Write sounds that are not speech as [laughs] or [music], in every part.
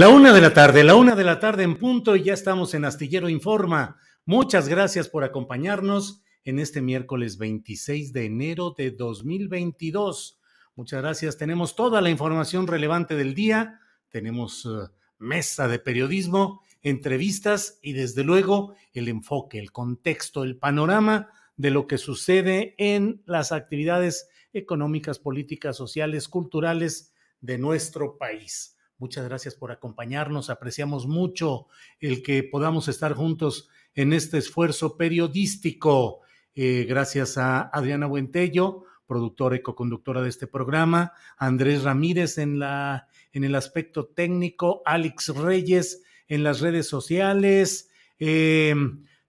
La una de la tarde, la una de la tarde en punto y ya estamos en Astillero Informa. Muchas gracias por acompañarnos en este miércoles 26 de enero de 2022. Muchas gracias. Tenemos toda la información relevante del día. Tenemos uh, mesa de periodismo, entrevistas y desde luego el enfoque, el contexto, el panorama de lo que sucede en las actividades económicas, políticas, sociales, culturales de nuestro país. Muchas gracias por acompañarnos. Apreciamos mucho el que podamos estar juntos en este esfuerzo periodístico. Eh, gracias a Adriana Buentello, productora y coconductora de este programa, Andrés Ramírez en, la, en el aspecto técnico, Alex Reyes en las redes sociales. Eh,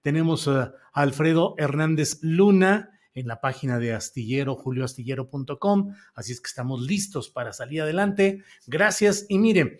tenemos a Alfredo Hernández Luna en la página de astillero, julioastillero.com. Así es que estamos listos para salir adelante. Gracias. Y mire,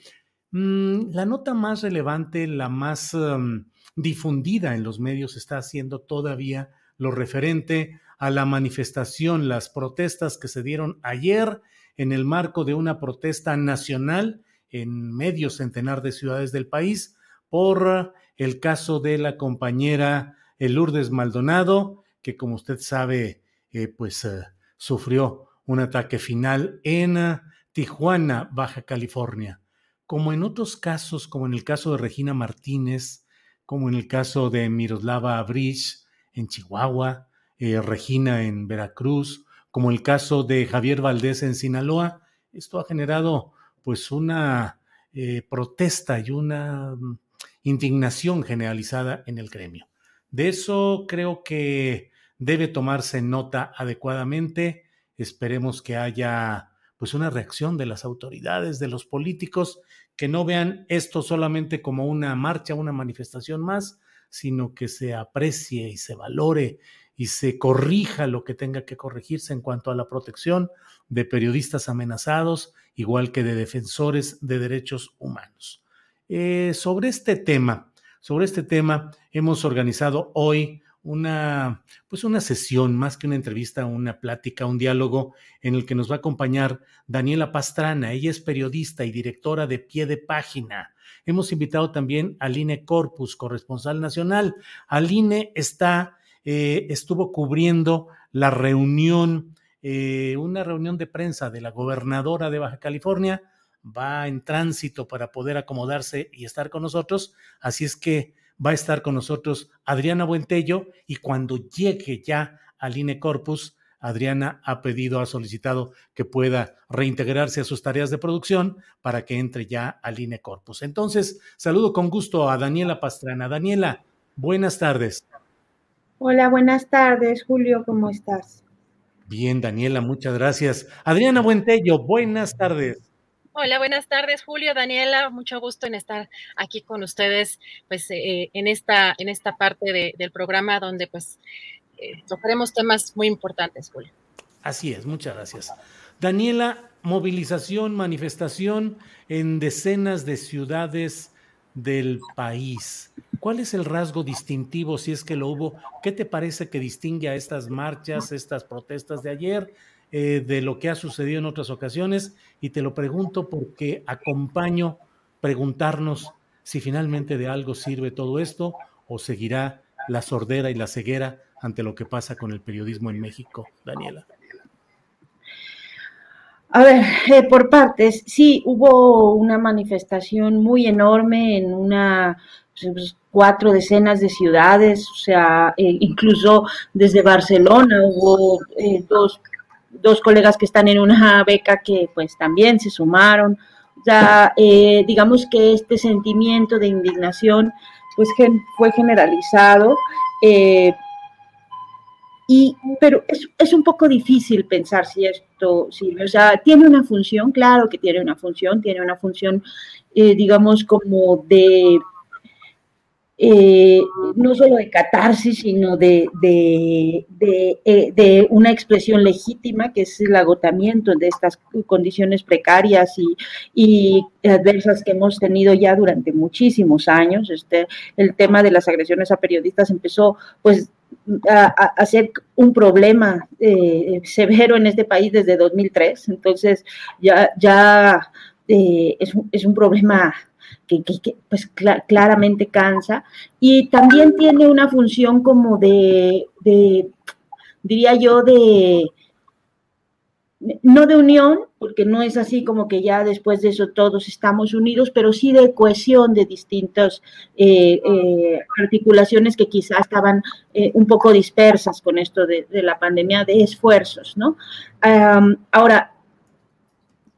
mmm, la nota más relevante, la más um, difundida en los medios está haciendo todavía lo referente a la manifestación, las protestas que se dieron ayer en el marco de una protesta nacional en medio centenar de ciudades del país por el caso de la compañera Lourdes Maldonado, que como usted sabe, eh, pues uh, sufrió un ataque final en uh, Tijuana, Baja California. Como en otros casos, como en el caso de Regina Martínez, como en el caso de Miroslava Abrich en Chihuahua, eh, Regina en Veracruz, como el caso de Javier Valdés en Sinaloa, esto ha generado pues una eh, protesta y una um, indignación generalizada en el gremio. De eso creo que debe tomarse nota adecuadamente. Esperemos que haya pues una reacción de las autoridades, de los políticos, que no vean esto solamente como una marcha, una manifestación más, sino que se aprecie y se valore y se corrija lo que tenga que corregirse en cuanto a la protección de periodistas amenazados, igual que de defensores de derechos humanos. Eh, sobre este tema, sobre este tema hemos organizado hoy una, pues una sesión, más que una entrevista, una plática, un diálogo en el que nos va a acompañar Daniela Pastrana. Ella es periodista y directora de Pie de Página. Hemos invitado también a Aline Corpus, corresponsal nacional. Aline está, eh, estuvo cubriendo la reunión, eh, una reunión de prensa de la gobernadora de Baja California. Va en tránsito para poder acomodarse y estar con nosotros. Así es que va a estar con nosotros Adriana Buentello y cuando llegue ya al INE Corpus, Adriana ha pedido, ha solicitado que pueda reintegrarse a sus tareas de producción para que entre ya al INE Corpus. Entonces, saludo con gusto a Daniela Pastrana. Daniela, buenas tardes. Hola, buenas tardes, Julio, ¿cómo estás? Bien, Daniela, muchas gracias. Adriana Buentello, buenas tardes. Hola, buenas tardes, Julio, Daniela, mucho gusto en estar aquí con ustedes, pues, eh, en esta, en esta parte de, del programa donde, pues, eh, tocaremos temas muy importantes, Julio. Así es, muchas gracias. Daniela, movilización, manifestación en decenas de ciudades del país. ¿Cuál es el rasgo distintivo, si es que lo hubo? ¿Qué te parece que distingue a estas marchas, estas protestas de ayer, eh, de lo que ha sucedido en otras ocasiones? Y te lo pregunto porque acompaño preguntarnos si finalmente de algo sirve todo esto o seguirá la sordera y la ceguera ante lo que pasa con el periodismo en México, Daniela. A ver, eh, por partes, sí, hubo una manifestación muy enorme en una pues, cuatro decenas de ciudades, o sea, eh, incluso desde Barcelona hubo dos, dos, colegas que están en una beca que pues también se sumaron. O sea, digamos que este sentimiento de indignación pues fue generalizado. Y, pero es, es, un poco difícil pensar si esto sirve. O sea, tiene una función, claro que tiene una función, tiene una función, eh, digamos, como de, eh, no solo de catarsis, sino de, de, eh, de, una expresión legítima, que es el agotamiento de estas condiciones precarias y, y, adversas que hemos tenido ya durante muchísimos años. Este, el tema de las agresiones a periodistas empezó, pues, a, ser un problema eh, severo en este país desde 2003. Entonces, ya, ya eh, es, es, un problema que, que, pues claramente cansa y también tiene una función como de, diría yo, de no de unión, porque no es así como que ya después de eso todos estamos unidos, pero sí de cohesión de distintas eh, eh, articulaciones que quizás estaban eh, un poco dispersas con esto de, la pandemia, de esfuerzos, ¿no? ahora,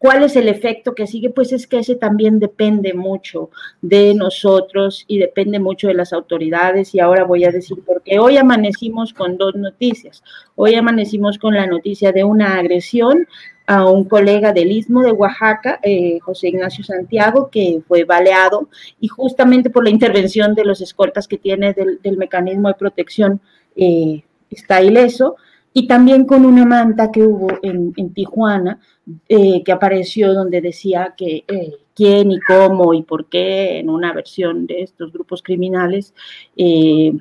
¿Cuál es el efecto que sigue? Pues es que ese también depende mucho de nosotros y depende mucho de las autoridades. Y ahora voy a decir, porque hoy amanecimos con dos noticias. Hoy amanecimos con la noticia de una agresión a un colega del Istmo de Oaxaca, eh, José Ignacio Santiago, que fue baleado y justamente por la intervención de los escoltas que tiene del, mecanismo de protección eh, está ileso y también con una manta que hubo en, Tijuana, eh, que apareció donde decía que eh, quién y cómo y por qué en una versión de estos grupos criminales eh,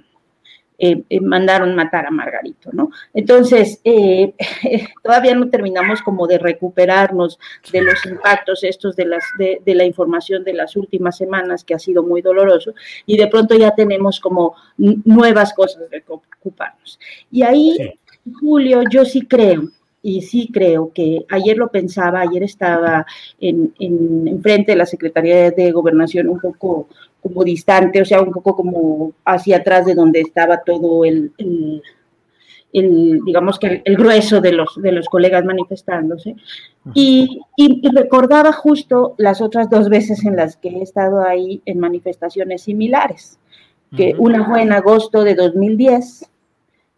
mandaron matar a Margarito, ¿no? Entonces, [laughs] todavía no terminamos como de recuperarnos de los impactos estos de, las, de, la información de las últimas semanas, que ha sido muy doloroso, y de pronto ya tenemos como nuevas cosas de ocuparnos. Y ahí... Julio, yo sí creo, y sí creo que ayer lo pensaba, ayer estaba en, en, frente de la Secretaría de Gobernación un poco como distante, o sea, un poco como hacia atrás de donde estaba todo el, el, digamos que el, grueso de los, de los colegas manifestándose. Y, y, recordaba justo las otras dos veces en las que he estado ahí en manifestaciones similares, que una fue en agosto de 2010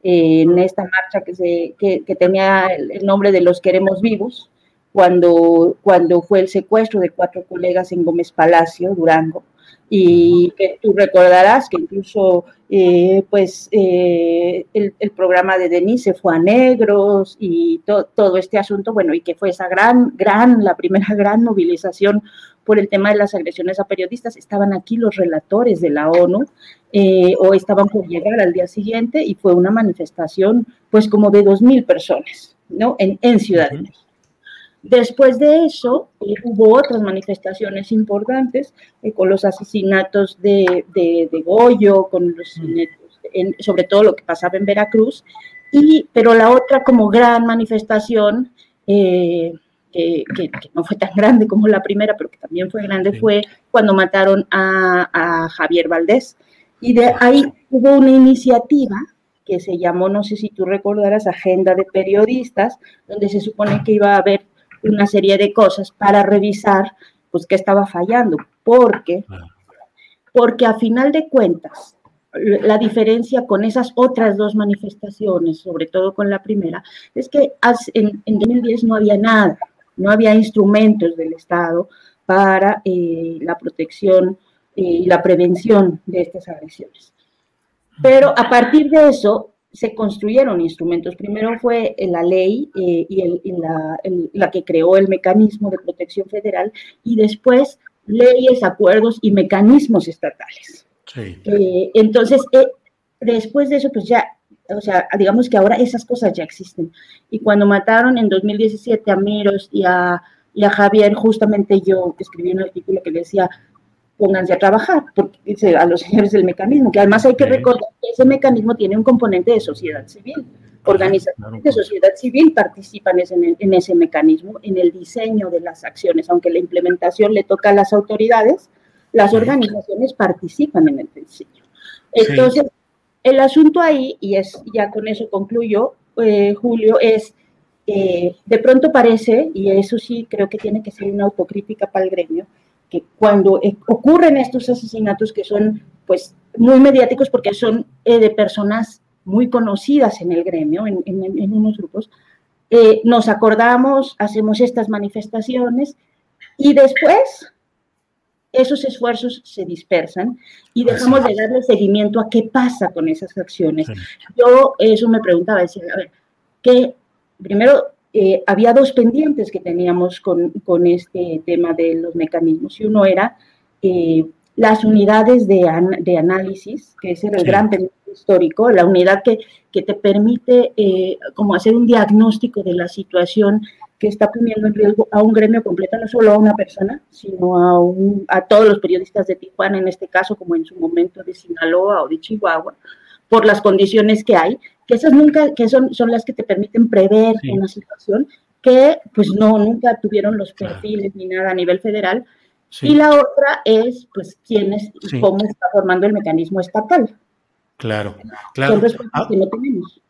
en esta marcha que, se, que, tenía el, nombre de Los Queremos Vivos, cuando, cuando fue el secuestro de cuatro colegas en Gómez Palacio, Durango, y que tú recordarás que incluso eh, pues eh, el, programa de Denise fue a negros y todo este asunto, bueno, y que fue esa gran, gran, la primera [laughs] gran movilización por el tema de las agresiones a periodistas, estaban aquí los relatores de la ONU eh, o estaban por llegar al día siguiente y fue una manifestación pues como de dos mil personas, ¿no? En, en Ciudad de México. Después de eso, eh, hubo otras manifestaciones importantes eh, con los asesinatos de, de, Goyo, con los, sobre todo lo que pasaba en Veracruz, y, pero la otra como gran manifestación que, no fue tan grande como la primera, pero que también fue grande, fue cuando mataron a, Javier Valdés. Y de ahí hubo una iniciativa que se llamó, no sé si tú recordarás, Agenda de Periodistas, donde se supone que iba a haber una serie de cosas para revisar, pues, qué estaba fallando, porque, porque a final de cuentas, la diferencia con esas otras dos manifestaciones, sobre todo con la primera, es que en 2010 no había nada, no había instrumentos del Estado para eh, la protección eh, y la prevención de estas agresiones. Pero a partir de eso se construyeron instrumentos. Primero fue la ley eh, y, la, la, que creó el mecanismo de protección federal y después leyes, acuerdos y mecanismos estatales. Eh, entonces, eh, después de eso, pues ya, o sea, digamos que ahora esas cosas ya existen. Y cuando mataron en 2017 a Miros y a, y a Javier, justamente yo escribí un artículo que decía, pónganse a trabajar, porque dice a los señores del mecanismo, que además hay que recordar que ese mecanismo tiene un componente de sociedad civil. Organizaciones de sociedad civil participan en, en, ese mecanismo, en el diseño de las acciones, aunque la implementación le toca a las autoridades, las organizaciones participan en el diseño. Entonces, el asunto ahí, y es ya con eso concluyo, eh, Julio, es eh, de pronto parece, y eso sí creo que tiene que ser una autocrítica para el gremio, que cuando eh, ocurren estos asesinatos que son pues muy mediáticos porque son de personas muy conocidas en el gremio, en, en, unos grupos, eh, nos acordamos, hacemos estas manifestaciones y después esos esfuerzos se dispersan y dejamos de darle seguimiento a qué pasa con esas acciones. Yo eso me preguntaba, decía, a ver, que primero eh, había dos pendientes que teníamos con, con, este tema de los mecanismos y uno era eh, las unidades de, de, análisis, que es el gran pendiente histórico, la unidad que, que te permite eh, como hacer un diagnóstico de la situación que está poniendo en riesgo a un gremio completo, no solo a una persona, sino a, un, a todos los periodistas de Tijuana, en este caso, como en su momento de Sinaloa o de Chihuahua, por las condiciones que hay, que esas nunca, que son, son las que te permiten prever una situación que pues no, nunca tuvieron los perfiles ni nada a nivel federal. Y la otra es, pues, quién es y cómo está formando el mecanismo estatal. Claro, claro. Ah. que no tenemos.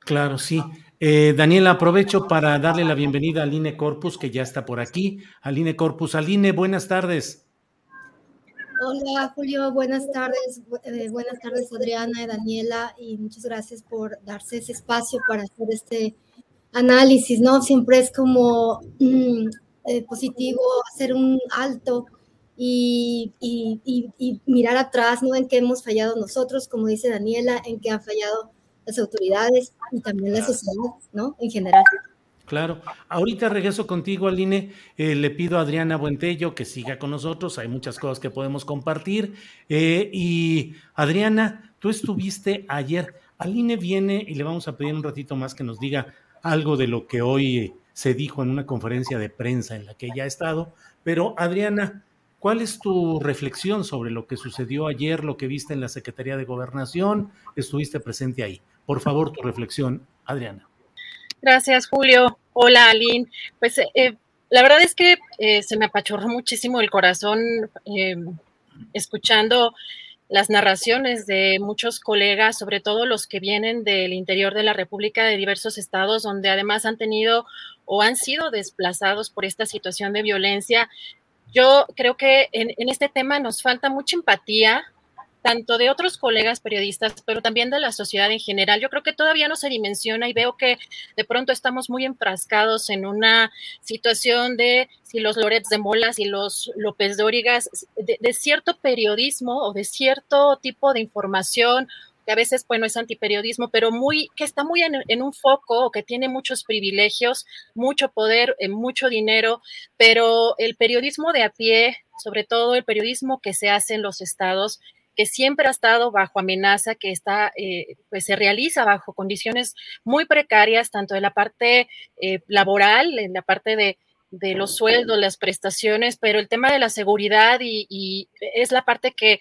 Claro, sí. Eh, Daniela, aprovecho para darle la bienvenida a Aline Corpus, que ya está por aquí. Aline Corpus, Aline, buenas tardes. Hola Julio, buenas tardes. Eh, buenas tardes Adriana y Daniela y muchas gracias por darse ese espacio para hacer este análisis, ¿no? Siempre es como mm, eh, positivo hacer un alto y, mirar atrás, ¿no? En qué hemos fallado nosotros, como dice Daniela, en qué han fallado las autoridades y también la sociedad, ¿no? En general. Claro. Ahorita regreso contigo, Aline. Eh, le pido a Adriana Buentello que siga con nosotros. Hay muchas cosas que podemos compartir. Eh, y Adriana, tú estuviste ayer. Aline viene y le vamos a pedir un ratito más que nos diga algo de lo que hoy se dijo en una conferencia de prensa en la que ella ha estado. Pero Adriana, ¿Cuál es tu reflexión sobre lo que sucedió ayer, lo que viste en la Secretaría de Gobernación? Estuviste presente ahí. Por favor, tu reflexión, Adriana. Gracias, Julio. Hola, Aline. Pues eh, la verdad es que eh, se me apachurró muchísimo el corazón em, escuchando las narraciones de muchos colegas, sobre todo los que vienen del interior de la República, de diversos estados, donde además han tenido o han sido desplazados por esta situación de violencia yo creo que en, este tema nos falta mucha empatía, tanto de otros colegas periodistas, pero también de la sociedad en general. Yo creo que todavía no se dimensiona y veo que de pronto estamos muy enfrascados en una situación de si los Loretz de Molas y los López Dórigas, de, de cierto periodismo o de cierto tipo de información que a veces, bueno, es antiperiodismo, pero muy, que está muy en, un foco, que tiene muchos privilegios, mucho poder, eh, mucho dinero, pero el periodismo de a pie, sobre todo el periodismo que se hace en los estados, que siempre ha estado bajo amenaza, que está, eh, pues se realiza bajo condiciones muy precarias, tanto en la parte eh, laboral, en la parte de, de los sueldos, las prestaciones, pero el tema de la seguridad y, y es la parte que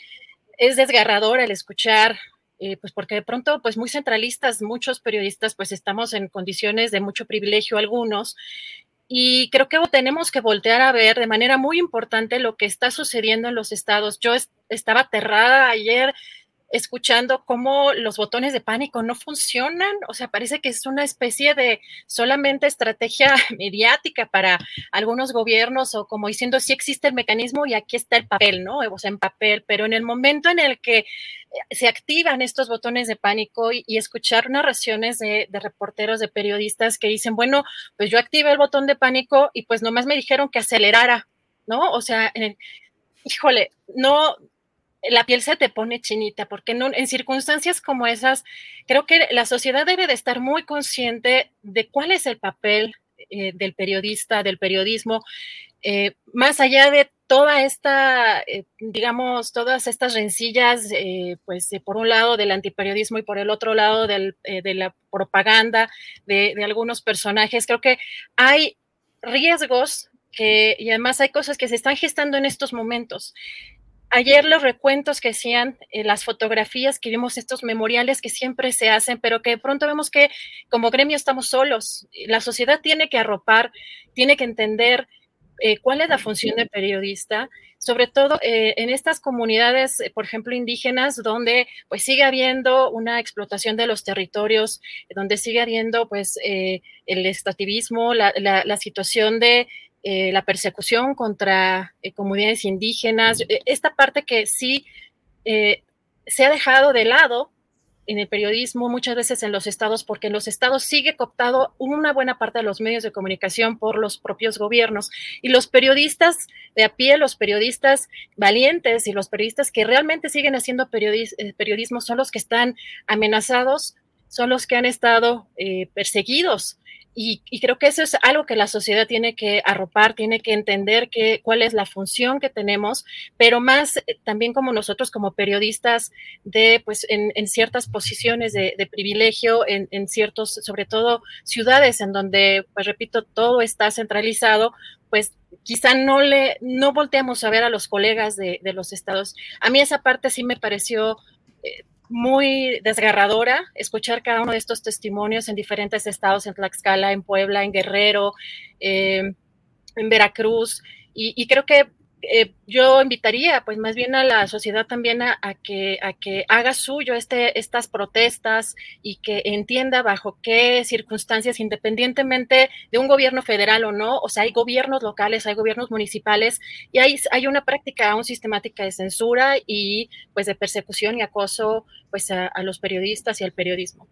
es desgarradora el escuchar eh, pues porque de pronto, pues muy centralistas, muchos periodistas, pues estamos en condiciones de mucho privilegio algunos, y creo que tenemos que voltear a ver de manera muy importante lo que está sucediendo en los estados. Yo estaba aterrada ayer escuchando cómo los botones de pánico no funcionan, o sea, parece que es una especie de solamente estrategia [laughs] mediática para algunos gobiernos o como diciendo, sí existe el mecanismo y aquí está el papel, ¿no? O sea, en papel, pero en el momento en el que eh, se activan estos botones de pánico y, escuchar narraciones de, de, reporteros, de periodistas que dicen, bueno, pues yo activé el botón de pánico y pues nomás me dijeron que acelerara, ¿no? O sea, híjole, no, la piel se te pone chinita, porque en, circunstancias como esas, creo que la sociedad debe de estar muy consciente de cuál es el papel eh, del periodista, del periodismo, eh, más allá de toda esta, eh, digamos, todas estas rencillas, pues por un lado del antiperiodismo y por el otro lado de la propaganda de, de algunos personajes, creo que hay riesgos que, y además hay cosas que se están gestando en estos momentos ayer los recuentos que hacían, eh, las fotografías que vimos, estos memoriales que siempre se hacen, pero que de pronto vemos que como gremio estamos solos. La sociedad tiene que arropar, tiene que entender eh, cuál es la función del periodista, sobre todo eh, en estas comunidades, por ejemplo, indígenas, donde pues sigue habiendo una explotación de los territorios, donde sigue habiendo pues el estativismo, la, la situación de eh, la persecución contra eh, comunidades indígenas, eh, esta parte que sí se ha dejado de lado en el periodismo, muchas veces en los estados, porque en los estados sigue cooptado una buena parte de los medios de comunicación por los propios gobiernos. Y los periodistas de a pie, los periodistas valientes y los periodistas que realmente siguen haciendo periodismo son los que están amenazados, son los que han estado perseguidos y, creo que eso es algo que la sociedad tiene que arropar, tiene que entender que, cuál es la función que tenemos, pero más eh, también como nosotros como periodistas de, pues, en, ciertas posiciones de, privilegio, en, ciertos, sobre todo ciudades en donde, pues, repito, todo está centralizado, pues quizá no le, no volteamos a ver a los colegas de, de los estados. A mí esa parte sí me pareció eh, muy desgarradora escuchar cada uno de estos testimonios en diferentes estados, en Tlaxcala, en Puebla, en Guerrero, eh, en Veracruz. y, creo que eh, yo invitaría pues más bien a la sociedad también a, que, a que haga suyo este, estas protestas y que entienda bajo qué circunstancias, independientemente de un gobierno federal o no, o sea, hay gobiernos locales, hay gobiernos municipales y hay, hay una práctica aún sistemática de censura y pues de persecución y acoso pues a, a los periodistas y al periodismo.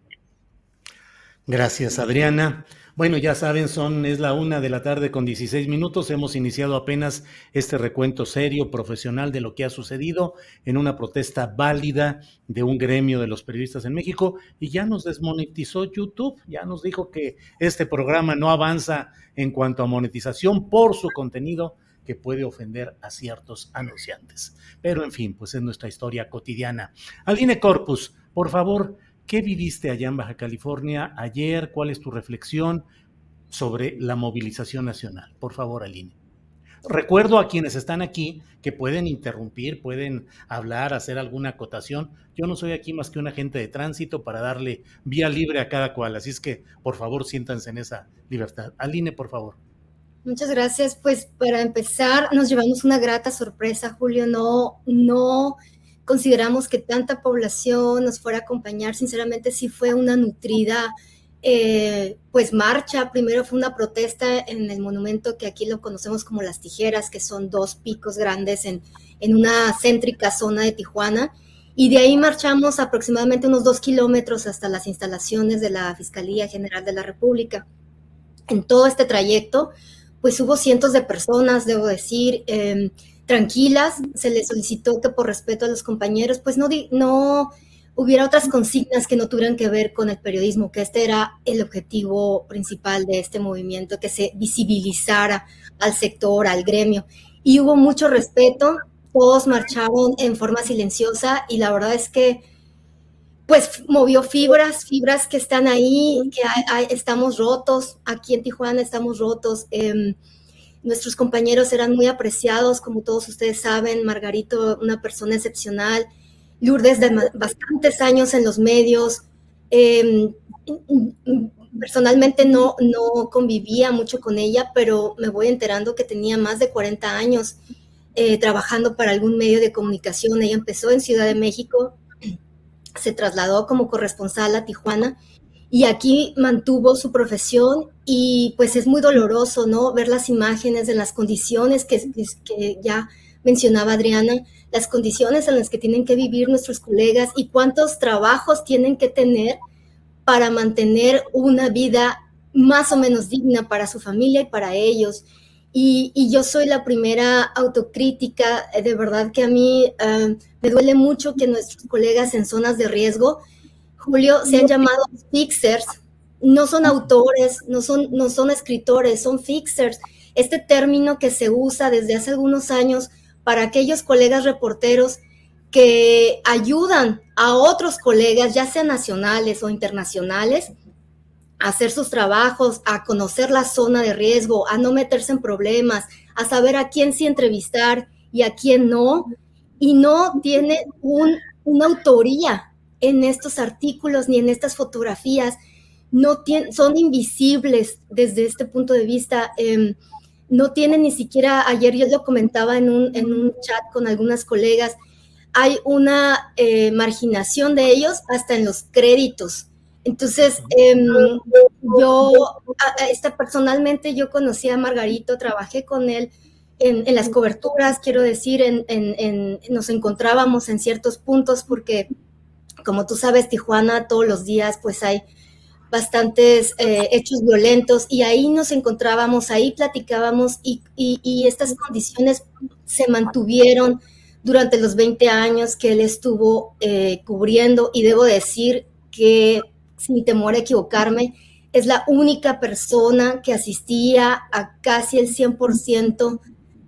Gracias, Adriana. Bueno, ya saben, son, es la una de la tarde con 16 minutos. Hemos iniciado apenas este recuento serio, profesional de lo que ha sucedido en una protesta válida de un gremio de los periodistas en México y ya nos desmonetizó YouTube, ya nos dijo que este programa no avanza en cuanto a monetización por su contenido que puede ofender a ciertos anunciantes. Pero en fin, pues es nuestra historia cotidiana. Aline Corpus, por favor, ¿Qué viviste allá en Baja California ayer? ¿Cuál es tu reflexión sobre la movilización nacional? Por favor, Aline. Recuerdo a quienes están aquí que pueden interrumpir, pueden hablar, hacer alguna acotación. Yo no soy aquí más que un agente de tránsito para darle vía libre a cada cual, así es que por favor siéntanse en esa libertad. Aline, por favor. Muchas gracias. Pues para empezar, nos llevamos una grata sorpresa, Julio. No, no consideramos que tanta población nos fuera a acompañar. Sinceramente, sí fue una nutrida eh, pues marcha. Primero fue una protesta en el monumento que aquí lo conocemos como Las Tijeras, que son dos picos grandes en, en una céntrica zona de Tijuana. Y de ahí marchamos aproximadamente unos dos kilómetros hasta las instalaciones de la Fiscalía General de la República. En todo este trayecto, pues hubo cientos de personas, debo decir. Eh, tranquilas, se les solicitó que por respeto a los compañeros, pues no, no hubiera otras consignas que no tuvieran que ver con el periodismo, que este era el objetivo principal de este movimiento, que se visibilizara al sector, al gremio. Y hubo mucho respeto, todos marcharon en forma silenciosa y la verdad es que pues movió fibras, fibras que están ahí, que estamos rotos, aquí en Tijuana estamos rotos. Eh, Nuestros compañeros eran muy apreciados, como todos ustedes saben, Margarito, una persona excepcional, Lourdes de bastantes años en los medios. Em, personalmente no, no convivía mucho con ella, pero me voy enterando que tenía más de 40 años eh, trabajando para algún medio de comunicación. Ella empezó en Ciudad de México, se trasladó como corresponsal a Tijuana y aquí mantuvo su profesión y pues es muy doloroso, ¿no? Ver las imágenes de las condiciones que, que ya mencionaba Adriana, las condiciones en las que tienen que vivir nuestros colegas y cuántos trabajos tienen que tener para mantener una vida más o menos digna para su familia y para ellos. Y, yo soy la primera autocrítica, eh, de verdad que a mí eh, me duele mucho que nuestros colegas en zonas de riesgo, Julio, se han llamado fixers, no son autores, no son, no son escritores, son fixers. Este término que se usa desde hace algunos años para aquellos colegas reporteros que ayudan a otros colegas, ya sean nacionales o internacionales, a hacer sus trabajos, a conocer la zona de riesgo, a no meterse en problemas, a saber a quién sí entrevistar y a quién no, y no tiene una autoría en estos artículos ni en estas fotografías, no son invisibles desde este punto de vista. Em, no tienen ni siquiera, ayer yo lo comentaba en un, en un chat con algunas colegas, hay una eh, marginación de ellos hasta en los créditos. Entonces, em, yo, esta, personalmente yo conocí a Margarito, trabajé con él en, las coberturas, quiero decir, en, nos encontrábamos en ciertos puntos porque, como tú sabes, Tijuana todos los días pues hay bastantes eh, hechos violentos y ahí nos encontrábamos, ahí platicábamos y, y estas condiciones se mantuvieron durante los 20 años que él estuvo eh, cubriendo y debo decir que, sin temor a equivocarme, es la única persona que asistía a casi el 100%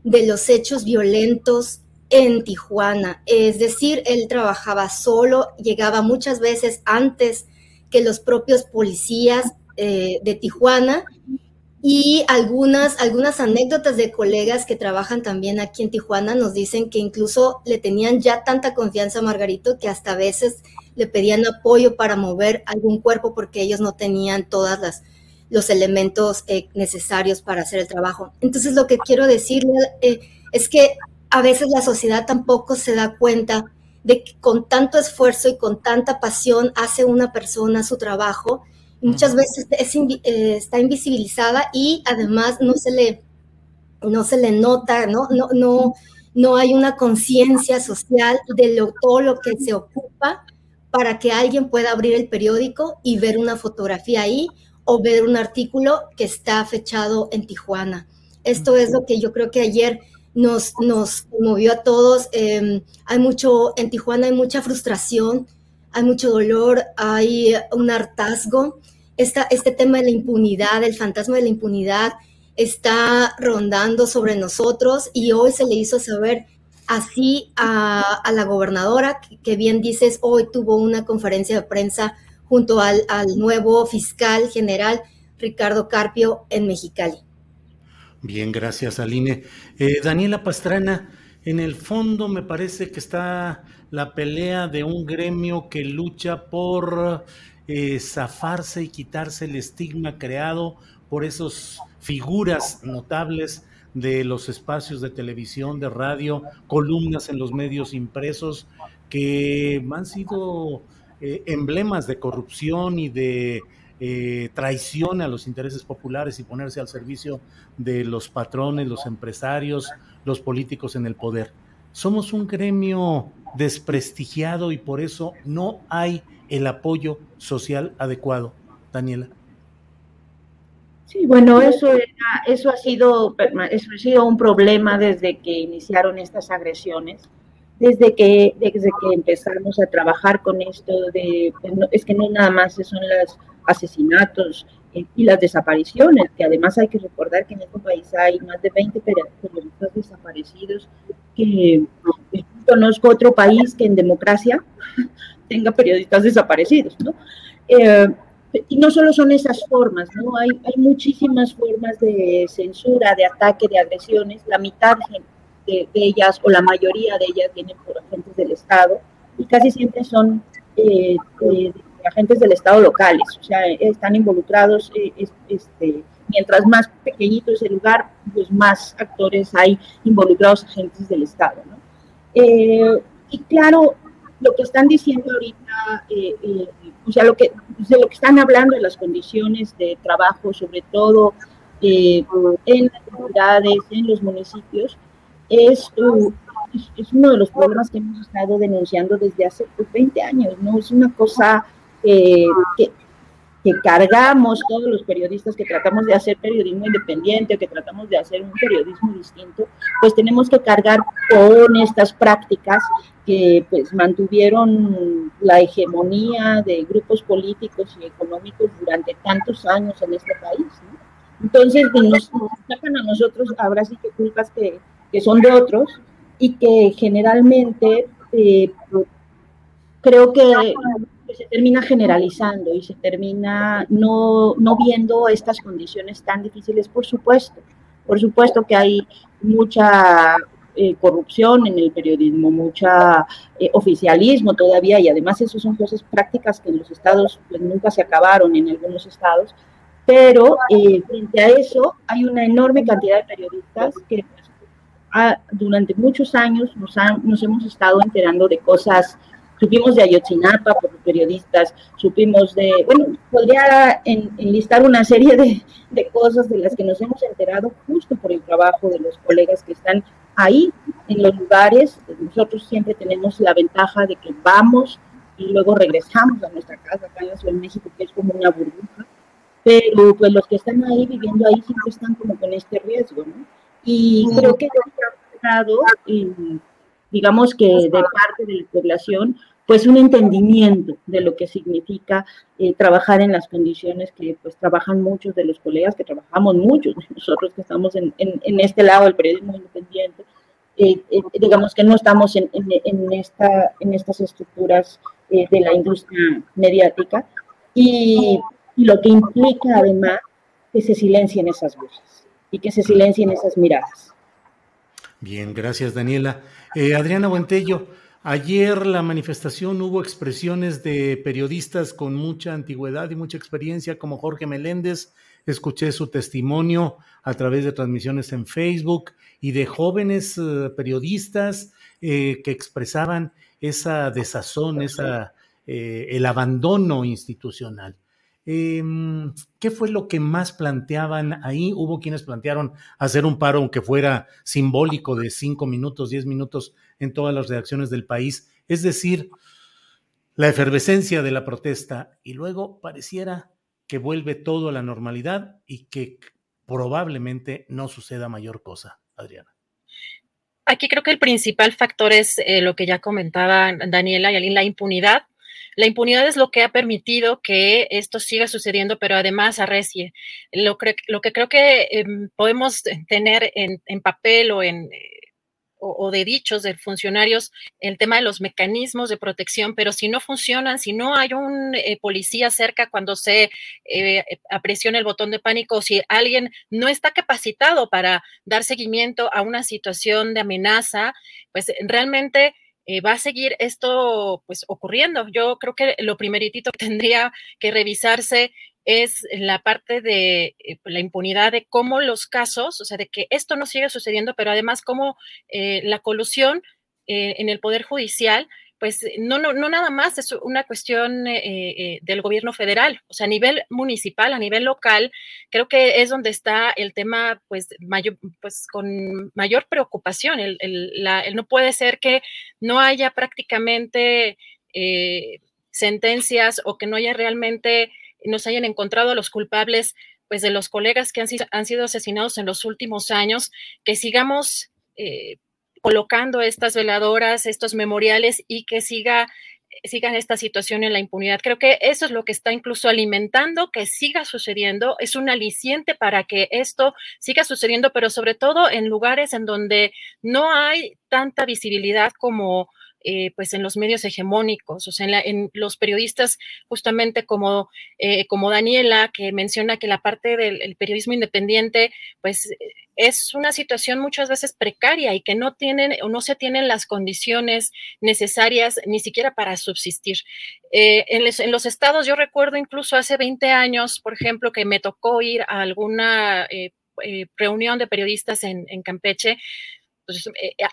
de los hechos violentos en Tijuana. Es decir, él trabajaba solo, llegaba muchas veces antes que los propios policías eh, de Tijuana y algunas, algunas anécdotas de colegas que trabajan también aquí en Tijuana nos dicen que incluso le tenían ya tanta confianza a Margarito que hasta a veces le pedían apoyo para mover algún cuerpo porque ellos no tenían todos los elementos eh, necesarios para hacer el trabajo. Entonces lo que quiero decirle eh, es que a veces la sociedad tampoco se da cuenta de que con tanto esfuerzo y con tanta pasión hace una persona su trabajo muchas veces eh, está invisibilizada y además no se le, no se le nota, ¿no? No, no, no hay una conciencia social de lo, todo lo que se ocupa para que alguien pueda abrir el periódico y ver una fotografía ahí o ver un artículo que está fechado en Tijuana. Esto es lo que yo creo que ayer nos, nos movió a todos. Em, hay mucho, en Tijuana hay mucha frustración, hay mucho dolor, hay un hartazgo este tema de la impunidad, el fantasma de la impunidad está rondando sobre nosotros y hoy se le hizo saber así a, la gobernadora, que, bien dices, hoy tuvo una conferencia de prensa junto al, nuevo fiscal general Ricardo Carpio en Mexicali. Bien, gracias Aline. Eh, Daniela Pastrana, en el fondo me parece que está la pelea de un gremio que lucha por eh, zafarse y quitarse el estigma creado por esas figuras notables de los espacios de televisión, de radio, columnas en los medios impresos, que han sido eh, emblemas de corrupción y de eh, traición a los intereses populares y ponerse al servicio de los patrones, los empresarios, los políticos en el poder. Somos un gremio desprestigiado y por eso no hay el apoyo social adecuado. Daniela. Sí, bueno, eso, eso, ha sido, eso ha sido un problema desde que iniciaron estas agresiones, desde que, desde que empezamos a trabajar con esto de, pues, es que no nada más son los asesinatos eh, y las desapariciones, que además hay que recordar que en este país hay más de 20 periodistas desaparecidos, que conozco otro país que en democracia [laughs] tenga periodistas desaparecidos, ¿no? Eh, y no solo son esas formas, ¿no? Hay, hay muchísimas formas de censura, de ataque, de agresiones. La mitad de, ellas, o la mayoría de ellas, vienen por agentes del Estado, y casi siempre son eh, agentes del Estado locales, o sea, están involucrados, eh, este, mientras más pequeñito es el lugar, pues más actores hay involucrados agentes del Estado, ¿no? y claro, lo que están diciendo ahorita, eh, eh, o sea, lo que, de lo que están hablando de las condiciones de trabajo, sobre todo eh, en las comunidades, en los municipios, es, es, uno de los problemas que hemos estado denunciando desde hace 20 pues, años, ¿no? Es una cosa que, que cargamos todos los periodistas que tratamos de hacer periodismo independiente o que tratamos de hacer un periodismo distinto, pues tenemos que cargar con estas prácticas que pues mantuvieron la hegemonía de grupos políticos y económicos durante tantos años en este país. Entonces pues, nos, sacan a nosotros ahora sí que culpas que, que son de otros y que generalmente eh, creo que se termina generalizando y se termina no, no viendo estas condiciones tan difíciles, por supuesto. Por supuesto que hay mucha eh, corrupción en el periodismo, mucha eh, oficialismo todavía, y además eso son cosas prácticas que en los estados pues, nunca se acabaron en algunos estados, pero eh, frente a eso hay una enorme cantidad de periodistas que pues, durante muchos años nos, nos hemos estado enterando de cosas supimos de Ayotzinapa por periodistas, supimos de, bueno, podría enlistar una serie de, de, cosas de las que nos hemos enterado justo por el trabajo de los colegas que están ahí en los lugares. Nosotros siempre tenemos la ventaja de que vamos y luego regresamos a nuestra casa acá en la Ciudad de México, que es como una burbuja, pero pues los que están ahí viviendo ahí siempre están como con este riesgo, ¿no? Y creo que digamos que de parte de la población, pues un entendimiento de lo que significa eh, trabajar en las condiciones que pues trabajan muchos de los colegas, que trabajamos muchos, nosotros que estamos en, en, este lado del periodismo independiente, eh, eh, digamos que no estamos en, en, esta, en estas estructuras de la industria mediática y, y lo que implica además que se silencien esas voces y que se silencien esas miradas. Bien, gracias Daniela. Adriana Buentello, Ayer la manifestación hubo expresiones de periodistas con mucha antigüedad y mucha experiencia, como Jorge Meléndez. Escuché su testimonio a través de transmisiones en Facebook y de jóvenes eh, periodistas eh, que expresaban esa desazón, esa, eh, el abandono institucional. Em, ¿Qué fue lo que más planteaban ahí? Hubo quienes plantearon hacer un paro, aunque fuera simbólico, de cinco minutos, diez minutos en todas las redacciones del país. Es decir, la efervescencia de la protesta y luego pareciera que vuelve todo a la normalidad y que probablemente no suceda mayor cosa, Adriana. Aquí creo que el principal factor es eh, lo que ya comentaban Daniela y la impunidad la impunidad es lo que ha permitido que esto siga sucediendo, pero además arrecie. Lo, lo que creo que em, podemos tener en, papel o en o, de dichos de funcionarios el tema de los mecanismos de protección, pero si no funcionan, si no hay un eh, policía cerca cuando se eh, apresiona el botón de pánico, si alguien no está capacitado para dar seguimiento a una situación de amenaza, pues realmente eh, va a seguir esto pues ocurriendo. Yo creo que lo primeritito que tendría que revisarse es la parte de eh, la impunidad de cómo los casos, o sea, de que esto no sigue sucediendo, pero además cómo eh, la colusión en el Poder Judicial pues eh, no, no, no nada más es una cuestión eh, eh, del gobierno federal, o sea, a nivel municipal, a nivel local, creo que es donde está el tema, pues, mayor, pues con mayor preocupación. El, no puede ser que no haya prácticamente sentencias o que no haya realmente, nos hayan encontrado a los culpables, pues, de los colegas que han han sido asesinados en los últimos años, que sigamos colocando estas veladoras, estos memoriales y que siga sigan esta situación en la impunidad. Creo que eso es lo que está incluso alimentando que siga sucediendo, es un aliciente para que esto siga sucediendo, pero sobre todo en lugares en donde no hay tanta visibilidad como eh, pues en los medios hegemónicos, o sea, en, los periodistas justamente como, eh, como Daniela, que menciona que la parte del periodismo independiente, pues es una situación muchas veces precaria y que no tienen o no se tienen las condiciones necesarias ni siquiera para subsistir. Eh, en, los estados, yo recuerdo incluso hace 20 años, por ejemplo, que me tocó ir a alguna reunión de periodistas en, Campeche, pues,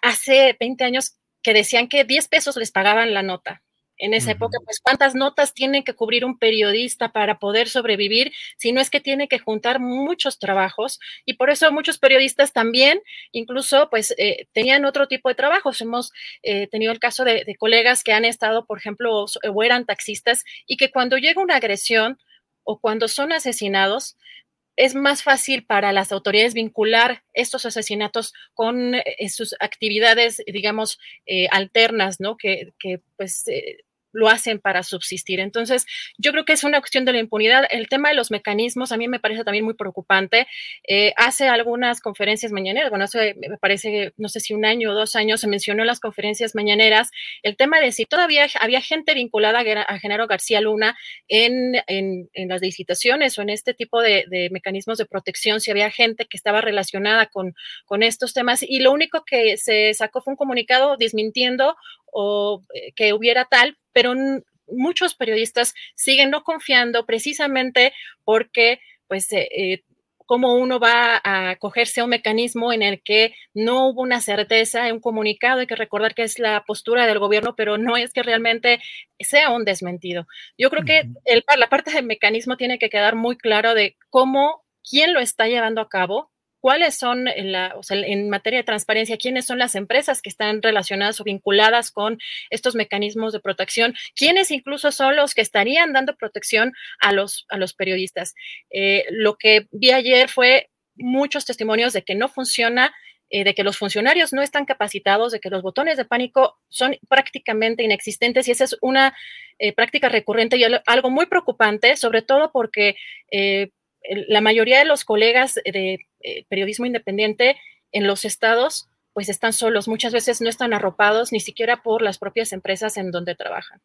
hace 20 años que decían que 10 pesos les pagaban la nota. En esa época, pues, ¿cuántas notas tiene que cubrir un periodista para poder sobrevivir? Si no es que tiene que juntar muchos trabajos y por eso muchos periodistas también, incluso, pues, eh, tenían otro tipo de trabajos. Hemos eh, tenido el caso de, de, colegas que han estado, por ejemplo, o eran taxistas y que cuando llega una agresión, o cuando son asesinados, es más fácil para las autoridades vincular estos asesinatos con eh, sus actividades, digamos, eh, alternas, ¿no? Que, que pues eh, lo hacen para subsistir. Entonces, yo creo que es una cuestión de la impunidad. El tema de los mecanismos a mí me parece también muy preocupante. Eh, hace algunas conferencias mañaneras, bueno, hace, me parece, no sé si un año o dos años se mencionó en las conferencias mañaneras el tema de si todavía había gente vinculada a, Genaro García Luna en, las licitaciones o en este tipo de, de, mecanismos de protección, si había gente que estaba relacionada con, con estos temas. Y lo único que se sacó fue un comunicado desmintiendo o eh, que hubiera tal, pero muchos periodistas siguen no confiando precisamente porque, pues, eh, eh, cómo uno va a acogerse a un mecanismo en el que no hubo una certeza, un comunicado, hay que recordar que es la postura del gobierno, pero no es que realmente sea un desmentido. Yo creo que el, la parte del mecanismo tiene que quedar muy claro de cómo, quién lo está llevando a cabo, cuáles son, en, la, o sea, en materia de transparencia, quiénes son las empresas que están relacionadas o vinculadas con estos mecanismos de protección, quiénes incluso son los que estarían dando protección a los, a los periodistas. Eh, lo que vi ayer fue muchos testimonios de que no funciona eh, de que los funcionarios no están capacitados, de que los botones de pánico son prácticamente inexistentes y esa es una eh, práctica recurrente y algo muy preocupante, sobre todo porque la mayoría de los colegas de eh, periodismo independiente en los estados pues están solos, muchas veces no están arropados ni siquiera por las propias empresas en donde trabajan.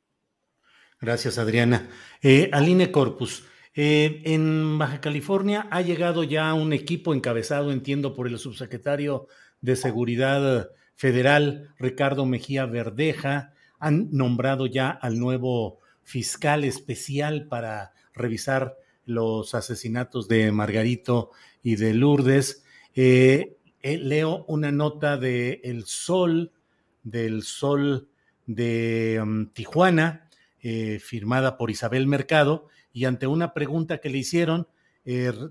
Gracias, Adriana. Eh, Aline Corpus, eh, en Baja California ha llegado ya un equipo encabezado, entiendo, por el subsecretario de Seguridad Federal, Ricardo Mejía Verdeja. Han nombrado ya al nuevo fiscal especial para revisar los asesinatos de Margarito y de Lourdes. Eh, eh, leo una nota de El Sol, del Sol de um, Tijuana, eh, firmada por Isabel Mercado, y ante una pregunta que le hicieron,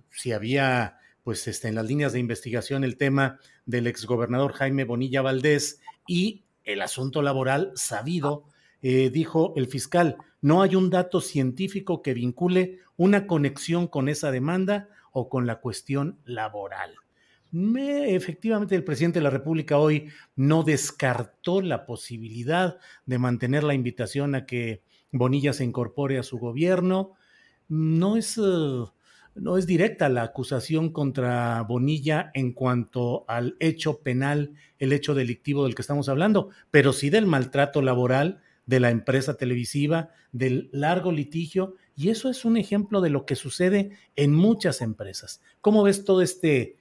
si había, pues, este, en las líneas de investigación el tema del exgobernador Jaime Bonilla Valdés y el asunto laboral sabido, dijo el fiscal, no hay un dato científico que vincule una conexión con esa demanda o con la cuestión laboral. efectivamente, el presidente de la República hoy no descartó la posibilidad de mantener la invitación a que Bonilla se incorpore a su gobierno. No es, eh, no es directa la acusación contra Bonilla en cuanto al hecho penal, el hecho delictivo del que estamos hablando, pero sí del maltrato laboral de la empresa televisiva, del largo litigio, y eso es un ejemplo de lo que sucede en muchas empresas. ¿Cómo ves todo este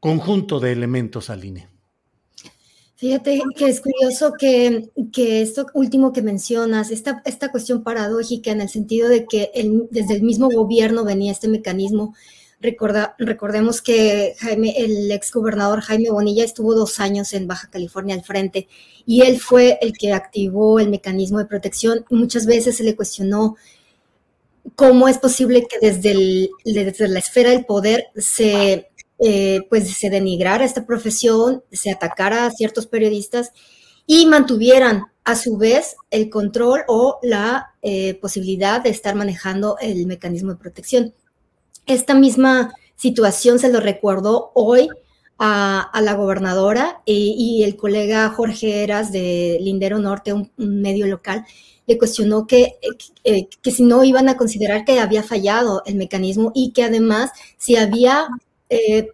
conjunto de elementos, Aline? Fíjate que es curioso que, esto último que mencionas, esta, esta cuestión paradójica en el sentido de que desde el mismo gobierno venía este mecanismo recordemos que Jaime, el ex gobernador Jaime Bonilla estuvo dos años en Baja California al frente y él fue el que activó el mecanismo de protección. Muchas veces se le cuestionó cómo es posible que desde, la esfera del poder se, eh, pues se denigrara esta profesión, se atacara a ciertos periodistas y mantuvieran a su vez el control o la eh, posibilidad de estar manejando el mecanismo de protección. Esta misma situación se lo recordó hoy a, la gobernadora y, el colega Jorge Eras de Lindero Norte, un, medio local, le cuestionó que, eh, que, si no iban a considerar que había fallado el mecanismo y que además si había, eh,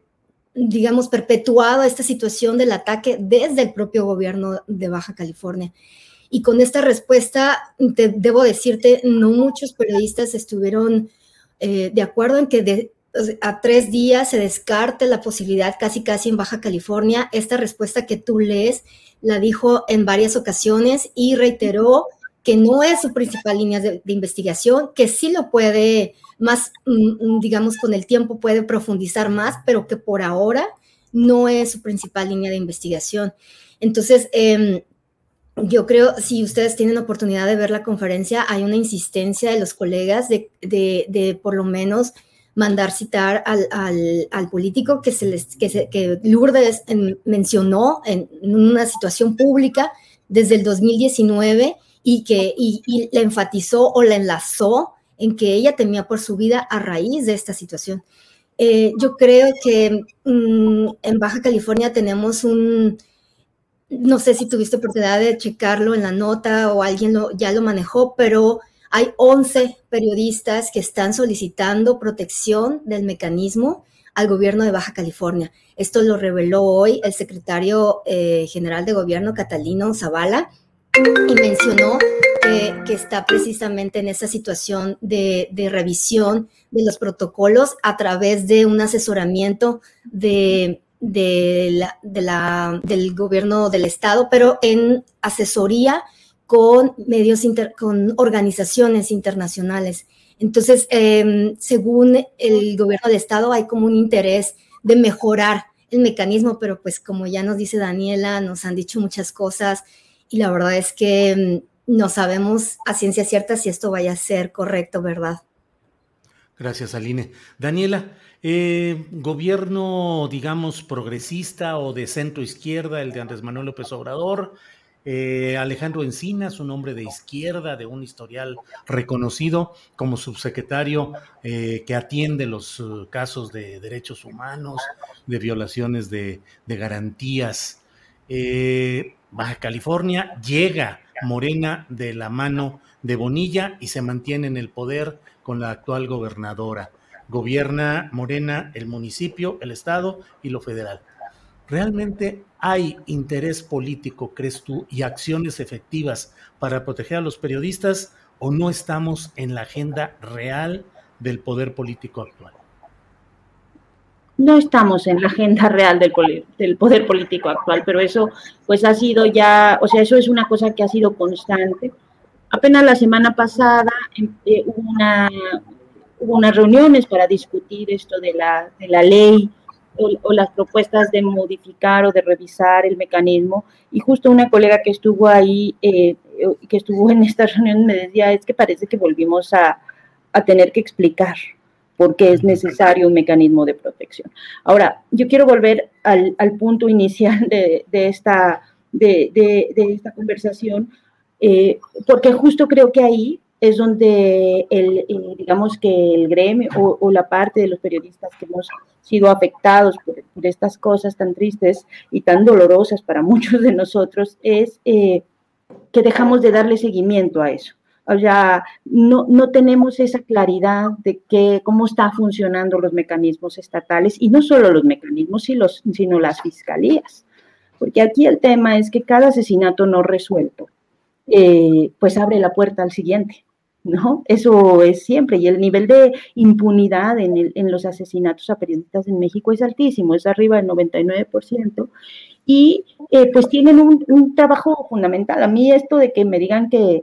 digamos, perpetuado esta situación del ataque desde el propio gobierno de Baja California. Y con esta respuesta, debo decirte, no muchos periodistas estuvieron eh, de acuerdo en que a tres días se descarte la posibilidad casi casi en Baja California. Esta respuesta que tú lees la dijo en varias ocasiones y reiteró que no es su principal línea de, investigación, que sí lo puede más, mm, mm, digamos, con el tiempo puede profundizar más, pero que por ahora no es su principal línea de investigación. Entonces, em, yo creo, si ustedes tienen oportunidad de ver la conferencia, hay una insistencia de los colegas de, de, por lo menos mandar citar al, al, político que, se les, que, que Lourdes mencionó en, una situación pública desde el 2019 y que y, enfatizó o la enlazó en que ella temía por su vida a raíz de esta situación. Eh, yo creo que mm, en Baja California tenemos un, no sé si tuviste oportunidad de checarlo en la nota o alguien ya lo manejó, pero hay 11 periodistas que están solicitando protección del mecanismo al gobierno de Baja California. Esto lo reveló hoy el secretario eh, general de gobierno, Catalino Zavala, y mencionó que, está precisamente en esa situación de, revisión de los protocolos a través de un asesoramiento del gobierno del Estado, pero en asesoría con medios, con organizaciones internacionales. Entonces, em, según el gobierno del Estado, hay como un interés de mejorar el mecanismo, pero pues como ya nos dice Daniela, nos han dicho muchas cosas y la verdad es que em, no sabemos a ciencia cierta si esto vaya a ser correcto, ¿verdad? Gracias, Aline. Daniela, eh, gobierno, digamos, progresista o de centro izquierda, el de Andrés Manuel López Obrador, eh, Alejandro Encinas, un hombre de izquierda, de un historial reconocido como subsecretario eh, que atiende los uh, casos de derechos humanos, de violaciones de, garantías. Eh, Baja California llega Morena de la mano de Bonilla y se mantiene en el poder con la actual gobernadora. Gobierna Morena el municipio, el estado y lo federal. ¿Realmente hay interés político, crees tú, y acciones efectivas para proteger a los periodistas o no estamos en la agenda real del poder político actual? No estamos en la agenda real del, poder político actual, pero eso pues ha sido ya, o sea, eso es una cosa que ha sido constante. Apenas la semana pasada eh, hubo, una, hubo unas reuniones para discutir esto de la, de la ley o, las propuestas de modificar o de revisar el mecanismo. Y justo una colega que estuvo ahí, eh, que estuvo en esta reunión, me decía, es que parece que volvimos a, a tener que explicar por qué es necesario un mecanismo de protección. Ahora, yo quiero volver al, al punto inicial de, de esta, de, de, esta conversación, eh, porque justo creo que ahí es donde el, eh, digamos que el gremio o, la parte de los periodistas que hemos sido afectados por, estas cosas tan tristes y tan dolorosas para [laughs] muchos de nosotros es eh, que dejamos de darle seguimiento a eso. O sea, no, no tenemos esa claridad de que, cómo están funcionando los mecanismos estatales y no solo los mecanismos, sino las fiscalías. Porque aquí el tema es que cada asesinato no resuelto, eh, pues abre la puerta al siguiente. ¿no? Eso es siempre. Y el nivel de impunidad en, el, en los asesinatos a periodistas en México es altísimo, es arriba del 99%. Y eh, pues tienen un, trabajo fundamental. A mí esto de que me digan que,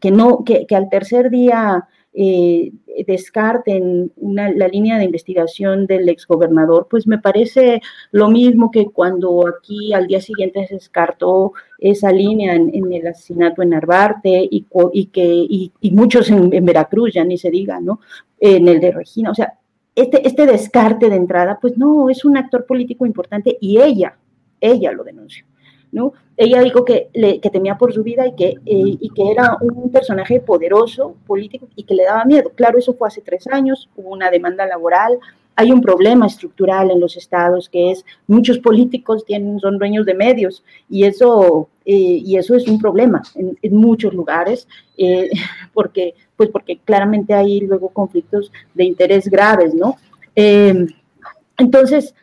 que, no, que, que, al tercer día eh, descarten la línea de investigación del exgobernador, pues me parece lo mismo que cuando aquí al día siguiente se descartó esa línea en, el asesinato en Narvarte y, y que, y, muchos en, Veracruz, ya ni se diga, ¿no? En el de Regina, o sea, este, este descarte de entrada, pues no, es un actor político importante y ella, ella lo denunció. ¿No? Ella dijo que, le, que temía por su vida y que, eh, y que era un personaje poderoso, político, y que le daba miedo. Claro, eso fue hace tres años, hubo una demanda laboral, hay un problema estructural en los estados que es muchos políticos tienen, son dueños de medios y eso, eh, y eso es un problema en, muchos lugares eh, [laughs] porque, pues porque claramente hay luego conflictos de interés graves, ¿no? entonces,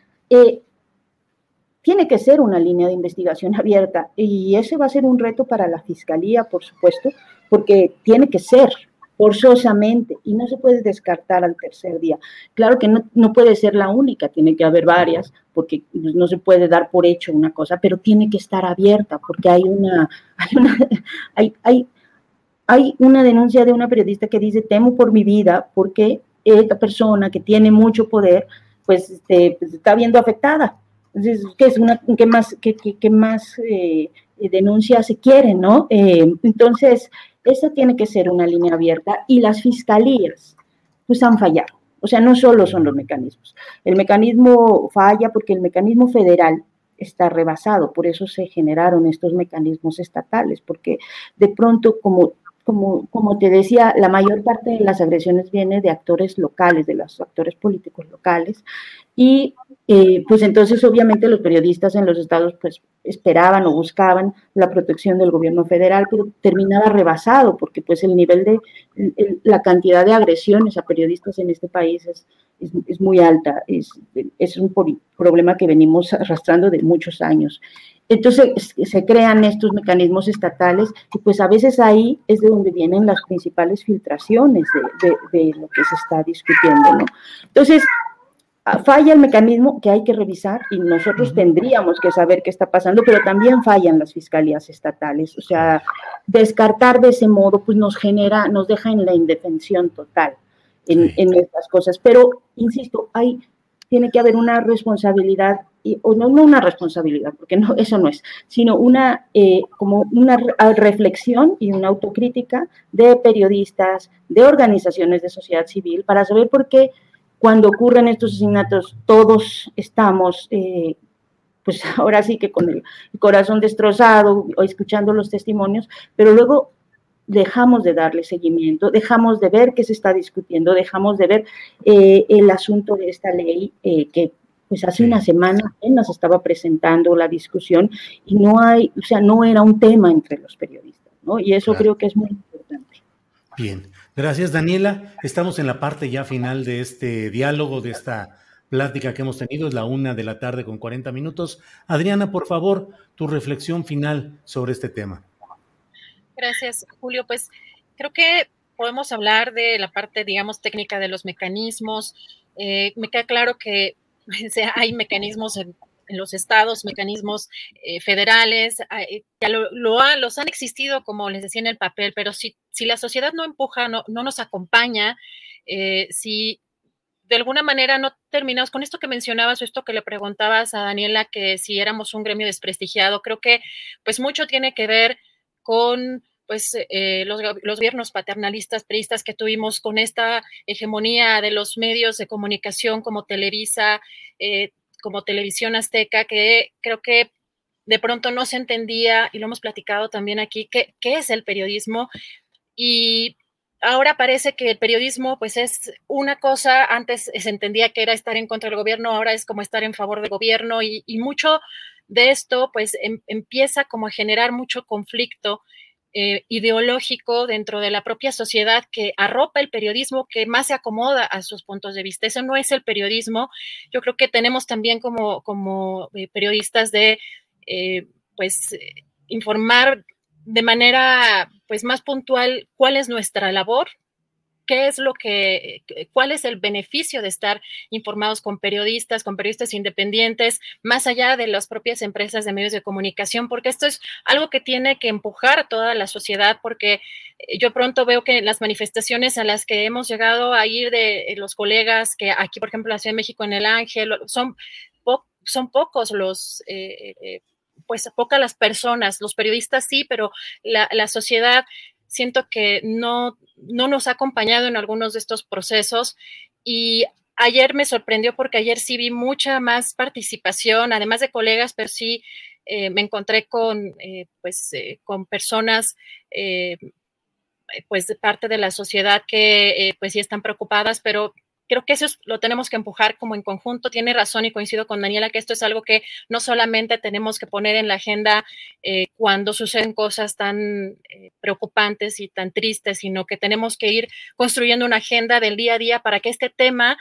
tiene que ser una línea de investigación [laughs] abierta y ese va a ser un reto para la Fiscalía, por supuesto, porque tiene que ser forzosamente y no se puede descartar al tercer día. Claro que no, puede ser la única, tiene que haber varias, porque no se puede dar por hecho una cosa, pero tiene que estar abierta porque [laughs] hay una, hay hay, hay, una denuncia de una periodista que dice, temo por mi vida porque esta persona que tiene mucho poder, pues, este, pues está viendo afectada ¿qué, más, qué, eh, denuncias se quieren, no? Eh, entonces, esa tiene que ser una línea abierta y las fiscalías, pues han fallado. O sea, no solo son los mecanismos. El mecanismo falla porque el mecanismo federal está rebasado, por eso se generaron estos mecanismos estatales, porque de pronto como como, te decía, la mayor parte de las agresiones viene de actores locales, de los actores políticos locales. Y eh, pues entonces obviamente los periodistas en los estados pues esperaban o buscaban la protección del gobierno federal, pero terminaba rebasado porque pues el nivel de, la cantidad de agresiones a periodistas en este país es, es, muy alta, es, es un problema que venimos arrastrando de muchos años. Entonces se crean estos mecanismos estatales y pues a veces ahí es de donde vienen las principales filtraciones de, de, lo que se está discutiendo, ¿no? Entonces, ah, falla el mecanismo que hay que revisar y nosotros tendríamos que saber qué está pasando, pero también fallan las fiscalías estatales. O sea, descartar de ese modo pues nos genera, nos deja en la indefensión total en, en estas cosas. Pero, insisto, hay, tiene que haber una responsabilidad o no, una responsabilidad, porque no, eso no es, sino una, eh, como una reflexión y una autocrítica de periodistas, de organizaciones de sociedad civil, para saber por qué cuando ocurren estos asesinatos todos estamos, eh, pues [laughs] ahora sí que con el corazón destrozado o escuchando los testimonios, pero luego dejamos de darle seguimiento, dejamos de ver qué se está discutiendo, dejamos de ver eh, el asunto de esta ley que pues hace una semana apenas estaba presentando la discusión y no hay, o sea, no era un tema entre los periodistas, ¿no? Y eso creo que es muy importante. Bien, gracias Daniela. Estamos en la parte ya final de este diálogo, de esta plática que hemos tenido, es la una de la tarde con 40 minutos. Adriana, por favor, tu reflexión final sobre este tema. Gracias, Julio. Pues creo que podemos hablar de la parte, digamos, técnica de los mecanismos. Eh, me queda claro que [laughs] hay mecanismos en, los estados, mecanismos eh, federales, eh, ya lo, los han existido, como les decía en el papel, pero si, si la sociedad no empuja, no, no nos acompaña, eh, si de alguna manera no terminamos con esto que mencionabas o esto que le preguntabas a Daniela, que si éramos un gremio desprestigiado, creo que pues mucho tiene que ver con pues eh, los, gobiernos paternalistas, priistas que tuvimos con esta hegemonía de los medios de comunicación como Televisa, eh, como Televisión Azteca, que creo que de pronto no se entendía, y lo hemos platicado también aquí, qué, qué es el periodismo. Y ahora parece que el periodismo pues es una cosa, antes se entendía que era estar en contra del gobierno, ahora es como estar en favor del gobierno y, mucho de esto pues em, empieza como a generar mucho conflicto eh, ideológico dentro de la propia sociedad que arropa el periodismo que más se acomoda a sus puntos de vista. Eso no es el periodismo. Yo creo que tenemos también como, como eh, periodistas de, eh, pues, informar de manera pues más puntual cuál es nuestra labor, qué es lo que, cuál es el beneficio de estar informados con periodistas, con periodistas independientes, más allá de las propias empresas de medios de comunicación, porque esto es algo que tiene que empujar a toda la sociedad, porque eh, yo pronto veo que las manifestaciones a las que hemos llegado a ir de los colegas, que aquí, por ejemplo, en la Ciudad de México, en el Ángel, son, son pocos los... Eh, eh, pues pocas las personas, los periodistas sí, pero la, la sociedad siento que no, no nos ha acompañado en algunos de estos procesos y ayer me sorprendió porque ayer sí vi mucha más participación, además de colegas, pero sí eh, me encontré con, eh, pues, eh, con personas pues de parte de la sociedad que pues sí están preocupadas, pero creo que eso lo tenemos que empujar como en conjunto. Tiene razón y coincido con Daniela que esto es algo que no solamente tenemos que poner en la agenda eh, cuando suceden cosas tan eh, preocupantes y tan tristes, sino que tenemos que ir construyendo una agenda del día a día para que este tema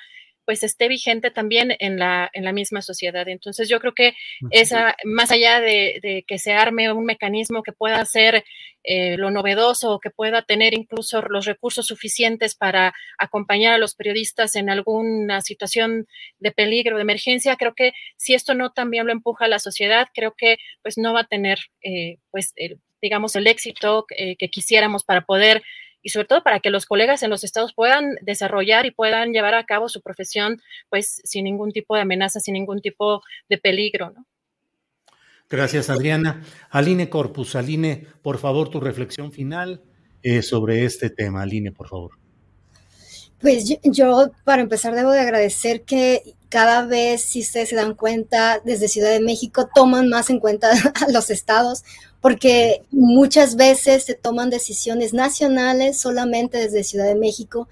pues esté vigente también en la, en la misma sociedad. Entonces yo creo que esa, más allá de, que se arme un mecanismo que pueda ser eh, lo novedoso, que pueda tener incluso los recursos suficientes para acompañar a los periodistas en alguna situación de peligro, de emergencia, creo que si esto no también lo empuja a la sociedad, creo que pues no va a tener eh, pues digamos el éxito eh, que quisiéramos para poder y sobre todo para que los colegas en los estados puedan desarrollar y puedan llevar a cabo su profesión pues sin ningún tipo de amenaza, sin ningún tipo de peligro, ¿no? Gracias, Adriana. Aline Corpus, Aline, por favor, tu reflexión final eh, sobre este tema. Aline, por favor. Pues yo, para empezar, debo de agradecer que cada vez, si ustedes se dan cuenta, desde Ciudad de México toman más en cuenta [laughs] a los estados, porque muchas veces se toman decisiones nacionales solamente desde Ciudad de México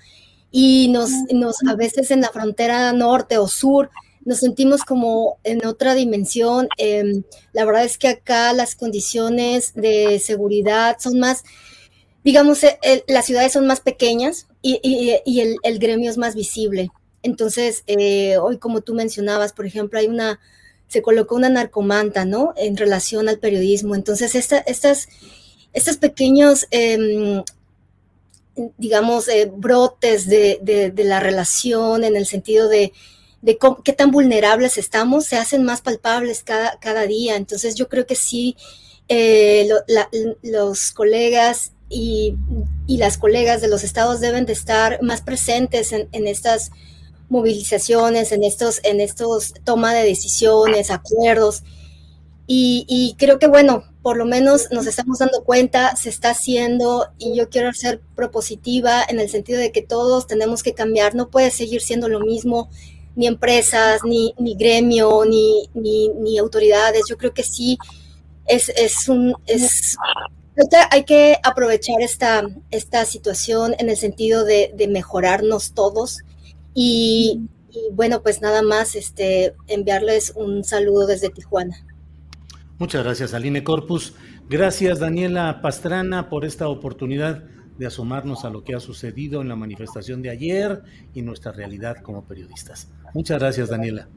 y nos, nos a veces en la frontera norte o sur nos sentimos como en otra dimensión. Em, la verdad es que acá las condiciones de seguridad son más, digamos, las ciudades son más pequeñas y, el, el, gremio es más visible. Entonces, eh, hoy como tú mencionabas, por ejemplo, hay una, se colocó una narcomanta, ¿no? En relación al periodismo. Entonces, esta, estas, estos pequeños, em, digamos, eh, brotes de, la relación en el sentido de, qué tan vulnerables estamos, se hacen más palpables cada, día. Entonces, yo creo que sí, eh, los colegas y, las colegas de los estados deben de estar más presentes en, en estas movilizaciones, en estos, en estos toma de decisiones, acuerdos. Y, creo que, bueno, por lo menos nos estamos dando cuenta, se está haciendo y yo quiero ser propositiva en el sentido de que todos tenemos que cambiar, no puede seguir siendo lo mismo, ni empresas, ni, ni gremio, ni, ni, autoridades. Yo creo que sí es, es un... Es, hay que aprovechar esta, esta situación en el sentido de, de mejorarnos todos y, bueno, pues nada más este, enviarles un saludo desde Tijuana. Muchas gracias, Aline Corpus. Gracias, Daniela Pastrana, por esta oportunidad de asomarnos a lo que ha sucedido en la manifestación de ayer y nuestra realidad como periodistas. Muchas gracias, Daniela.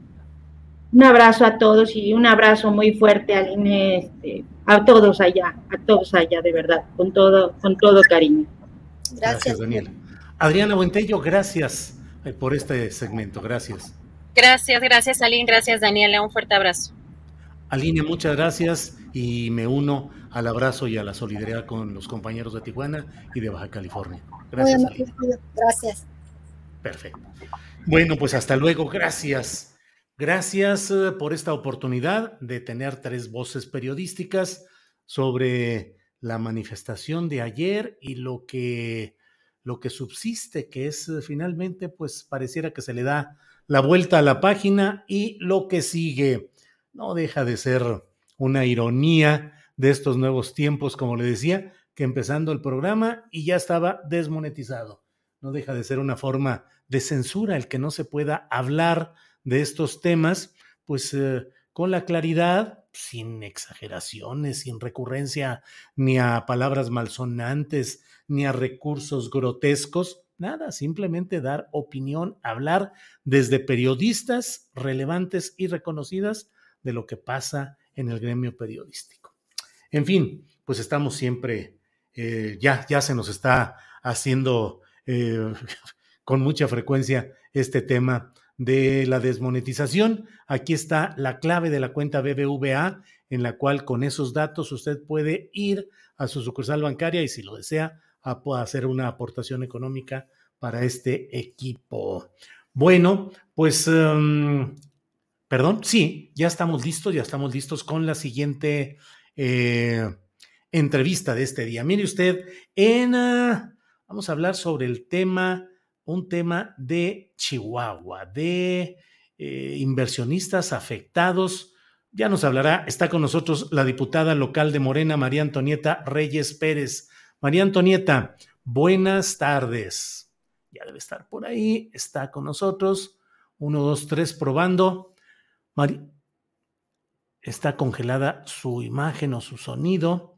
Un abrazo a todos y un abrazo muy fuerte, Aline, este, a todos allá, a todos allá, de verdad, con todo, con todo cariño. Gracias, gracias Daniela. Adriana Buentello, gracias por este segmento. Gracias. Gracias, gracias Aline, gracias Daniela, un fuerte abrazo. Aline, muchas gracias y me uno al abrazo y a la solidaridad con los compañeros de Tijuana y de Baja California. Gracias. Gracias. Perfecto. Bueno, pues hasta luego. Gracias. Gracias eh, por esta oportunidad de tener tres voces periodísticas sobre la manifestación de ayer y lo que lo que subsiste, que es eh, finalmente, pues pareciera que se le da la vuelta a la página y lo que sigue no deja de ser una ironía de estos nuevos tiempos, como le decía, que empezando el programa y ya estaba desmonetizado. No deja de ser una forma de censura el que no se pueda hablar de estos temas, pues eh, con la claridad, sin exageraciones, sin recurrencia ni a palabras malsonantes, ni a recursos grotescos, nada, simplemente dar opinión, hablar desde periodistas relevantes y reconocidas de lo que pasa en el gremio periodístico. En fin, pues estamos siempre, eh, ya, ya se nos está haciendo eh, [laughs] con mucha frecuencia este tema de la desmonetización. Aquí está la clave de la cuenta BBVA, en la cual con esos datos usted puede ir a su sucursal bancaria y si lo desea, a, hacer una aportación económica para este equipo. Bueno, pues, em, perdón, sí, ya estamos listos, ya estamos listos con la siguiente eh, entrevista de este día. Mire usted, en, ah, vamos a hablar sobre el tema, un tema de Chihuahua, de eh, inversionistas afectados. Ya nos hablará, está con nosotros la diputada local de Morena, María Antonieta Reyes Pérez. María Antonieta, buenas tardes. Ya debe estar por ahí, está con nosotros. Uno, dos, tres, probando. Está congelada su imagen o su sonido.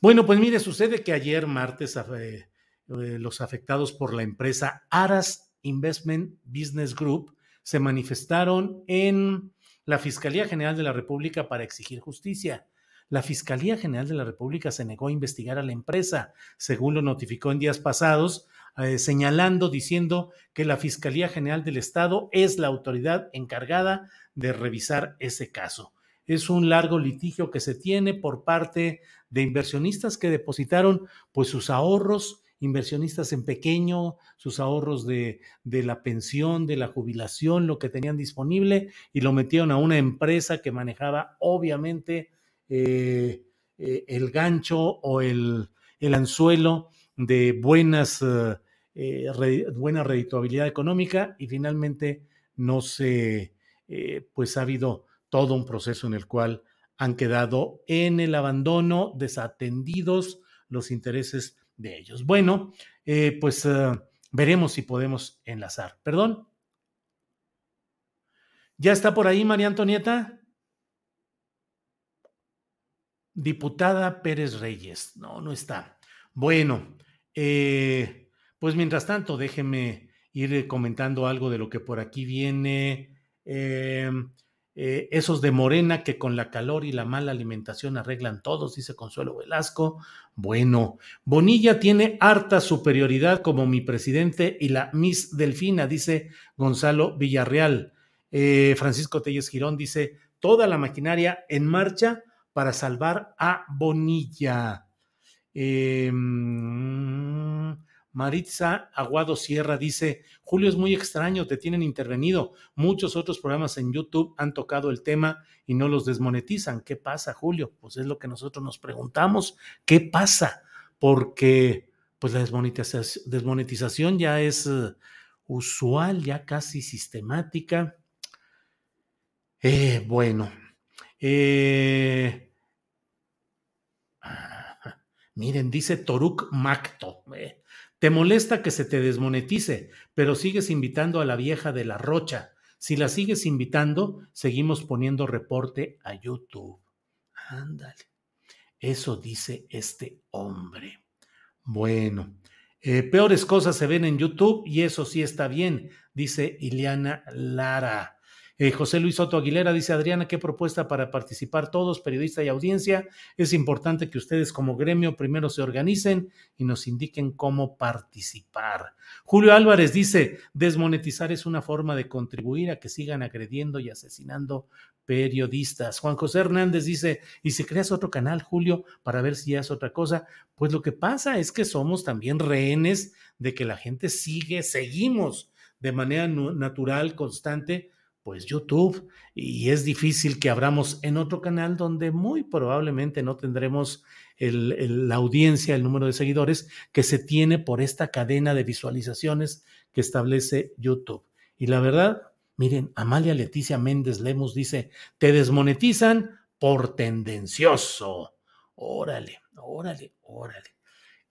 Bueno, pues mire, sucede que ayer martes eh, los afectados por la empresa Aras Investment Business Group se manifestaron en la Fiscalía General de la República para exigir justicia la Fiscalía General de la República se negó a investigar a la empresa, según lo notificó en días pasados, eh, señalando, diciendo que la Fiscalía General del Estado es la autoridad encargada de revisar ese caso. Es un largo litigio que se tiene por parte de inversionistas que depositaron pues sus ahorros, inversionistas en pequeño, sus ahorros de, de la pensión, de la jubilación, lo que tenían disponible y lo metieron a una empresa que manejaba obviamente eh, eh, el gancho o el, anzuelo de buenas, eh, buena redituabilidad económica y finalmente no se, pues ha habido todo un proceso en el cual han quedado en el abandono, desatendidos los intereses de ellos. Bueno, pues veremos si podemos enlazar. Perdón. ¿Ya está por ahí María Antonieta? Diputada Pérez Reyes. No, no está. Bueno, eh, pues mientras tanto, déjeme ir comentando algo de lo que por aquí viene. Eh, esos de Morena que con la calor y la mala alimentación arreglan todos, dice Consuelo Velasco. Bueno, Bonilla tiene harta superioridad como mi presidente y la Miss Delfina, dice Gonzalo Villarreal. Eh, Francisco Telles Girón dice, toda la maquinaria en marcha para salvar a Bonilla. Eh, Maritza Aguado Sierra dice, Julio es muy extraño, te tienen intervenido. Muchos otros programas en YouTube han tocado el tema y no los desmonetizan. ¿Qué pasa, Julio? Pues es lo que nosotros nos preguntamos. ¿Qué pasa? Porque pues la desmonetización, ya es uh, usual, ya casi sistemática. Eh, bueno, eh, [laughs] miren, dice Toruk Macto. Eh, te molesta que se te desmonetice, pero sigues invitando a la vieja de la rocha. Si la sigues invitando, seguimos poniendo reporte a YouTube. Ándale. Eso dice este hombre. Bueno, eh, peores cosas se ven en YouTube y eso sí está bien, dice Iliana Lara. Eh, José Luis Soto Aguilera dice, Adriana, ¿qué propuesta para participar todos, periodista y audiencia? Es importante que ustedes como gremio primero se organicen y nos indiquen cómo participar. Julio Álvarez dice, desmonetizar es una forma de contribuir a que sigan agrediendo y asesinando periodistas. Juan José Hernández dice, ¿y si creas otro canal, Julio, para ver si es otra cosa? Pues lo que pasa es que somos también rehenes de que la gente sigue, seguimos de manera natural, constante, pues YouTube y es difícil que abramos en otro canal donde muy probablemente no tendremos la audiencia, el número de seguidores que se tiene por esta cadena de visualizaciones que establece YouTube. Y la verdad, miren, Amalia Leticia Méndez Lemos dice, te desmonetizan por tendencioso. Órale, órale, órale.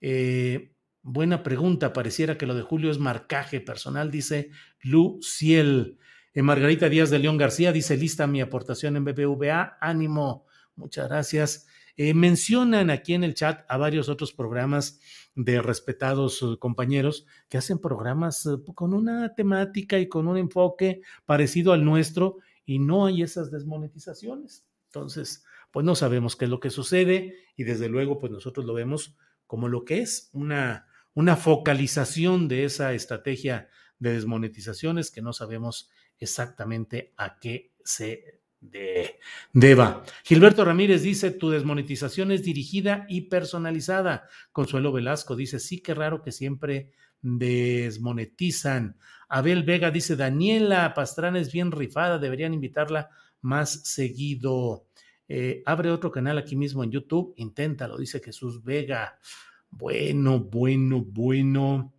Eh, buena pregunta, pareciera que lo de Julio es marcaje personal, dice Luciel. Margarita Díaz de León García dice, lista mi aportación en BBVA, ánimo, muchas gracias. Eh, mencionan aquí en el chat a varios otros programas de respetados eh, compañeros que hacen programas con una temática y con un enfoque parecido al nuestro y no hay esas desmonetizaciones. Entonces, pues no sabemos qué es lo que sucede y desde luego pues nosotros lo vemos como lo que es una, una focalización de esa estrategia de desmonetizaciones que no sabemos exactamente a qué se deba. Gilberto Ramírez dice, tu desmonetización es dirigida y personalizada. Consuelo Velasco dice, sí, qué raro que siempre desmonetizan. Abel Vega dice, Daniela Pastrana es bien rifada, deberían invitarla más seguido. Eh, abre otro canal aquí mismo en YouTube, inténtalo, dice Jesús Vega. Bueno, bueno, bueno.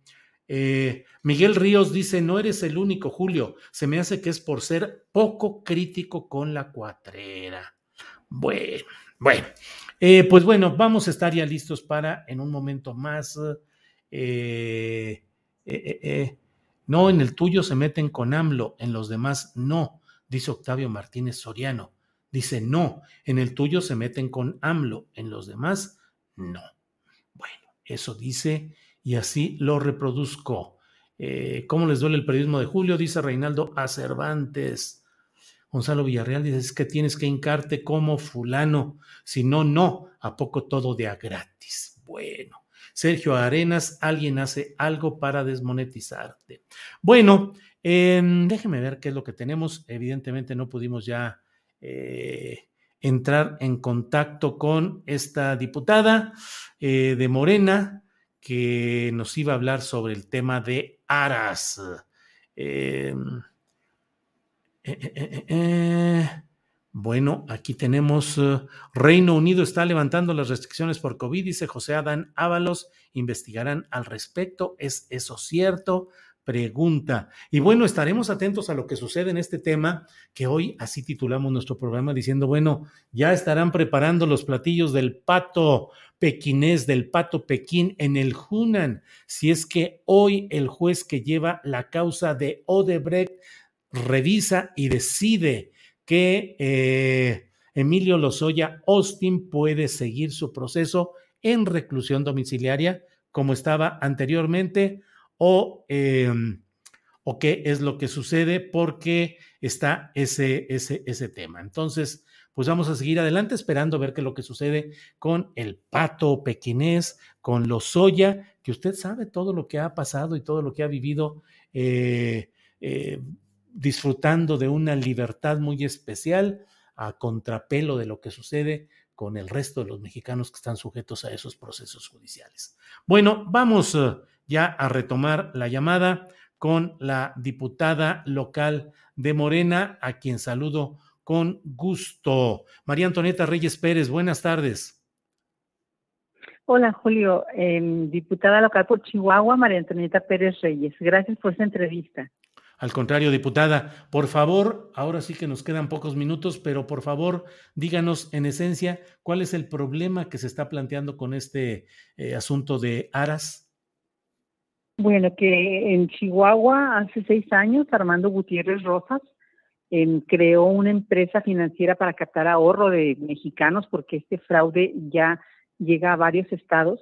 Eh, Miguel Ríos dice, no eres el único, Julio. Se me hace que es por ser poco crítico con la cuatrera. Bueno, bueno. Eh, pues bueno, vamos a estar ya listos para en un momento más. Eh, no, en el tuyo se meten con AMLO, en los demás no, dice Octavio Martínez Soriano. Dice, no, en el tuyo se meten con AMLO, en los demás no. Bueno, eso dice y así lo reproduzco. Eh, ¿Cómo les duele el periodismo de Julio? Dice Reinaldo A. Cervantes. Gonzalo Villarreal dice, es que tienes que hincarte como fulano, si no, no, ¿a poco todo de a gratis? Bueno, Sergio Arenas, alguien hace algo para desmonetizarte. Bueno, eh, déjeme ver qué es lo que tenemos. Evidentemente no pudimos ya eh, entrar en contacto con esta diputada eh, de Morena, que nos iba a hablar sobre el tema de Aras. Em, eh, eh, eh, bueno, aquí tenemos Reino Unido está levantando las restricciones por COVID, dice José Adán Ábalos, investigarán al respecto, ¿es eso cierto? Pregunta. Y bueno, estaremos atentos a lo que sucede en este tema, que hoy así titulamos nuestro programa diciendo, bueno, ya estarán preparando los platillos del pato pequinés, del pato Pekín en el Hunan, si es que hoy el juez que lleva la causa de Odebrecht revisa y decide que eh, Emilio Lozoya Austin puede seguir su proceso en reclusión domiciliaria como estaba anteriormente o, em, o qué es lo que sucede porque está ese, ese, ese tema. Entonces, pues vamos a seguir adelante esperando ver qué es lo que sucede con el pato pequinés, con los soya, que usted sabe todo lo que ha pasado y todo lo que ha vivido eh, eh, disfrutando de una libertad muy especial a contrapelo de lo que sucede con el resto de los mexicanos que están sujetos a esos procesos judiciales. Bueno, vamos eh, ya a retomar la llamada con la diputada local de Morena, a quien saludo con gusto. María Antonieta Reyes Pérez, buenas tardes. Hola, Julio. Diputada local por Chihuahua, María Antonieta Pérez Reyes. Gracias por esta entrevista. Al contrario, diputada, por favor, ahora sí que nos quedan pocos minutos, pero por favor, díganos en esencia cuál es el problema que se está planteando con este eh, asunto de Aras. Bueno, que en Chihuahua hace seis años Armando Gutiérrez Rosas em, creó una empresa financiera para captar ahorro de mexicanos porque este fraude ya llega a varios estados.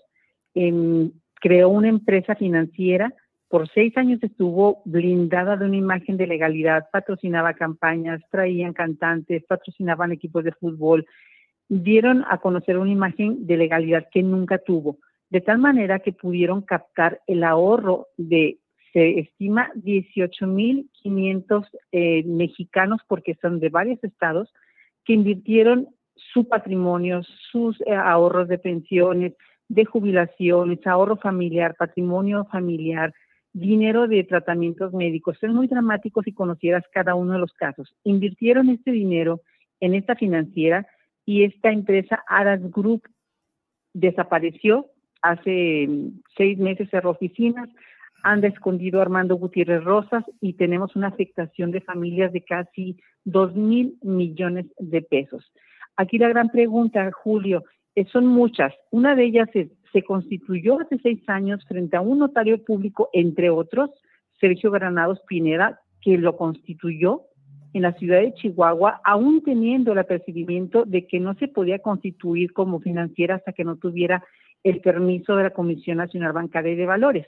Em, creó una empresa financiera, por seis años estuvo blindada de una imagen de legalidad, patrocinaba campañas, traían cantantes, patrocinaban equipos de fútbol, dieron a conocer una imagen de legalidad que nunca tuvo de tal manera que pudieron captar el ahorro de, se estima, 18.500 eh, mexicanos, porque son de varios estados, que invirtieron su patrimonio, sus eh, ahorros de pensiones, de jubilaciones, ahorro familiar, patrimonio familiar, dinero de tratamientos médicos. Son muy dramáticos si conocieras cada uno de los casos. Invirtieron este dinero en esta financiera y esta empresa Aras Group desapareció hace seis meses cerró oficinas, han escondido Armando Gutiérrez Rosas y tenemos una afectación de familias de casi dos mil millones de pesos. Aquí la gran pregunta, Julio, son muchas. Una de ellas es, se constituyó hace seis años frente a un notario público, entre otros, Sergio Granados Pineda, que lo constituyó en la ciudad de Chihuahua, aún teniendo el apercibimiento de que no se podía constituir como financiera hasta que no tuviera el permiso de la Comisión Nacional Bancaria y de Valores.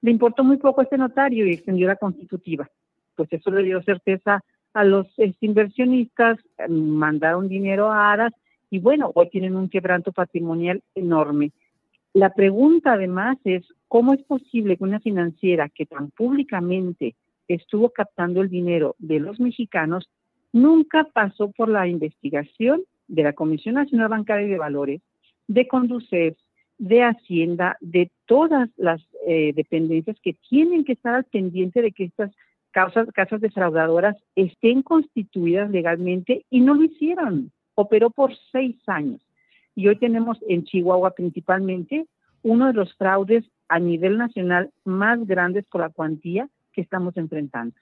Le importó muy poco a este notario y extendió la constitutiva. Pues eso le dio certeza a los este, inversionistas, mandaron dinero a Aras y bueno, hoy tienen un quebranto patrimonial enorme. La pregunta además es, ¿cómo es posible que una financiera que tan públicamente estuvo captando el dinero de los mexicanos nunca pasó por la investigación de la Comisión Nacional Bancaria y de Valores, de Conducef, de Hacienda, de todas las eh, dependencias que tienen que estar al pendiente de que estas causas, casas defraudadoras estén constituidas legalmente y no lo hicieron. Operó por seis años. Y hoy tenemos en Chihuahua principalmente uno de los fraudes a nivel nacional más grandes por la cuantía que estamos enfrentando.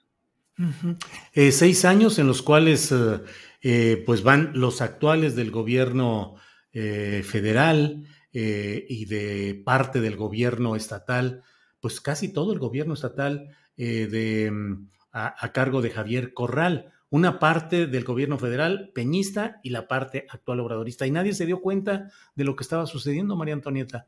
Eh, seis años en los cuales eh, pues van los actuales del gobierno federal, eh, y de parte del gobierno estatal, pues casi todo el gobierno estatal eh, de, mm, a, cargo de Javier Corral, una parte del gobierno federal peñista y la parte actual obradorista. Y nadie se dio cuenta de lo que estaba sucediendo, María Antonieta.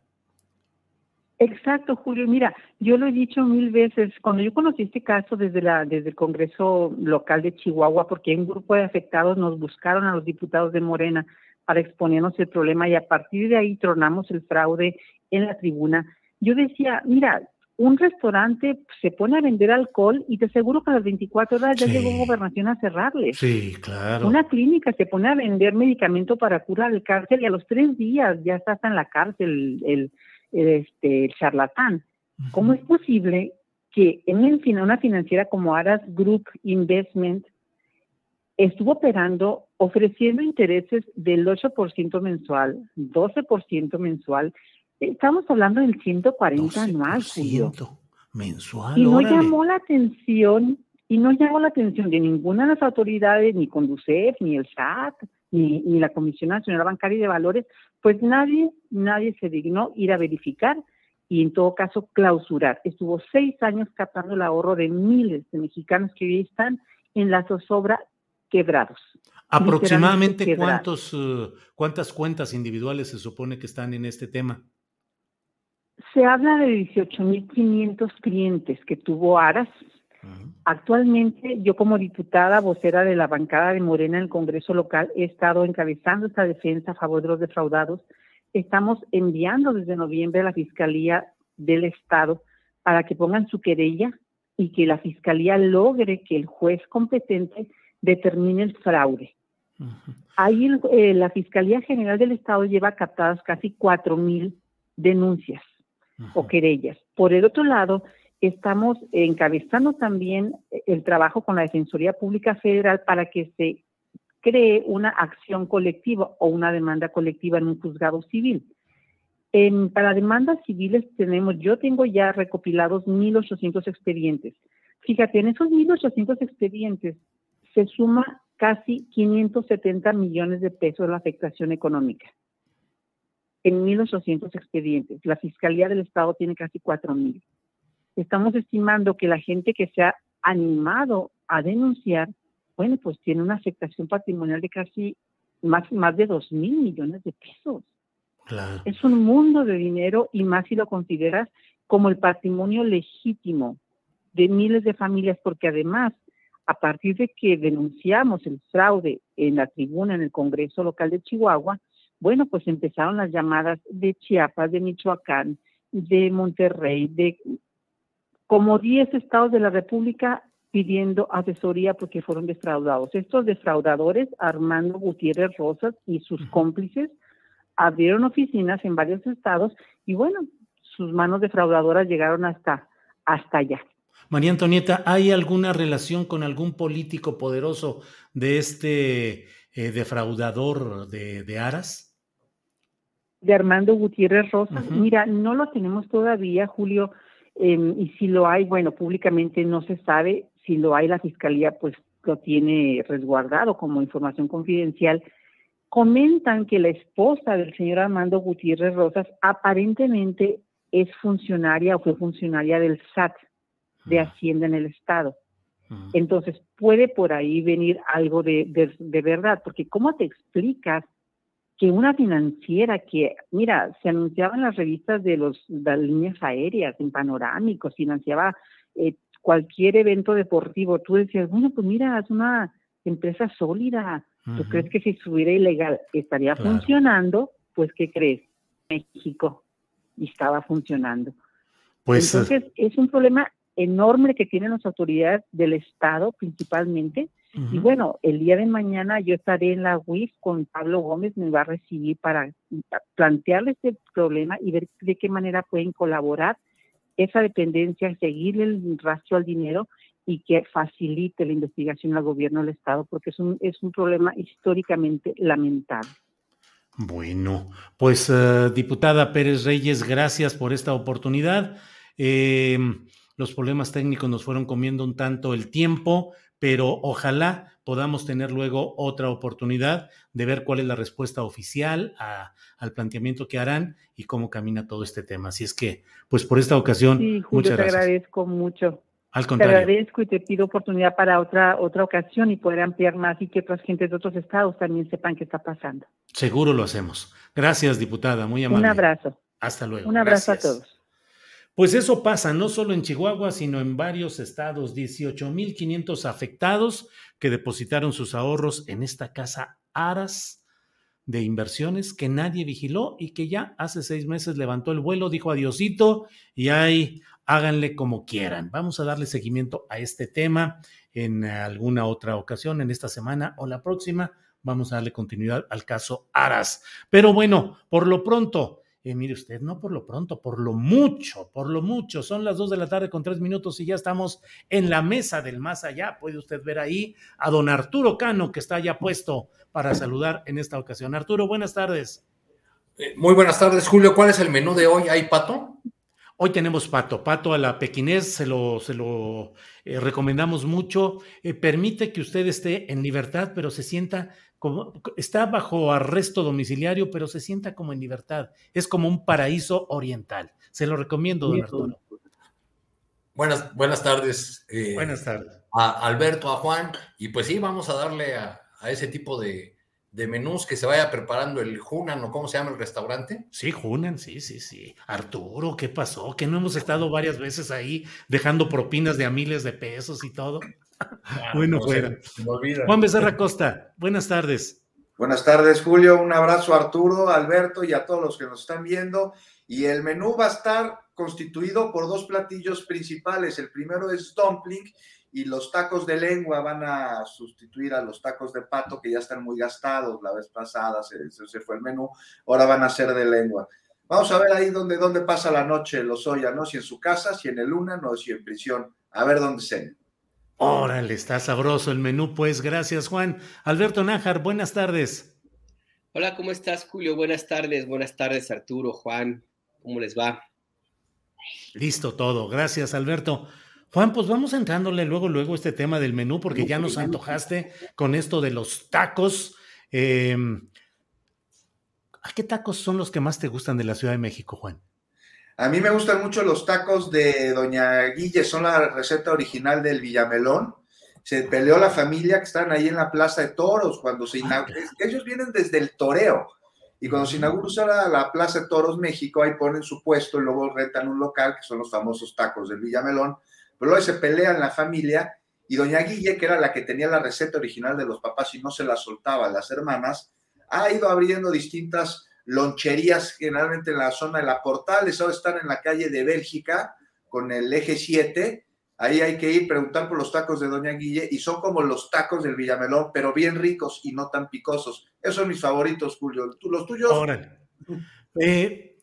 Exacto, Julio. Mira, yo lo he dicho mil veces. Cuando yo conocí este caso desde la desde el Congreso local de Chihuahua, porque un grupo de afectados nos buscaron a los diputados de Morena para exponernos el problema y a partir de ahí tronamos el fraude en la tribuna. Yo decía, mira, un restaurante se pone a vender alcohol y te aseguro que a las 24 horas ya llegó gobernación a cerrarle. Sí, claro. Una clínica se pone a vender medicamento para curar el cárcel y a los tres días ya está en la cárcel el, este, el charlatán. ¿Cómo es posible que en una financiera como Aras Group Investment estuvo operando ofreciendo intereses del 8% mensual, 12% mensual. Estamos hablando del 140 anual. Mensual. Y no llamó la atención, y no llamó la atención de ninguna de las autoridades, ni Conducef, ni el SAT, ni, ni la Comisión Nacional Bancaria y de Valores, pues nadie, nadie se dignó ir a verificar y en todo caso clausurar. Estuvo seis años captando el ahorro de miles de mexicanos que hoy están en la zozobra quebrados. Aproximadamente cuántos, eh, cuántas cuentas individuales se supone que están en este tema. Se habla de 18.500 clientes que tuvo Aras. Actualmente, yo como diputada vocera de la bancada de Morena en el Congreso local he estado encabezando esta defensa a favor de los defraudados. Estamos enviando desde noviembre a la Fiscalía del Estado para que pongan su querella y que la Fiscalía logre que el juez competente determine el fraude. Ahí eh, la Fiscalía General del Estado lleva captadas casi 4.000 denuncias o querellas. Por el otro lado, estamos encabezando también el trabajo con la Defensoría Pública Federal para que se cree una acción colectiva o una demanda colectiva en un juzgado civil. En, para demandas civiles tenemos, yo tengo ya recopilados 1.800 expedientes. Fíjate, en esos 1.800 expedientes se suma casi 570 millones de pesos de la afectación económica en 1.800 expedientes. La Fiscalía del Estado tiene casi 4.000. Estamos estimando que la gente que se ha animado a denunciar, bueno, pues tiene una afectación patrimonial de casi más, más de 2.000 millones de pesos. Es un mundo de dinero y más si lo consideras como el patrimonio legítimo de miles de familias, porque además, a partir de que denunciamos el fraude en la tribuna en el Congreso local de Chihuahua, bueno, pues empezaron las llamadas de Chiapas, de Michoacán, de Monterrey, de como 10 estados de la República pidiendo asesoría porque fueron defraudados. Estos defraudadores, Armando Gutiérrez Rosas y sus cómplices, abrieron oficinas en varios estados y bueno, sus manos defraudadoras llegaron hasta, hasta allá. María Antonieta, ¿hay alguna relación con algún político poderoso de este eh, defraudador de, de Aras? de Armando Gutiérrez Rosas. Mira, no lo tenemos todavía, Julio, em, y si lo hay, bueno, públicamente no se sabe, si lo hay la Fiscalía pues lo tiene resguardado como información confidencial. Comentan que la esposa del señor Armando Gutiérrez Rosas aparentemente es funcionaria o fue funcionaria del SAT, de Hacienda en el Estado. Entonces puede por ahí venir algo de, de verdad, porque ¿cómo te explicas que una financiera que, mira, se anunciaba en las revistas de, los, las líneas aéreas, en panorámicos, financiaba eh, cualquier evento deportivo, tú decías, bueno, pues mira, es una empresa sólida, ¿tú crees que si estuviera ilegal estaría funcionando? Pues, ¿qué crees? México, y estaba funcionando. Pues, Entonces, es un problema enorme que tienen las autoridades del Estado principalmente, y bueno, el día de mañana yo estaré en la UIF con Pablo Gómez, me va a recibir para plantearle este problema y ver de qué manera pueden colaborar esa dependencia, seguirle el rastro al dinero y que facilite la investigación al gobierno del Estado, porque es un, es un problema históricamente lamentable. Bueno, pues eh, diputada Pérez Reyes, gracias por esta oportunidad. Eh, los problemas técnicos nos fueron comiendo un tanto el tiempo, pero ojalá podamos tener luego otra oportunidad de ver cuál es la respuesta oficial al planteamiento que harán y cómo camina todo este tema. Así es que, pues por esta ocasión, sí, Julio, muchas te agradezco mucho. Al contrario. Te agradezco y te pido oportunidad para otra, otra ocasión y poder ampliar más y que otras gentes de otros estados también sepan qué está pasando. Seguro lo hacemos. Gracias, diputada. Muy amable. Un abrazo. Hasta luego. Un abrazo a todos. Pues eso pasa no solo en Chihuahua, sino en varios estados. 18.500 afectados que depositaron sus ahorros en esta casa Aras de inversiones que nadie vigiló y que ya hace seis meses levantó el vuelo, dijo adiosito y ahí háganle como quieran. Vamos a darle seguimiento a este tema en alguna otra ocasión, en esta semana o la próxima. Vamos a darle continuidad al caso Aras. Pero bueno, por lo pronto, eh, mire usted, no por lo pronto, por lo mucho, por lo mucho. Son las dos de la tarde con tres minutos y ya estamos en la mesa del más allá. Puede usted ver ahí a don Arturo Cano, que está ya puesto para saludar en esta ocasión. Arturo, buenas tardes. Eh, muy buenas tardes, Julio. ¿Cuál es el menú de hoy? ¿Hay pato? Hoy tenemos pato, pato a la pequinés, se lo, se lo eh, recomendamos mucho. Eh, permite que usted esté en libertad, pero se sienta como, está bajo arresto domiciliario, pero se sienta como en libertad. Es como un paraíso oriental. Se lo recomiendo, don Arturo. Buenas, buenas tardes. Eh, buenas tardes. A Alberto, a Juan, y pues sí, vamos a darle a, a ese tipo de, de menús que se vaya preparando el Hunan o cómo se llama el restaurante. Sí, Hunan, sí, sí, sí. Arturo, ¿qué pasó? Que no hemos estado varias veces ahí dejando propinas de a miles de pesos y todo. Ah, bueno, fuera. Juan Becerra Costa, buenas tardes. Buenas tardes, Julio. Un abrazo a Arturo, a Alberto y a todos los que nos están viendo. Y el menú va a estar constituido por dos platillos principales. El primero es dumpling y los tacos de lengua van a sustituir a los tacos de pato que ya están muy gastados. La vez pasada se, se fue el menú, ahora van a ser de lengua. Vamos a ver ahí dónde, dónde pasa la noche los Oya, ¿no? Si en su casa, si en el Luna, no, si en prisión. A ver dónde se. Órale, está sabroso el menú, pues gracias, Juan. Alberto Nájar, buenas tardes. Hola, ¿cómo estás, Julio? Buenas tardes, buenas tardes, Arturo, Juan. ¿Cómo les va? Listo todo, gracias, Alberto. Juan, pues vamos entrándole luego, luego este tema del menú, porque ya nos antojaste con esto de los tacos. Em, ¿A qué tacos son los que más te gustan de la Ciudad de México, Juan? A mí me gustan mucho los tacos de Doña Guille, son la receta original del Villamelón. Se peleó la familia que están ahí en la Plaza de Toros cuando se inauguró. Ellos vienen desde el toreo. Y cuando se inaugura la Plaza de Toros México, ahí ponen su puesto y luego rentan un local, que son los famosos tacos del Villamelón pero luego se pelean la familia y doña Guille, que era la que tenía la receta original de los papás y no se la soltaba a las hermanas, ha ido abriendo distintas loncherías, generalmente en la zona de la Portales, ahora están en la calle de Bélgica con el eje 7, ahí hay que ir, preguntar por los tacos de Doña Guille y son como los tacos del Villamelón, pero bien ricos y no tan picosos. Esos son mis favoritos, Julio. ¿Los tuyos? Órale. Eh,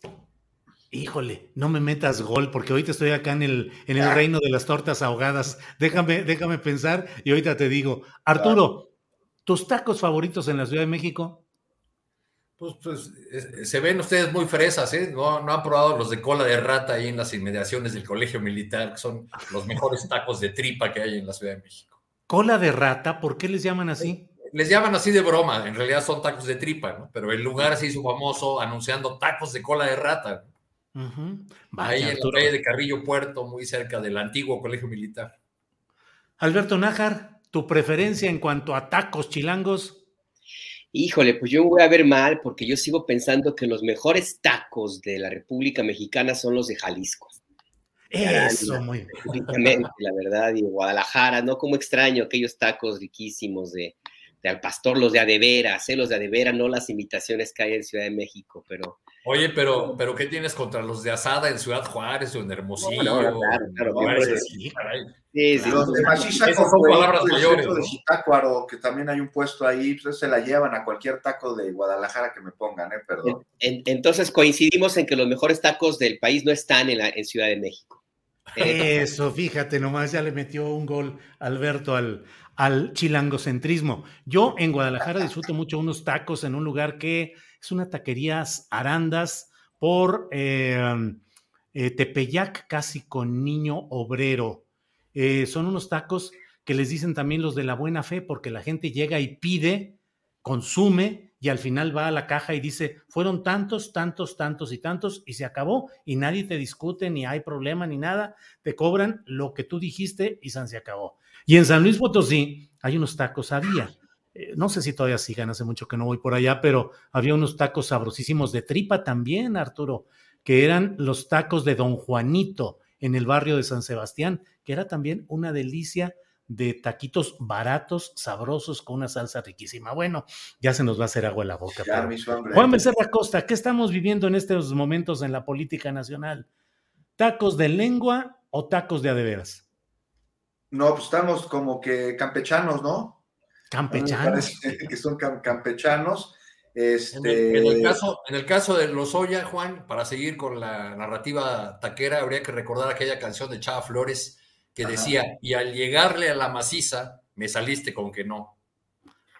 híjole, no me metas gol, porque ahorita estoy acá en el, en el reino de las tortas ahogadas. Déjame, déjame pensar y ahorita te digo. Arturo, ¿tus tacos favoritos en la Ciudad de México? Pues, pues se ven ustedes muy fresas, ¿eh? No, no han probado los de cola de rata ahí en las inmediaciones del colegio militar, que son los mejores tacos de tripa que hay en la Ciudad de México. ¿Cola de rata? ¿Por qué les llaman así? Les llaman así de broma, en realidad son tacos de tripa, ¿no? Pero el lugar se hizo famoso anunciando tacos de cola de rata. Ahí en la calle de Carrillo Puerto, muy cerca del antiguo colegio militar. Alberto Nájar, ¿tu preferencia en cuanto a tacos chilangos? Híjole, pues yo voy a ver mal porque yo sigo pensando que los mejores tacos de la República Mexicana son los de Jalisco. Eso, muy bien. La verdad, y Guadalajara, ¿no? Como extraño aquellos tacos riquísimos de, al pastor, los de adeveras, ¿eh? los de adevera, no las imitaciones que hay en Ciudad de México, pero Oye, pero, pero ¿qué tienes contra los de asada en Ciudad Juárez o en Hermosillo? claro, claro, sí, sí, sí, Los de Machicha son palabras mayores. de Zitácuaro, que también hay un puesto ahí, pues se la llevan a cualquier taco de Guadalajara que me pongan, ¿eh? Perdón. entonces coincidimos en que los mejores tacos del país no están en, la, en Ciudad de México. Eso, fíjate, nomás ya le metió un gol Alberto al, al chilangocentrismo. Yo en Guadalajara disfruto mucho unos tacos en un lugar que es una taquería Arandas por eh, eh, Tepeyac, casi con niño obrero. Eh, son unos tacos que les dicen también los de la buena fe, porque la gente llega y pide, consume y al final va a la caja y dice, fueron tantos, tantos, tantos y tantos y se acabó y nadie te discute, ni hay problema, ni nada, te cobran lo que tú dijiste y se acabó. Y en San Luis Potosí hay unos tacos, había, eh, no sé si todavía sigan, hace mucho que no voy por allá, pero había unos tacos sabrosísimos de tripa también, Arturo, que eran los tacos de Don Juanito en el barrio de San Sebastián, que era también una delicia de taquitos baratos, sabrosos, con una salsa riquísima. Bueno, ya se nos va a hacer agua en la boca. Juan Becerra Costa, ¿qué estamos viviendo en estos momentos en la política nacional? ¿Tacos de lengua o tacos de adeveras? No, pues estamos como que campechanos, ¿no? Campechanos. [laughs] Que son campechanos. Este... En, el, caso, en el caso de Lozoya, Juan, para seguir con la narrativa taquera, habría que recordar aquella canción de Chava Flores que decía, y al llegarle a la maciza, me saliste con que no.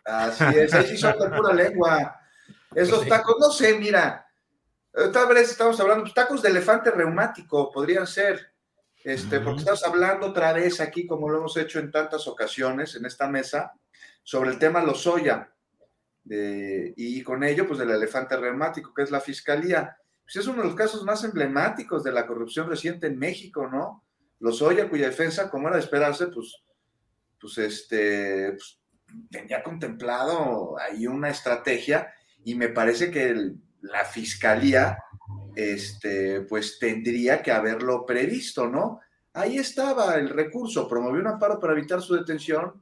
Así es, ahí sí son de pura lengua. Esos tacos, no sé, mira, Tal vez estamos hablando, pues, tacos de elefante reumático podrían ser, este, porque estamos hablando otra vez aquí, como lo hemos hecho en tantas ocasiones en esta mesa, sobre el tema Lozoya. De, y con ello, pues del elefante reumático, que es la fiscalía. Pues es uno de los casos más emblemáticos de la corrupción reciente en México, ¿no? Lozoya, cuya defensa, como era de esperarse, pues, pues este, pues, tenía contemplado ahí una estrategia y me parece que la fiscalía, este, pues tendría que haberlo previsto, ¿no? Ahí estaba el recurso, promovió un amparo para evitar su detención,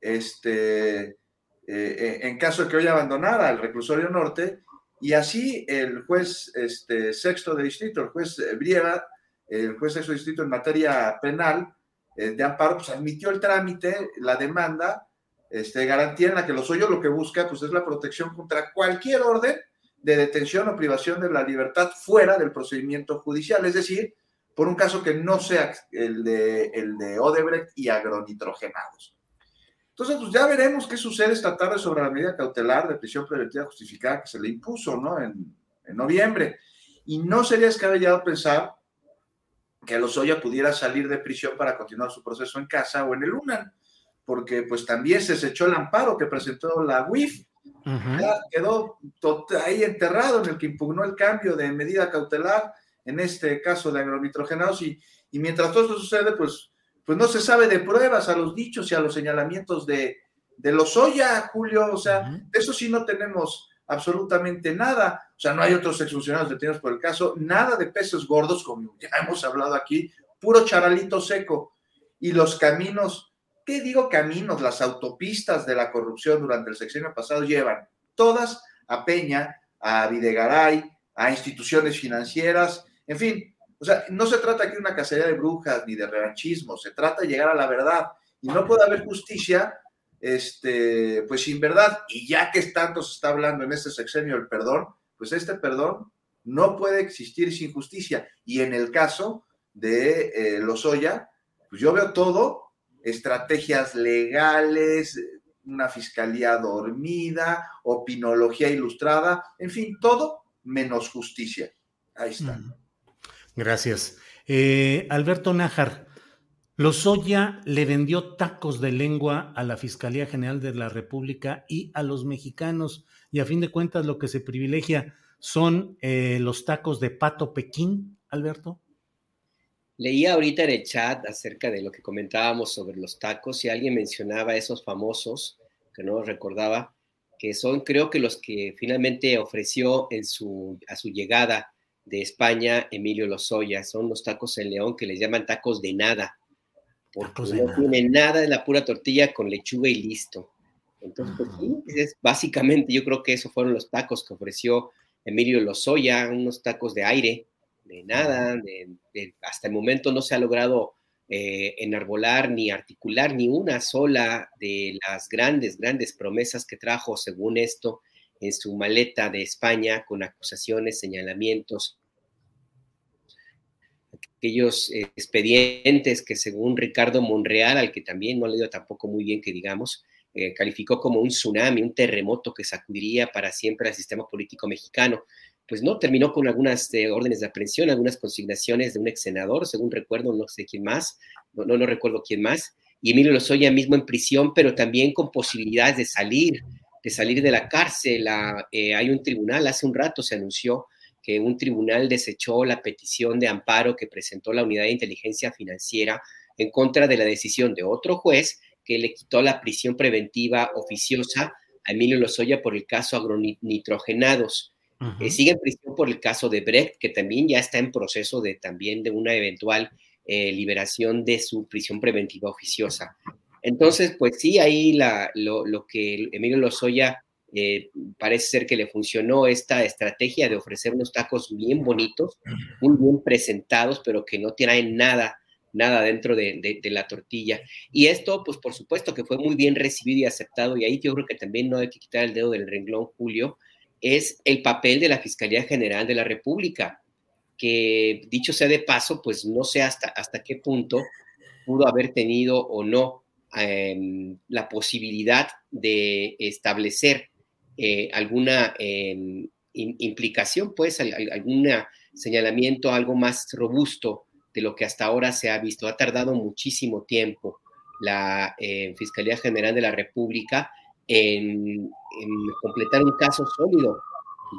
este, eh, en caso de que hoy abandonara el reclusorio norte, y así el juez este, sexto de distrito, el juez Briera, el juez sexto de distrito en materia penal eh, de amparo, pues admitió el trámite, la demanda, este, garantía en la que los hoyos lo que busca pues, es la protección contra cualquier orden de detención o privación de la libertad fuera del procedimiento judicial, es decir, por un caso que no sea el de, el de Odebrecht y agronitrogenados. Entonces, pues ya veremos qué sucede esta tarde sobre la medida cautelar de prisión preventiva justificada que se le impuso, ¿no? En, en noviembre. Y no sería descabellado pensar que Lozoya pudiera salir de prisión para continuar su proceso en casa o en el UNAN porque pues también se echó el amparo que presentó la UIF, quedó ahí enterrado en el que impugnó el cambio de medida cautelar, en este caso de agronitrogenados, y, y mientras todo esto sucede, pues, pues no se sabe de pruebas a los dichos y a los señalamientos de, de los Oya, Julio, o sea, eso sí no tenemos absolutamente nada, o sea, no hay otros exfuncionarios detenidos por el caso, nada de peces gordos, como ya [laughs] hemos hablado aquí, puro charalito seco, y los caminos ¿Qué digo caminos? Las autopistas de la corrupción durante el sexenio pasado llevan todas a Peña, a Videgaray, a instituciones financieras, en fin. O sea, no se trata aquí de una cacería de brujas ni de revanchismo, se trata de llegar a la verdad. Y no puede haber justicia, este, pues sin verdad. Y ya que tanto se está hablando en este sexenio del perdón, pues este perdón no puede existir sin justicia. Y en el caso de eh, Lozoya, pues yo veo todo estrategias legales, una fiscalía dormida, opinología ilustrada, en fin, todo menos justicia. Ahí está. Gracias. Eh, Alberto Nájar, Lozoya le vendió tacos de lengua a la Fiscalía General de la República y a los mexicanos, y a fin de cuentas lo que se privilegia son eh, los tacos de pato Pekín, Alberto. Leía ahorita en el chat acerca de lo que comentábamos sobre los tacos y alguien mencionaba esos famosos, que no recordaba, que son creo que los que finalmente ofreció en su, a su llegada de España Emilio Lozoya. Son los tacos en León que les llaman tacos de nada, porque no tienen nada de la pura tortilla con lechuga y listo. Entonces, pues, es, básicamente yo creo que esos fueron los tacos que ofreció Emilio Lozoya, unos tacos de aire, de nada, hasta el momento no se ha logrado eh, enarbolar ni articular ni una sola de las grandes, grandes promesas que trajo, según esto, en su maleta de España, con acusaciones, señalamientos, aquellos eh, expedientes que según Ricardo Monreal, al que también no le dio tampoco muy bien que digamos, eh, calificó como un tsunami, un terremoto que sacudiría para siempre al sistema político mexicano pues no, terminó con algunas eh, órdenes de aprehensión, algunas consignaciones de un ex senador, según recuerdo, no sé quién más, no, no, recuerdo quién más, y Emilio Lozoya mismo en prisión, pero también con posibilidades de salir, de salir de la cárcel. Eh, hay un tribunal, hace un rato se anunció que un tribunal desechó la petición de amparo que presentó la Unidad de Inteligencia Financiera en contra de la decisión de otro juez que le quitó la prisión preventiva oficiosa a Emilio Lozoya por el caso agronitrogenados. Eh, sigue en prisión por el caso de Brecht, que también ya está en proceso de también de una eventual eh, liberación de su prisión preventiva oficiosa. Entonces, pues sí, ahí la, lo, lo, que Emilio Lozoya eh, parece ser que le funcionó esta estrategia de ofrecer unos tacos bien bonitos, muy bien presentados, pero que no tienen nada, nada dentro de, de, de, la tortilla. Y esto, pues por supuesto que fue muy bien recibido y aceptado, y ahí yo creo que también no hay que quitar el dedo del renglón, Julio, es el papel de la Fiscalía General de la República, que dicho sea de paso, pues no sé hasta, hasta qué punto pudo haber tenido o no em, la posibilidad de establecer eh, alguna em, implicación, pues, algún señalamiento, algo más robusto de lo que hasta ahora se ha visto. Ha tardado muchísimo tiempo la eh, Fiscalía General de la República en, completar un caso sólido.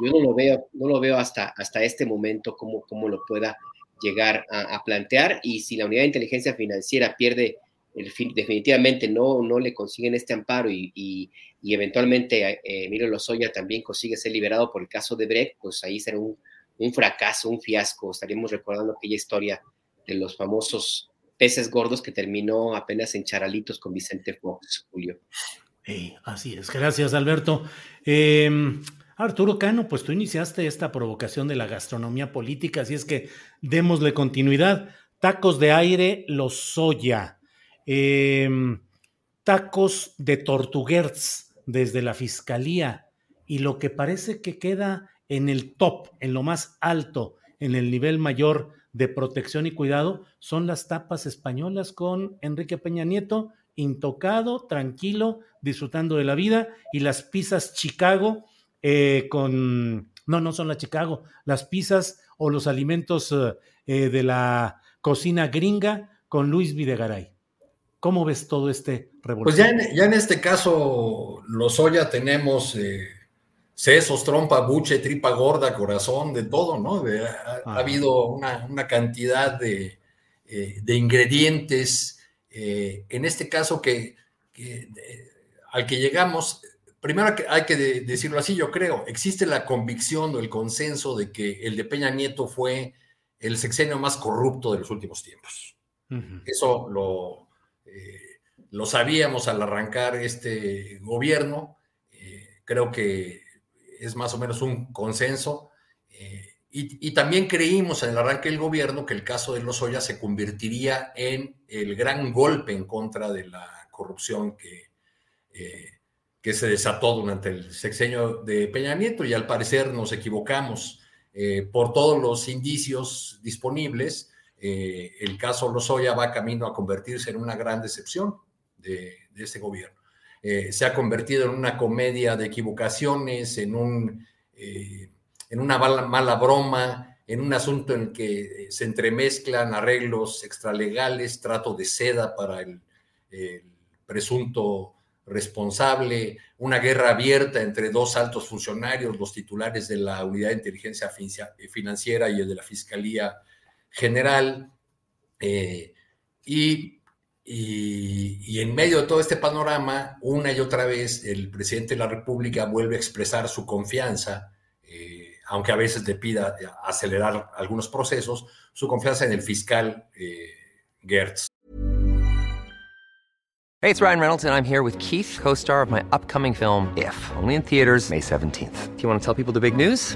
Yo no lo veo, no lo veo hasta, hasta este momento cómo, cómo lo pueda llegar a, plantear y si la unidad de inteligencia financiera pierde definitivamente no, no le consiguen este amparo y, y, eventualmente eh, Emilio Lozoya también consigue ser liberado por el caso de Brecht, pues ahí será un, un fracaso, un fiasco. Estaríamos recordando aquella historia de los famosos peces gordos que terminó apenas en charalitos con Vicente Fox, Julio. así es, gracias Alberto. Em, Arturo Cano, pues tú iniciaste esta provocación de la gastronomía política, así es que démosle continuidad. Tacos de aire, los soya. Em, tacos de tortuguerz desde la fiscalía. Y lo que parece que queda en el top, en lo más alto, en el nivel mayor de protección y cuidado son las tapas españolas con Enrique Peña Nieto, intocado, tranquilo, disfrutando de la vida, y las pizzas Chicago eh, con, no, no son las Chicago, las pizzas o los alimentos eh, de la cocina gringa con Luis Videgaray. ¿Cómo ves todo este revolución? Pues ya en, ya en este caso, los Oya tenemos sesos, trompa, buche, tripa gorda, corazón, de todo, ¿no? ha, habido una, cantidad de, eh, ingredientes, eh, en este caso que, al que llegamos, primero hay que decirlo así, yo creo, existe la convicción o el consenso de que el de Peña Nieto fue el sexenio más corrupto de los últimos tiempos. Eso lo, eh, lo sabíamos al arrancar este gobierno. creo que es más o menos un consenso. Eh, y, también creímos en el arranque del gobierno que el caso de Lozoya se convertiría en el gran golpe en contra de la corrupción que, eh, que se desató durante el sexenio de Peña Nieto y al parecer nos equivocamos eh, por todos los indicios disponibles. El caso Lozoya va camino a convertirse en una gran decepción de, de este gobierno. Eh, se ha convertido en una comedia de equivocaciones, en, un, eh, en una mala, broma, en un asunto en que se entremezclan arreglos extralegales, trato de seda para el, presunto responsable, una guerra abierta entre dos altos funcionarios, los titulares de la Unidad de Inteligencia Financiera y el de la Fiscalía General. Eh, y y, en medio de todo este panorama, una y otra vez, el presidente de la República vuelve a expresar su confianza, eh, aunque a veces le pida acelerar algunos procesos, su confianza en el fiscal eh, Gertz. Hey, it's Ryan Reynolds, and I'm here with Keith, co star of my upcoming film, If, only in theaters, May 17th. Do you want to tell people the big news?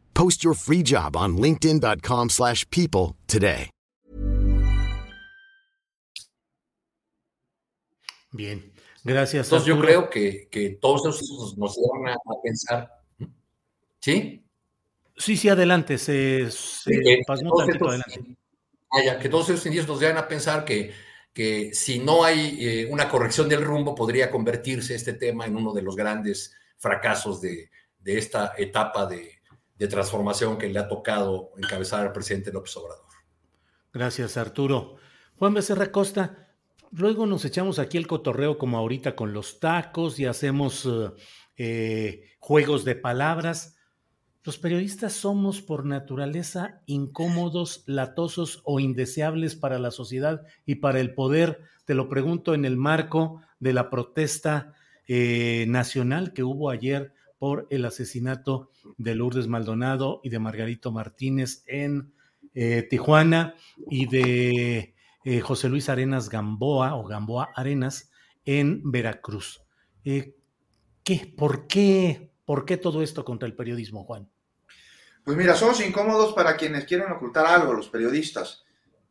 Post your free job on linkedin.com/people today. Bien. Gracias. Entonces yo creo que, que todos esos nos llevan a, a, pensar. ¿Sí? Sí, sí, adelante. Se, se sí, pasmó tantito adelante. Ah, que todos esos indicios nos llevan a pensar que, que si no hay eh, una corrección del rumbo, podría convertirse este tema en uno de los grandes fracasos de, de esta etapa de, de, transformación que le ha tocado encabezar al presidente López Obrador. Gracias, Arturo. Juan Becerra Costa, luego nos echamos aquí el cotorreo como ahorita con los tacos y hacemos uh, eh, juegos de palabras. Los periodistas somos por naturaleza incómodos, latosos o indeseables para la sociedad y para el poder. Te lo pregunto en el marco de la protesta eh, nacional que hubo ayer por el asesinato de Lourdes Maldonado y de Margarito Martínez en eh, Tijuana y de eh, José Luis Arenas Gamboa o Gamboa Arenas en Veracruz. ¿qué, por, qué, ¿Por qué todo esto contra el periodismo, Juan? Pues mira, somos incómodos para quienes quieren ocultar algo, los periodistas.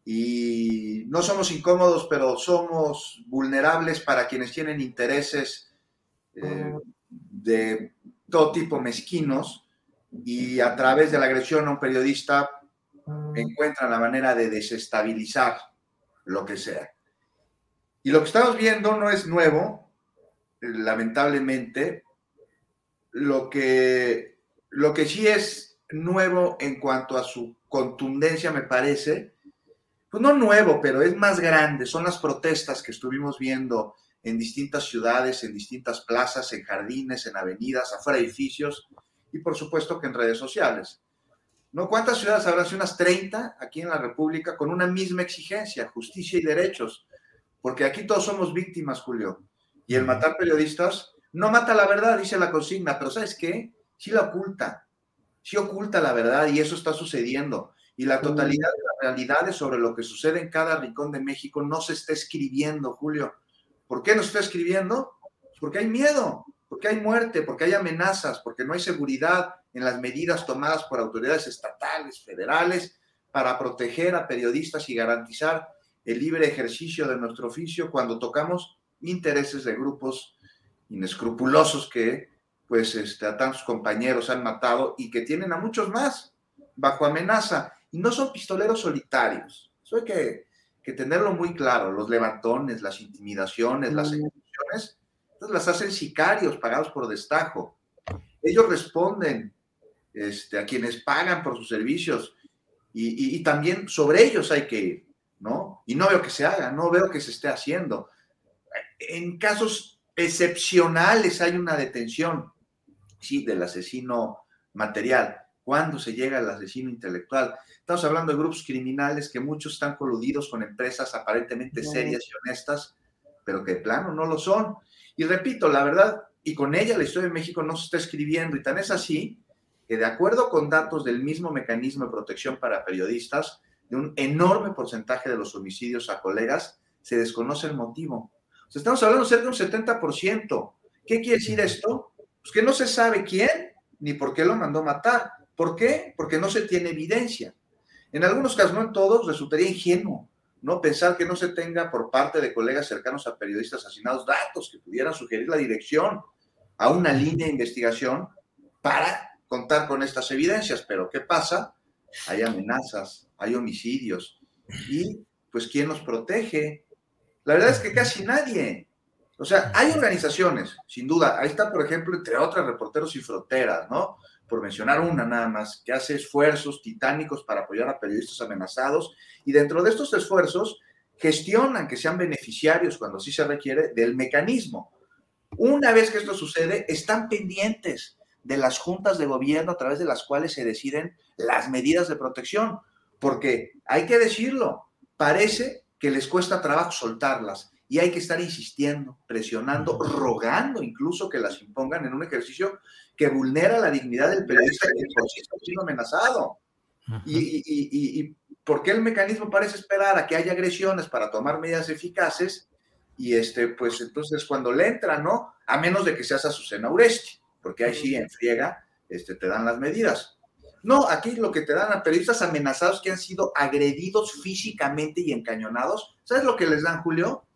Y no somos incómodos, pero somos vulnerables para quienes tienen intereses eh, de todo tipo mezquinos y a través de la agresión a un periodista encuentran la manera de desestabilizar lo que sea. Y lo que estamos viendo no es nuevo, lamentablemente. Lo que, lo que sí es nuevo en cuanto a su contundencia, me parece, pues no nuevo, pero es más grande, son las protestas que estuvimos viendo en distintas ciudades, en distintas plazas, en jardines, en avenidas, afuera de edificios y por supuesto que en redes sociales. ¿No? ¿Cuántas ciudades habrá? Unas 30 aquí en la República con una misma exigencia, justicia y derechos. Porque aquí todos somos víctimas, Julio. Y el matar periodistas no mata la verdad, dice la consigna, pero ¿sabes qué? Sí la oculta. Sí oculta la verdad y eso está sucediendo. Y la totalidad de las realidades sobre lo que sucede en cada rincón de México no se está escribiendo, Julio. ¿Por qué no se está escribiendo? Porque hay miedo, porque hay muerte, porque hay amenazas, porque no hay seguridad en las medidas tomadas por autoridades estatales, federales, para proteger a periodistas y garantizar el libre ejercicio de nuestro oficio cuando tocamos intereses de grupos inescrupulosos que pues este, a tantos compañeros han matado y que tienen a muchos más bajo amenaza. Y no son pistoleros solitarios. Eso que, que tenerlo muy claro. Los levantones, las intimidaciones, las ejecuciones, entonces las hacen sicarios pagados por destajo. Ellos responden este, a quienes pagan por sus servicios y, y, también sobre ellos hay que ir, ¿no? Y no veo que se haga, no veo que se esté haciendo. En casos excepcionales hay una detención, sí, del asesino material. ¿Cuándo se llega al asesino intelectual? Estamos hablando de grupos criminales que muchos están coludidos con empresas aparentemente serias y honestas, pero que de plano no lo son. Y repito, la verdad, y con ella la historia de México no se está escribiendo, y tan es así que de acuerdo con datos del mismo mecanismo de protección para periodistas, de un enorme porcentaje de los homicidios a colegas, se desconoce el motivo. O sea, estamos hablando cerca de un 70%. ¿Qué quiere decir esto? Pues que no se sabe quién ni por qué lo mandó matar. ¿Por qué? Porque no se tiene evidencia. En algunos casos, no en todos, resultaría ingenuo no pensar que no se tenga por parte de colegas cercanos a periodistas asesinados datos que pudieran sugerir la dirección a una línea de investigación para contar con estas evidencias. Pero ¿qué pasa? Hay amenazas, hay homicidios y pues ¿quién nos protege? La verdad es que casi nadie. O sea, hay organizaciones, sin duda. Ahí está, por ejemplo, entre otras, Reporteros y Fronteras, ¿no? Por mencionar una nada más, que hace esfuerzos titánicos para apoyar a periodistas amenazados y dentro de estos esfuerzos gestionan que sean beneficiarios cuando así se requiere del mecanismo. Una vez que esto sucede, están pendientes de las juntas de gobierno a través de las cuales se deciden las medidas de protección, porque hay que decirlo, parece que les cuesta trabajo soltarlas y hay que estar insistiendo, presionando, rogando incluso que las impongan en un ejercicio que vulnera la dignidad del periodista que por sí está siendo amenazado. Y, y, y, por qué el mecanismo parece esperar a que haya agresiones para tomar medidas eficaces? Y este, pues entonces cuando le entra, ¿no? A menos de que seas Azucena Uresti, porque ahí sí en friega este, te dan las medidas. No, aquí lo que te dan a periodistas amenazados que han sido agredidos físicamente y encañonados, ¿sabes lo que les dan, Julio?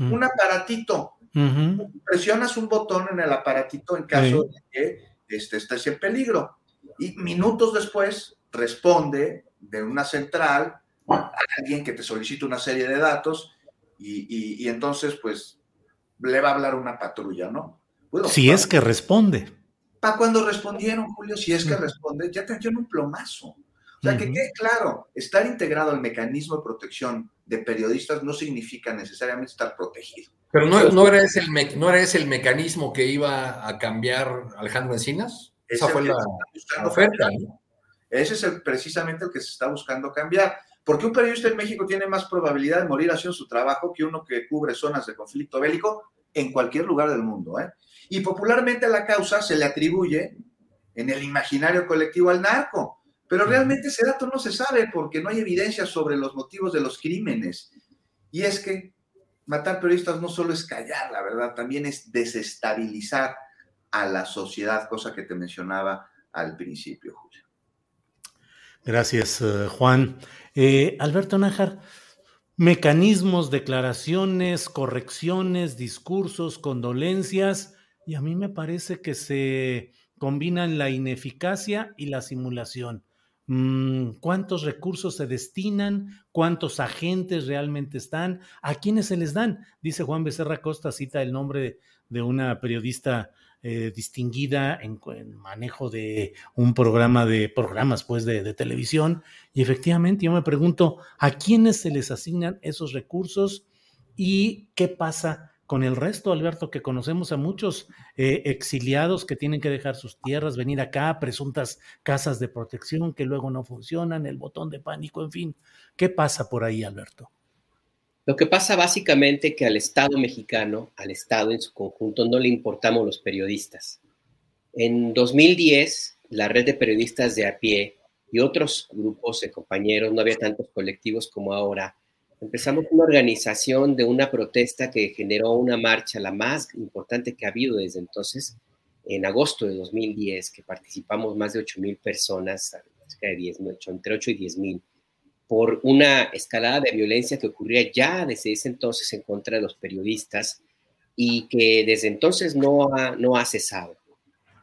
Un aparatito. Presionas un botón en el aparatito en caso de que este, estés en peligro. Y minutos después responde de una central a alguien que te solicita una serie de datos y, entonces pues le va a hablar una patrulla, ¿no? si es que responde. Para cuando respondieron, Julio, si es que responde, ya te dieron un plomazo. O sea, que quede claro, estar integrado al mecanismo de protección de periodistas no significa necesariamente estar protegido. Pero no, no, era ese el ¿no era ese el mecanismo que iba a cambiar Alejandro Encinas? Esa fue la, oferta. Ese es el, precisamente el que se está buscando cambiar. Porque un periodista en México tiene más probabilidad de morir haciendo su trabajo que uno que cubre zonas de conflicto bélico. en cualquier lugar del mundo. ¿eh? Y popularmente la causa se le atribuye en el imaginario colectivo al narco, pero realmente ese dato no se sabe porque no hay evidencia sobre los motivos de los crímenes. Y es que matar periodistas no solo es callar, la verdad, también es desestabilizar a la sociedad, cosa que te mencionaba al principio, Julio. Gracias, eh, Juan. Eh, Alberto Nájar, mecanismos, declaraciones, correcciones, discursos, condolencias, y a mí me parece que se combinan la ineficacia y la simulación. Mm, ¿Cuántos recursos se destinan? ¿Cuántos agentes realmente están? ¿A quiénes se les dan? Dice Juan Becerra Costa, cita el nombre de una periodista eh, distinguida en, manejo de un programa de programas pues de, de, televisión y efectivamente yo me pregunto a quiénes se les asignan esos recursos y qué pasa con el resto, Alberto, que conocemos a muchos eh, exiliados que tienen que dejar sus tierras, venir acá, presuntas casas de protección que luego no funcionan, el botón de pánico, en fin. ¿Qué pasa por ahí, Alberto? Lo que pasa básicamente que al Estado mexicano, al Estado en su conjunto, no le importamos los periodistas. En 2010, la red de periodistas de a pie y otros grupos de compañeros, no había tantos colectivos como ahora, empezamos una organización de una protesta que generó una marcha, la más importante que ha habido desde entonces, en agosto de 2010, que participamos más de 8 mil personas, de 10, entre 8 y 10 mil por una escalada de violencia que ocurría ya desde ese entonces en contra de los periodistas y que desde entonces no ha, no ha cesado.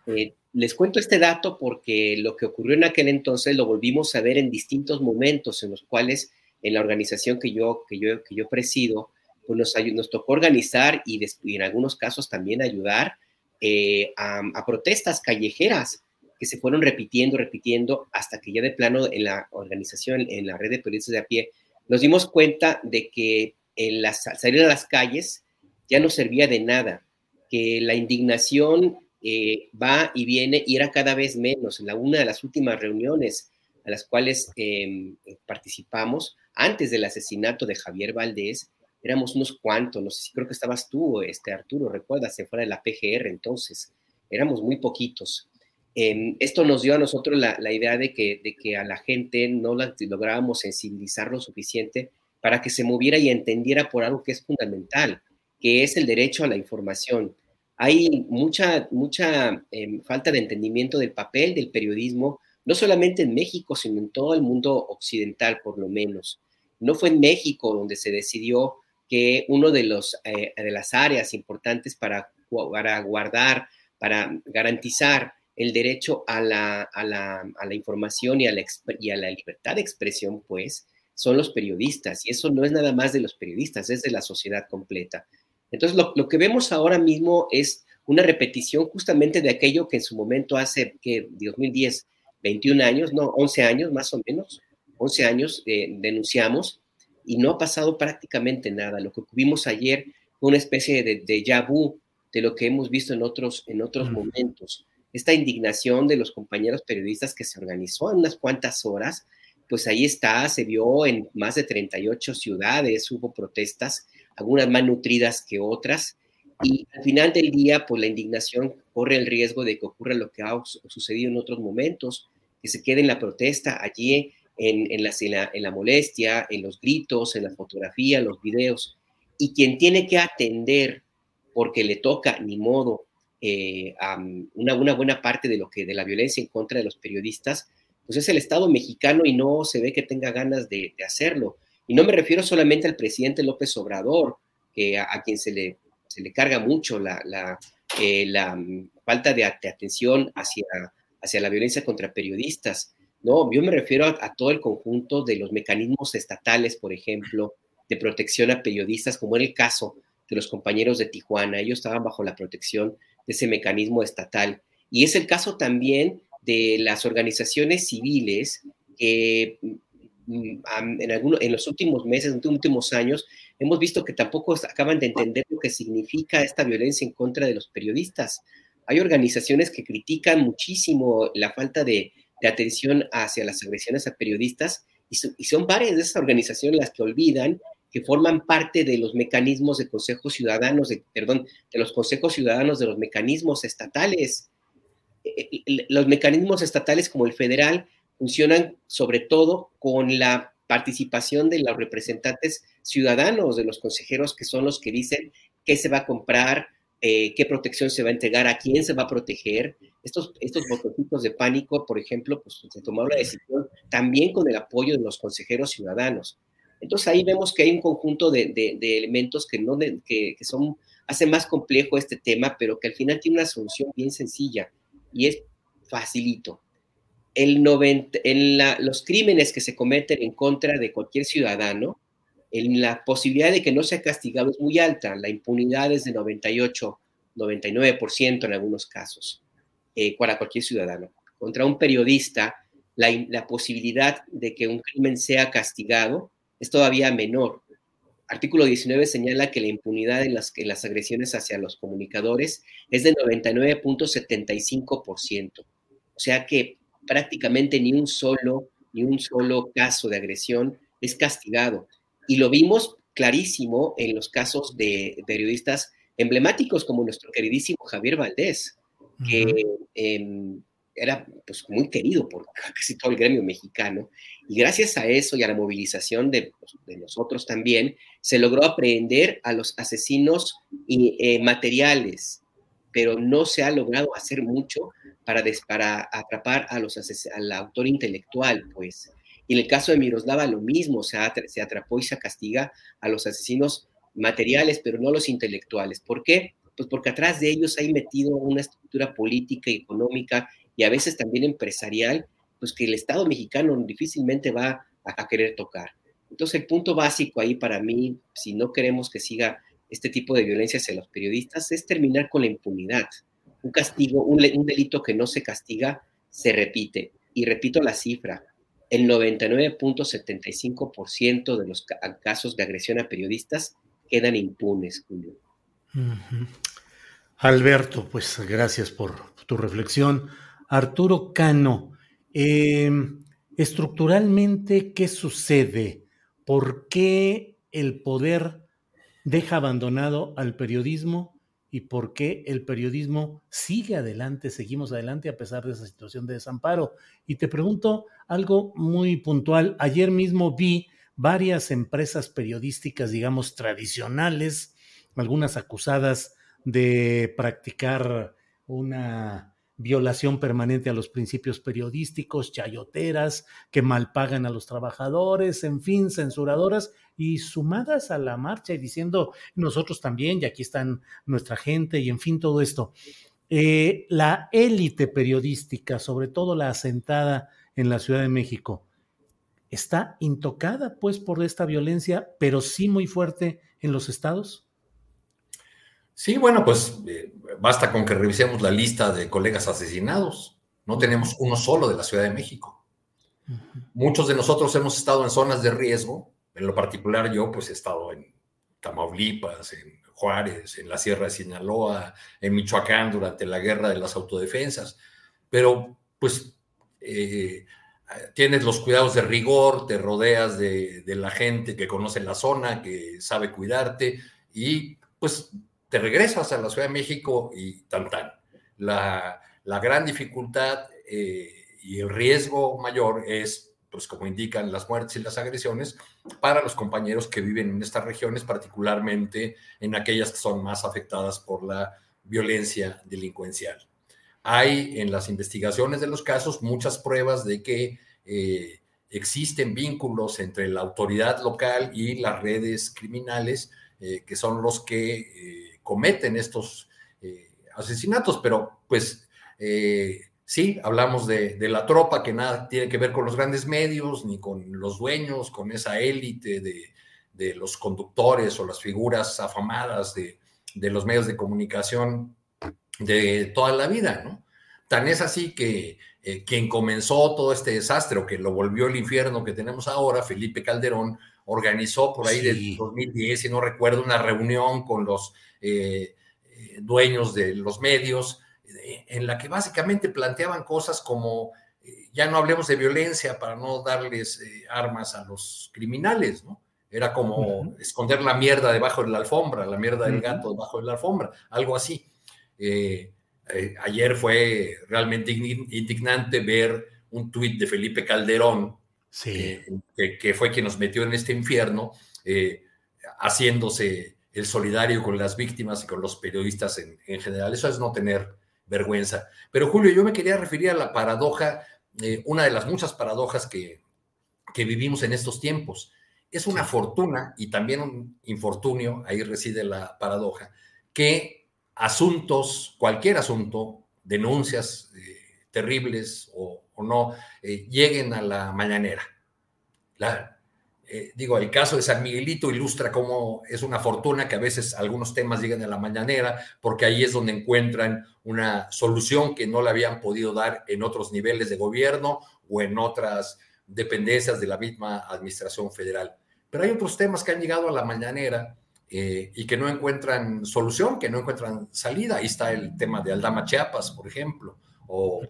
Eh, les cuento este dato porque lo que ocurrió en aquel entonces lo volvimos a ver en distintos momentos en los cuales en la organización que yo, que yo, que yo presido, pues nos, nos tocó organizar y, en algunos casos también ayudar eh, a, a, protestas callejeras que se fueron repitiendo, repitiendo, hasta que ya de plano en la organización, en la red de periodistas de a pie, nos dimos cuenta de que en las, salir a las calles ya no servía de nada, que la indignación eh, va y viene y era cada vez menos. En la, una de las últimas reuniones a las cuales em, participamos, antes del asesinato de Javier Valdés, éramos unos cuantos, no sé si creo que estabas tú, este Arturo, recuerdas, se fuera de la PGR entonces, éramos muy poquitos. Em, esto nos dio a nosotros la, idea de que, de que, a la gente no la, lográbamos sensibilizar lo suficiente para que se moviera y entendiera por algo que es fundamental, que es el derecho a la información. Hay mucha, mucha em, falta de entendimiento del papel del periodismo, no solamente en México, sino en todo el mundo occidental, por lo menos. No fue en México donde se decidió que uno de, eh, de las áreas importantes para, para guardar, para garantizar el derecho a la, a la, a la información y a la, y a la libertad de expresión, pues, son los periodistas. Y eso no es nada más de los periodistas, es de la sociedad completa. Entonces, lo, lo que vemos ahora mismo es una repetición justamente de aquello que en su momento hace, que 2010, 21 años, no, 11 años más o menos, 11 años eh, denunciamos y no ha pasado prácticamente nada. Lo que vimos ayer fue una especie de déjà vu de lo que hemos visto en otros, en otros momentos esta indignación de los compañeros periodistas que se organizó en unas cuantas horas, pues ahí está, se vio en más de 38 ciudades, hubo protestas, algunas más nutridas que otras, y al final del día, pues la indignación corre el riesgo de que ocurra lo que ha sucedido en otros momentos, que se quede en la protesta allí, en, en, la, en molestia, en los gritos, en la fotografía, los videos, y quien tiene que atender porque le toca, ni modo, eh, una, una, buena parte de lo que de la violencia en contra de los periodistas, pues es el Estado mexicano y no se ve que tenga ganas de, hacerlo. Y no me refiero solamente al presidente López Obrador, que a, quien se le, se le carga mucho la, la, eh, mm, falta de, atención hacia, hacia la violencia contra periodistas. No, yo me refiero a, todo el conjunto de los mecanismos estatales, por ejemplo, de protección a periodistas, como en el caso de los compañeros de Tijuana. Ellos estaban bajo la protección de ese mecanismo estatal. Y es el caso también de las organizaciones civiles que mm, en, algunos, en los últimos meses, en los últimos años, hemos visto que tampoco acaban de entender lo que significa esta violencia en contra de los periodistas. Hay organizaciones que critican muchísimo la falta de, atención hacia las agresiones a periodistas y, son varias de esas organizaciones las que olvidan que forman parte de los mecanismos de consejos ciudadanos, de, perdón, de los consejos ciudadanos de los mecanismos estatales. Eh, eh, los mecanismos estatales como el federal funcionan sobre todo con la participación de los representantes ciudadanos, de los consejeros que son los que dicen qué se va a comprar, eh, qué protección se va a entregar, a quién se va a proteger. Estos, estos botoncitos de pánico, por ejemplo, pues se tomaron la decisión también con el apoyo de los consejeros ciudadanos. Entonces ahí vemos que hay un conjunto de, elementos que, no que, son, hacen más complejo este tema, pero que al final tiene una solución bien sencilla y es facilito. El 90, en los crímenes que se cometen en contra de cualquier ciudadano, en la posibilidad de que no sea castigado es muy alta. La impunidad es de 98, 99% en algunos casos eh, para cualquier ciudadano. Contra un periodista, la, la, posibilidad de que un crimen sea castigado es todavía menor. Artículo 19 señala que la impunidad en las, en las agresiones hacia los comunicadores es de 99.75%. O sea que prácticamente ni un solo, ni un solo caso de agresión es castigado. Y lo vimos clarísimo en los casos de periodistas emblemáticos como nuestro queridísimo Javier Valdés, que em, era pues, muy querido por [laughs] casi todo el gremio mexicano. Y gracias a eso y a la movilización de, pues, de nosotros también, se logró aprehender a los asesinos eh, materiales, pero no se ha logrado hacer mucho para, para atrapar a los al autor intelectual, pues. Y en el caso de Miroslava lo mismo, se, se atrapó y se castiga a los asesinos materiales, pero no a los intelectuales. ¿Por qué? Pues porque atrás de ellos hay metido una estructura política y económica y a veces también empresarial, pues que el Estado mexicano difícilmente va a, querer tocar. Entonces el punto básico ahí para mí, si no queremos que siga este tipo de violencia hacia los periodistas, es terminar con la impunidad. Un castigo, un, un delito que no se castiga, se repite. Y repito la cifra, el 99.75% de los casos de agresión a periodistas quedan impunes, Julio. Alberto, pues gracias por tu reflexión. Arturo Cano, em, estructuralmente, ¿qué sucede? ¿Por qué el poder deja abandonado al periodismo y por qué el periodismo sigue adelante, seguimos adelante a pesar de esa situación de desamparo. Y te pregunto algo muy puntual. Ayer mismo vi varias empresas periodísticas, digamos, tradicionales, algunas acusadas de practicar una violación permanente a los principios periodísticos, chayoteras, que malpagan a los trabajadores, en fin, censuradoras, y sumadas a la marcha y diciendo nosotros también, y aquí están nuestra gente, y en fin, todo esto. Eh, la élite periodística, sobre todo la asentada en la Ciudad de México, está intocada pues por esta violencia, pero sí muy fuerte en los estados. Sí, bueno, pues eh, basta con que revisemos la lista de colegas asesinados. No tenemos uno solo de la Ciudad de México. Muchos de nosotros hemos estado en zonas de riesgo. En lo particular yo, pues he estado en Tamaulipas, en Juárez, en la Sierra de Sinaloa, en Michoacán durante la guerra de las autodefensas. Pero, pues, eh, tienes los cuidados de rigor, te rodeas de, de la gente que conoce la zona, que sabe cuidarte y, pues, te regresas a la Ciudad de México y tan tan. La, gran dificultad eh, y el riesgo mayor es, pues como indican las muertes y las agresiones, para los compañeros que viven en estas regiones, particularmente en aquellas que son más afectadas por la violencia delincuencial. Hay en las investigaciones de los casos muchas pruebas de que eh, existen vínculos entre la autoridad local y las redes criminales, eh, que son los que cometen estos eh, asesinatos, pero pues eh, sí, hablamos de, la tropa que nada tiene que ver con los grandes medios, ni con los dueños, con esa élite de, los conductores o las figuras afamadas de, los medios de comunicación de toda la vida, ¿no? Tan es así que eh, quien comenzó todo este desastre o que lo volvió el infierno que tenemos ahora, Felipe Calderón, organizó por ahí del 2010, si no recuerdo, una reunión con los eh, eh, dueños de los medios, eh, en la que básicamente planteaban cosas como, ya no hablemos de violencia para no darles armas a los criminales, ¿no? Era como esconder la mierda debajo de la alfombra, la mierda del gato debajo de la alfombra, algo así. Ayer fue realmente indignante ver un tuit de Felipe Calderón, que, fue quien nos metió en este infierno, eh, haciéndose el solidario con las víctimas y con los periodistas en, general. Eso es no tener vergüenza. Pero Julio, yo me quería referir a la paradoja, una de las muchas paradojas que, que vivimos en estos tiempos. Es una fortuna y también un infortunio, ahí reside la paradoja, que asuntos, cualquier asunto, denuncias eh, terribles o, no, eh, lleguen a la mañanera. Eh, digo, el caso de San Miguelito ilustra cómo es una fortuna que a veces algunos temas lleguen a la mañanera, porque ahí es donde encuentran una solución que no le habían podido dar en otros niveles de gobierno o en otras dependencias de la misma administración federal. Pero hay otros temas que han llegado a la mañanera eh, y que no encuentran solución, que no encuentran salida. Ahí está el tema de Aldama Chiapas, por ejemplo, o,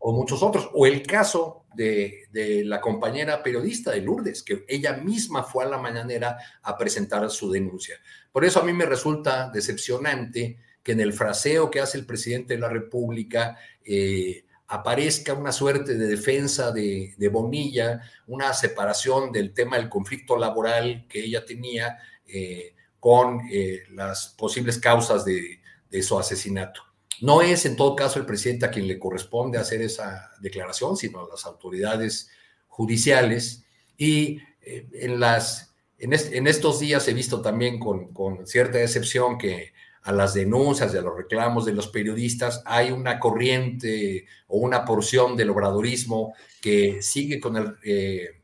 muchos otros. O el caso de, de, la compañera periodista de Lourdes, que ella misma fue a la mañanera a presentar su denuncia. Por eso a mí me resulta decepcionante que en el fraseo que hace el presidente de la República, eh, aparezca una suerte de defensa de, Bonilla, una separación del tema del conflicto laboral que ella tenía eh, con eh, las posibles causas de, su asesinato. No es en todo caso el presidente a quien le corresponde hacer esa declaración, sino las autoridades judiciales. Y eh, en, las, en, estos días he visto también con, cierta decepción que a las denuncias y a los reclamos de los periodistas, hay una corriente o una porción del obradorismo que sigue con el, eh,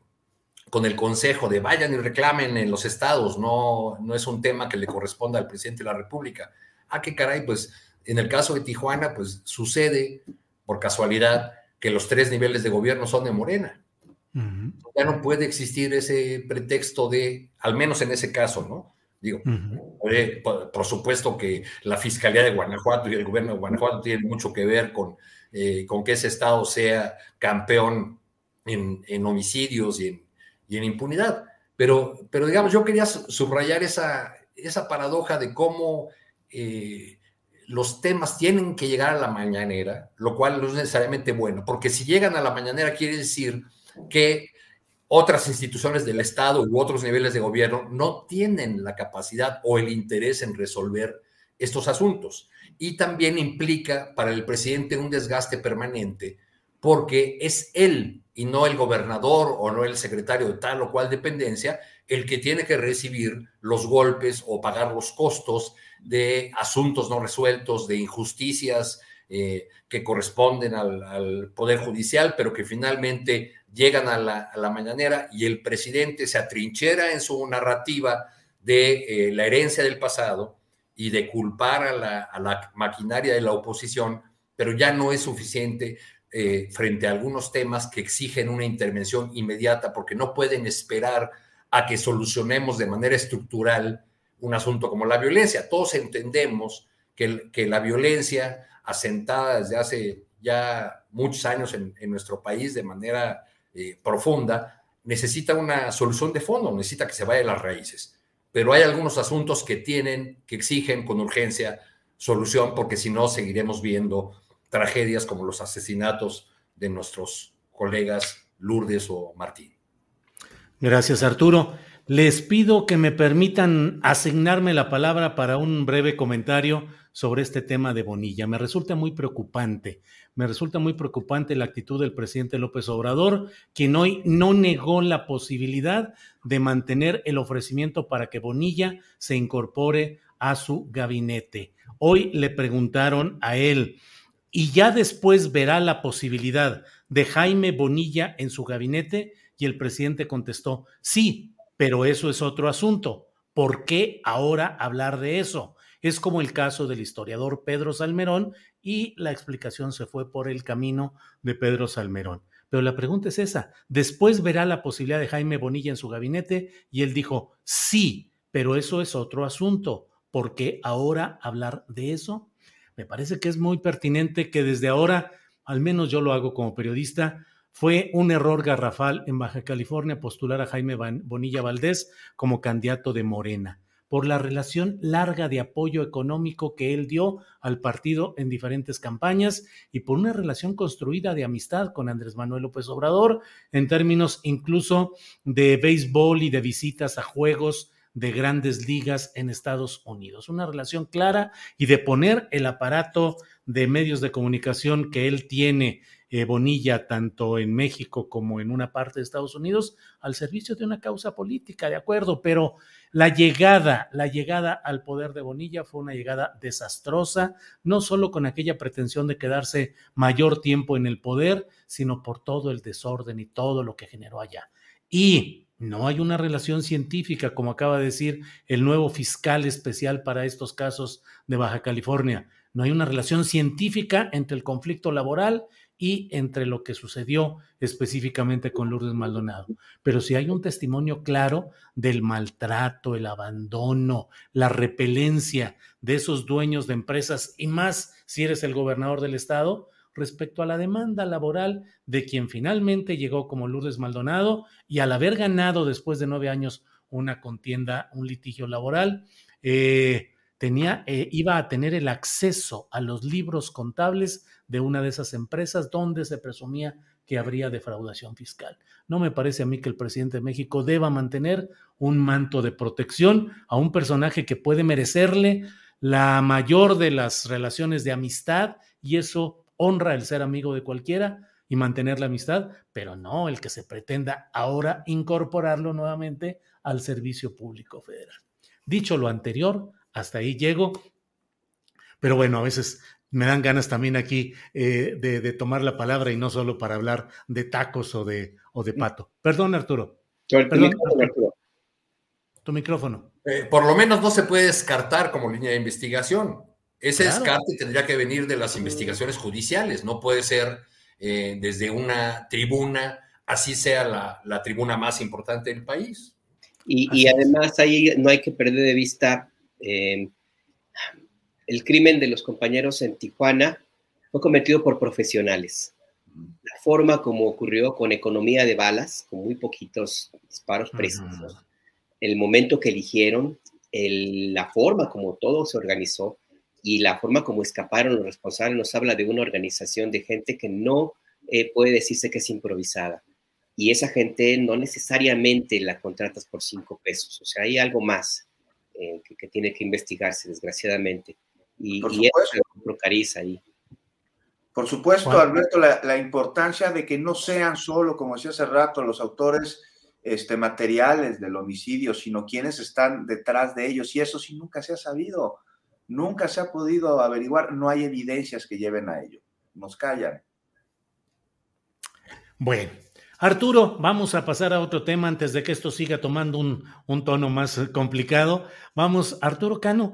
con el consejo de vayan y reclamen en los estados, no, no es un tema que le corresponda al presidente de la República. Ah, qué caray, pues en el caso de Tijuana, pues sucede por casualidad que los tres niveles de gobierno son de Morena. Ya no puede existir ese pretexto de, al menos en ese caso, ¿no? Digo, por, supuesto que la Fiscalía de Guanajuato y el gobierno de Guanajuato tienen mucho que ver con, eh, con que ese estado sea campeón en, homicidios y en, y en, impunidad. Pero, pero digamos, yo quería subrayar esa, esa paradoja de cómo eh, los temas tienen que llegar a la mañanera, lo cual no es necesariamente bueno, porque si llegan a la mañanera quiere decir que otras instituciones del Estado u otros niveles de gobierno no tienen la capacidad o el interés en resolver estos asuntos. Y también implica para el presidente un desgaste permanente porque es él y no el gobernador o no el secretario de tal o cual dependencia el que tiene que recibir los golpes o pagar los costos de asuntos no resueltos, de injusticias eh, que corresponden al, Poder Judicial, pero que finalmente llegan a la, mañanera y el presidente se atrinchera en su narrativa de eh, la herencia del pasado y de culpar a la, maquinaria de la oposición, pero ya no es suficiente eh, frente a algunos temas que exigen una intervención inmediata porque no pueden esperar a que solucionemos de manera estructural un asunto como la violencia. Todos entendemos que, que la violencia asentada desde hace ya muchos años en, en nuestro país de manera eh, profunda, necesita una solución de fondo, necesita que se vaya a las raíces. Pero hay algunos asuntos que tienen, que exigen con urgencia solución, porque si no seguiremos viendo tragedias como los asesinatos de nuestros colegas Lourdes o Martín. Gracias, Arturo. Les pido que me permitan asignarme la palabra para un breve comentario sobre este tema de Bonilla. Me resulta muy preocupante, me resulta muy preocupante la actitud del presidente López Obrador, quien hoy no negó la posibilidad de mantener el ofrecimiento para que Bonilla se incorpore a su gabinete. Hoy le preguntaron a él, y ya después verá la posibilidad de Jaime Bonilla en su gabinete, y el presidente contestó, sí, pero eso es otro asunto. ¿Por qué ahora hablar de eso? Es como el caso del historiador Pedro Salmerón y la explicación se fue por el camino de Pedro Salmerón. Pero la pregunta es esa. Después verá la posibilidad de Jaime Bonilla en su gabinete y él dijo, sí, pero eso es otro asunto. ¿Por qué ahora hablar de eso? Me parece que es muy pertinente que desde ahora, al menos yo lo hago como periodista, fue un error garrafal en Baja California postular a Jaime Bonilla Valdés como candidato de Morena por la relación larga de apoyo económico que él dio al partido en diferentes campañas y por una relación construida de amistad con Andrés Manuel López Obrador en términos incluso de béisbol y de visitas a juegos de grandes ligas en Estados Unidos. Una relación clara y de poner el aparato de medios de comunicación que él tiene eh, Bonilla, tanto en México como en una parte de Estados Unidos, al servicio de una causa política, de acuerdo, pero la llegada, la llegada al poder de Bonilla fue una llegada desastrosa, no solo con aquella pretensión de quedarse mayor tiempo en el poder, sino por todo el desorden y todo lo que generó allá. Y no hay una relación científica, como acaba de decir el nuevo fiscal especial para estos casos de Baja California. No hay una relación científica entre el conflicto laboral y entre lo que sucedió específicamente con Lourdes Maldonado. Pero si hay un testimonio claro del maltrato, el abandono, la repelencia de esos dueños de empresas y más si eres el gobernador del estado respecto a la demanda laboral de quien finalmente llegó como Lourdes Maldonado y al haber ganado después de nueve años una contienda, un litigio laboral, eh, tenía, eh, iba a tener el acceso a los libros contables de una de esas empresas donde se presumía que habría defraudación fiscal. No me parece a mí que el presidente de México deba mantener un manto de protección a un personaje que puede merecerle la mayor de las relaciones de amistad y eso honra el ser amigo de cualquiera y mantener la amistad, pero no el que se pretenda ahora incorporarlo nuevamente al servicio público federal. Dicho lo anterior, hasta ahí llego, pero bueno, a veces me dan ganas también aquí eh, de, tomar la palabra y no solo para hablar de tacos o de, o de pato. Perdón, Arturo. Perdón, Arturo. Tu micrófono. Eh, por lo menos no se puede descartar como línea de investigación. Ese descarte tendría que venir de las investigaciones judiciales, no puede ser eh, desde una tribuna, así sea la, tribuna más importante del país. Y, además ahí no hay que perder de vista el crimen de los compañeros en Tijuana fue cometido por profesionales. La forma como ocurrió con economía de balas, con muy poquitos disparos precisos, el momento que eligieron, la forma como todo se organizó y la forma como escaparon los responsables nos habla de una organización de gente que no eh, puede decirse que es improvisada. Y esa gente no necesariamente la contratas por cinco pesos. O sea, hay algo más eh, que tiene que investigarse, desgraciadamente. Y, por supuesto. ahí. Por supuesto, Alberto, la, importancia de que no sean solo, como decía hace rato, los autores este, materiales del homicidio, sino quienes están detrás de ellos. Y eso sí nunca se ha sabido, nunca se ha podido averiguar, no hay evidencias que lleven a ello. Nos callan. Bueno, Arturo, vamos a pasar a otro tema antes de que esto siga tomando un, tono más complicado. Vamos, Arturo Cano,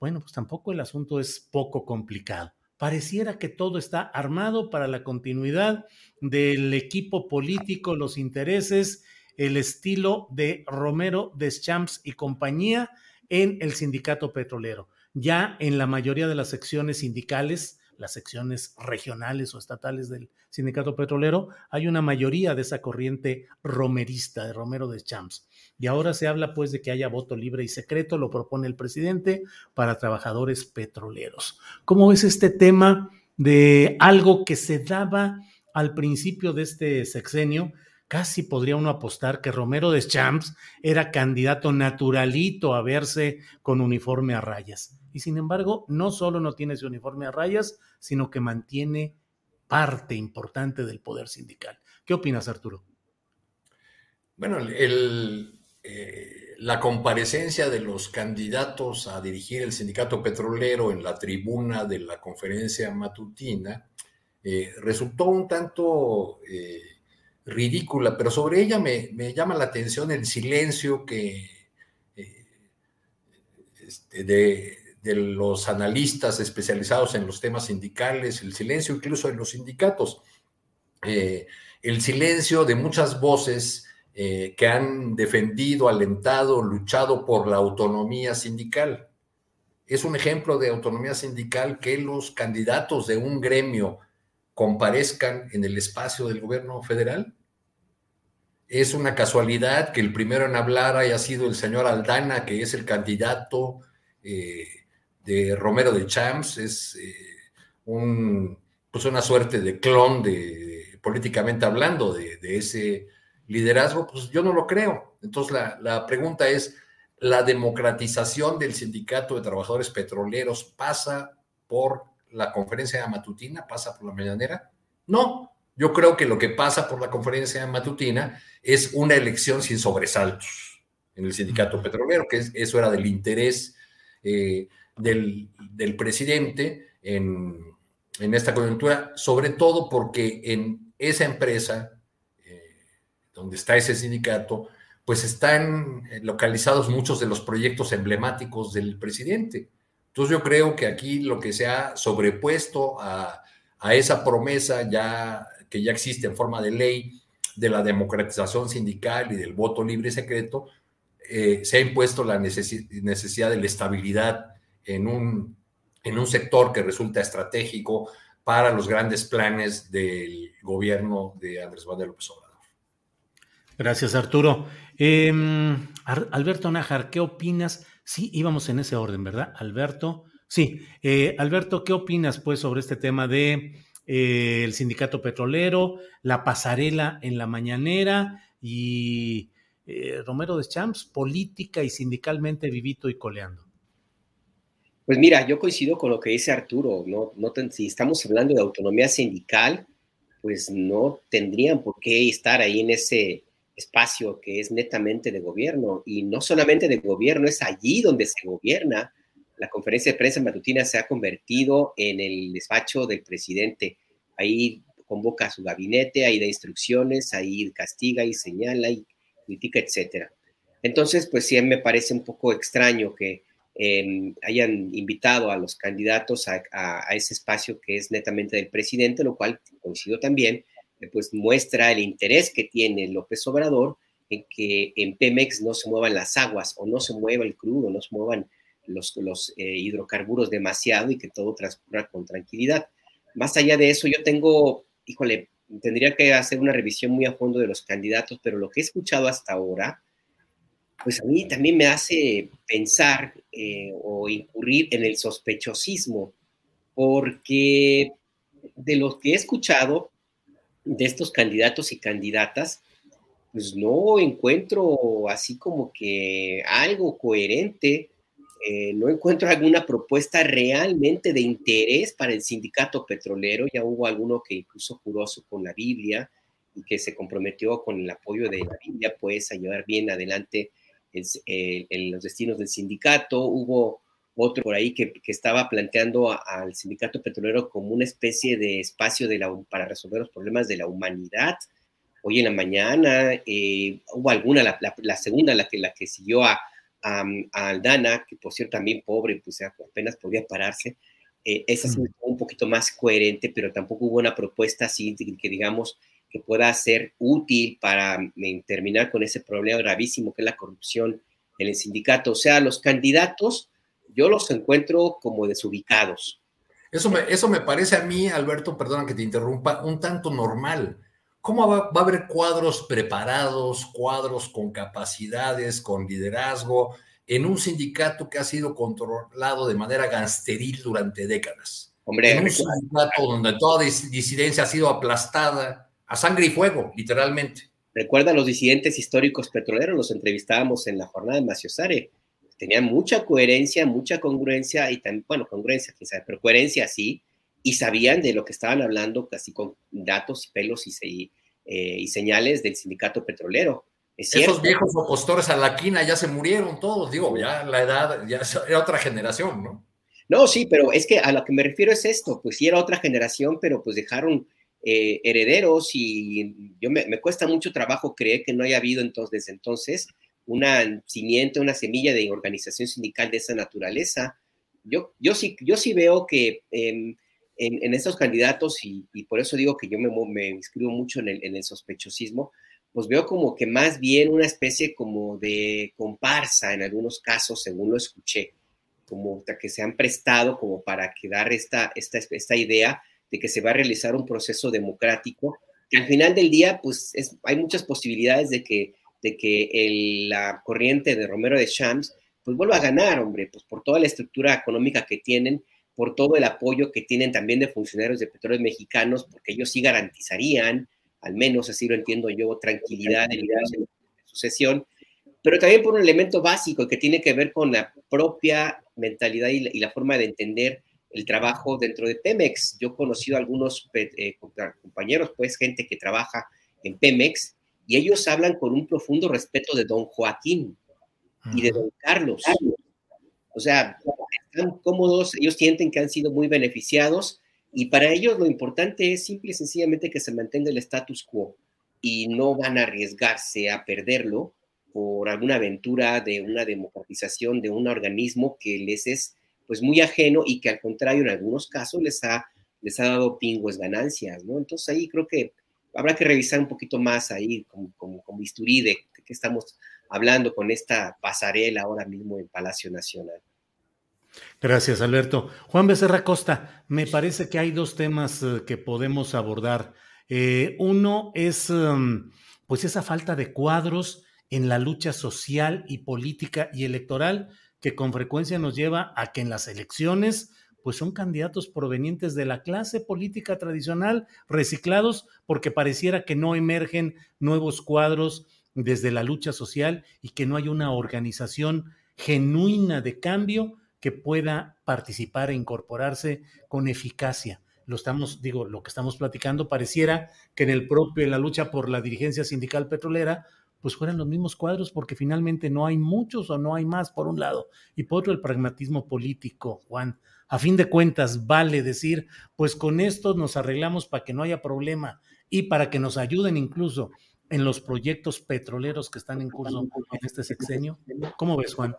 bueno, pues tampoco el asunto es poco complicado. Pareciera que todo está armado para la continuidad del equipo político, los intereses, el estilo de Romero Deschamps y compañía en el sindicato petrolero. Ya en la mayoría de las secciones sindicales, las secciones regionales o estatales del sindicato petrolero, hay una mayoría de esa corriente romerista de Romero de Champs. Y ahora se habla pues de que haya voto libre y secreto, lo propone el presidente para trabajadores petroleros. ¿Cómo ves este tema de algo que se daba al principio de este sexenio? Casi podría uno apostar que Romero de Champs era candidato naturalito a verse con uniforme a rayas y sin embargo no solo no tiene ese uniforme a rayas, sino que mantiene parte importante del poder sindical. ¿Qué opinas, Arturo? Bueno, eh, la comparecencia de los candidatos a dirigir el sindicato petrolero en la tribuna de la conferencia matutina eh, resultó un tanto eh, ridícula, pero sobre ella me, me, llama la atención el silencio que este, de, de los analistas especializados en los temas sindicales, el silencio incluso en los sindicatos, eh, el silencio de muchas voces eh, que han defendido, alentado, luchado por la autonomía sindical. Es un ejemplo de autonomía sindical que los candidatos de un gremio comparezcan en el espacio del gobierno federal? Es una casualidad que el primero en hablar haya sido el señor Aldana, que es el candidato eh, de Romero de Champs, es eh, pues una suerte de clon de, políticamente hablando de, ese liderazgo, pues yo no lo creo. Entonces la, la pregunta es, ¿la democratización del sindicato de trabajadores petroleros pasa por la conferencia matutina, pasa por la mañanera? No, yo creo que lo que pasa por la conferencia matutina es una elección sin sobresaltos en el sindicato petrolero, que eso era del interés eh, del, presidente en, esta coyuntura, sobre todo porque en esa empresa, eh, donde está ese sindicato, pues están localizados muchos de los proyectos emblemáticos del presidente. Entonces yo creo que aquí lo que se ha sobrepuesto a, esa promesa ya que ya existe en forma de ley de la democratización sindical y del voto libre y secreto, eh, se ha impuesto la necesidad de la estabilidad en un, en un sector que resulta estratégico para los grandes planes del gobierno de Andrés Manuel López Obrador. Gracias, Arturo. Em, Alberto Nájar, ¿qué opinas? Sí, íbamos en ese orden, ¿verdad? Alberto. Sí, eh, Alberto, ¿qué opinas pues sobre este tema de eh, el sindicato petrolero, la pasarela en la mañanera y eh, Romero de Champs, política y sindicalmente vivito y coleando. Pues mira, yo coincido con lo que dice Arturo, no, no si estamos hablando de autonomía sindical, pues no tendrían por qué estar ahí en ese espacio que es netamente de gobierno y no solamente de gobierno, es allí donde se gobierna la conferencia de prensa matutina se ha convertido en el despacho del presidente. Ahí convoca a su gabinete, ahí da instrucciones, ahí castiga y señala y critica, etcétera. Entonces, pues sí me parece un poco extraño que em, hayan invitado a los candidatos a, ese espacio que es netamente del presidente, lo cual coincido también, eh, pues muestra el interés que tiene López Obrador en que en Pemex no se muevan las aguas o no se mueva el crudo, no se muevan los, eh, hidrocarburos demasiado y que todo transcurra con tranquilidad. Más allá de eso, yo tengo, híjole, tendría que hacer una revisión muy a fondo de los candidatos, pero lo que he escuchado hasta ahora, pues a mí también me hace pensar eh, o incurrir en el sospechosismo, porque de lo que he escuchado de estos candidatos y candidatas, pues no encuentro así como que algo coherente eh, no encuentro alguna propuesta realmente de interés para el sindicato petrolero. Ya hubo alguno que incluso juró con la Biblia y que se comprometió con el apoyo de la Biblia, pues, a llevar bien adelante en los destinos del sindicato. Hubo otro por ahí que, estaba planteando al sindicato petrolero como una especie de espacio de la, para resolver los problemas de la humanidad. Hoy en la mañana eh, hubo alguna, la, la, segunda, la que, la que siguió a, a, Aldana, que por cierto también pobre, pues apenas podía pararse, eh, esa sí un poquito más coherente, pero tampoco hubo una propuesta así que digamos que pueda ser útil para mm, terminar con ese problema gravísimo que es la corrupción en el sindicato. O sea, los candidatos yo los encuentro como desubicados. Eso me, eso me parece a mí, Alberto, perdona que te interrumpa, un tanto normal. ¿Cómo va, a haber cuadros preparados, cuadros con capacidades, con liderazgo, en un sindicato que ha sido controlado de manera gangsteril durante décadas? Hombre, en un sindicato donde toda disidencia ha sido aplastada a sangre y fuego, literalmente. Recuerda a los disidentes históricos petroleros, los entrevistábamos en la jornada de Maciosare. Tenían mucha coherencia, mucha congruencia y también, bueno, congruencia, quizás, pero coherencia sí, y sabían de lo que estaban hablando casi con datos y pelos y, eh, y señales del sindicato petrolero. Esos viejos opostores a la quina ya se murieron todos, digo, ya la edad, ya era otra generación, ¿no? No, sí, pero es que a lo que me refiero es esto, pues sí era otra generación, pero pues dejaron eh, herederos y yo me, me, cuesta mucho trabajo creer que no haya habido entonces, desde entonces una cimiento, una semilla de organización sindical de esa naturaleza. Yo, yo, sí, yo sí veo que em, en, estos candidatos, y, por eso digo que yo me, me inscribo mucho en el, en el, sospechosismo, pues veo como que más bien una especie como de comparsa en algunos casos, según lo escuché, como que se han prestado como para quedar esta, esta, esta idea de que se va a realizar un proceso democrático, que al final del día, pues hay muchas posibilidades de que, de que la corriente de Romero de Shams, pues vuelva a ganar, hombre, pues por toda la estructura económica que tienen, por todo el apoyo que tienen también de funcionarios de petróleos mexicanos, porque ellos sí garantizarían, al menos así lo entiendo yo, tranquilidad en la sucesión, pero también por un elemento básico que tiene que ver con la propia mentalidad y la, forma de entender el trabajo dentro de Pemex. Yo he conocido a algunos eh, compañeros, pues gente que trabaja en Pemex, y ellos hablan con un profundo respeto de don Joaquín y de don Carlos. O sea, están cómodos, ellos sienten que han sido muy beneficiados y para ellos lo importante es simple y sencillamente que se mantenga el status quo y no van a arriesgarse a perderlo por alguna aventura de una democratización de un organismo que les es pues muy ajeno y que al contrario en algunos casos les ha, les ha dado pingües ganancias, ¿no? Entonces ahí creo que habrá que revisar un poquito más ahí como, como, como bisturí de, qué estamos hablando con esta pasarela ahora mismo en Palacio Nacional. Gracias, Alberto. Juan Becerra Costa, me parece que hay dos temas eh, que podemos abordar. Eh, uno es, em, pues, esa falta de cuadros en la lucha social y política y electoral que con frecuencia nos lleva a que en las elecciones pues son candidatos provenientes de la clase política tradicional, reciclados, porque pareciera que no emergen nuevos cuadros desde la lucha social y que no hay una organización genuina de cambio que pueda participar e incorporarse con eficacia. Lo estamos, digo, lo que estamos platicando pareciera que en el propio, en la lucha por la dirigencia sindical petrolera, pues fueran los mismos cuadros, porque finalmente no hay muchos o no hay más, por un lado, y por otro el pragmatismo político, Juan. A fin de cuentas, vale decir, pues con esto nos arreglamos para que no haya problema y para que nos ayuden incluso en los proyectos petroleros que están en curso en este sexenio. ¿Cómo ves, Juan?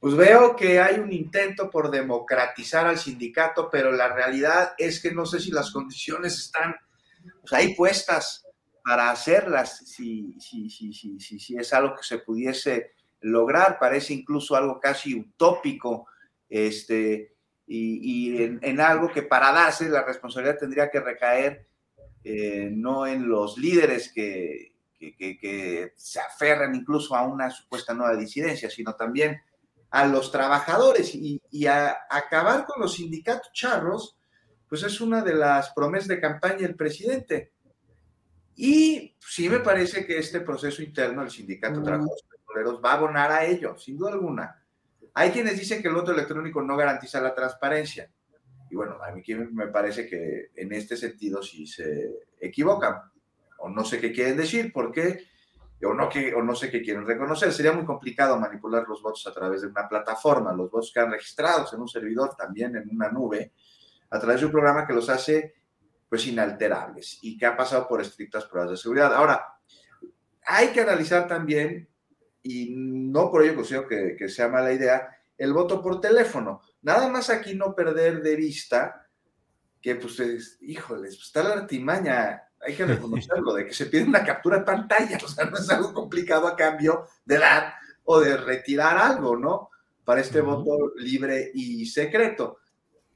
Pues veo que hay un intento por democratizar al sindicato, pero la realidad es que no sé si las condiciones están pues, ahí puestas para hacerlas, si, si, si, si, es algo que se pudiese lograr, parece incluso algo casi utópico, este, y, y en, algo que para darse la responsabilidad tendría que recaer eh, no en los líderes que, que, que, se aferran incluso a una supuesta nueva disidencia, sino también a los trabajadores y, y a acabar con los sindicatos charros, pues es una de las promesas de campaña del presidente. Y sí me parece que este proceso interno del sindicato de trabajadores petroleros va a abonar a ello, sin duda alguna. Hay quienes dicen que el voto electrónico no garantiza la transparencia. Y bueno, a mí me parece que en este sentido sí se equivocan. O no sé qué quieren decir, porque o no, que, o no sé qué quieren reconocer. Sería muy complicado manipular los votos a través de una plataforma. Los votos quedan registrados en un servidor, también en una nube, a través de un programa que los hace pues inalterables y que ha pasado por estrictas pruebas de seguridad. Ahora, hay que analizar también, y no por ello considero que, que sea mala idea, el voto por teléfono. Nada más aquí no perder de vista que, pues, híjoles, pues está la artimaña, hay que reconocerlo, de que se pide una captura de pantalla, o sea, no es algo complicado a cambio de dar o de retirar algo, ¿no? Para este voto libre y secreto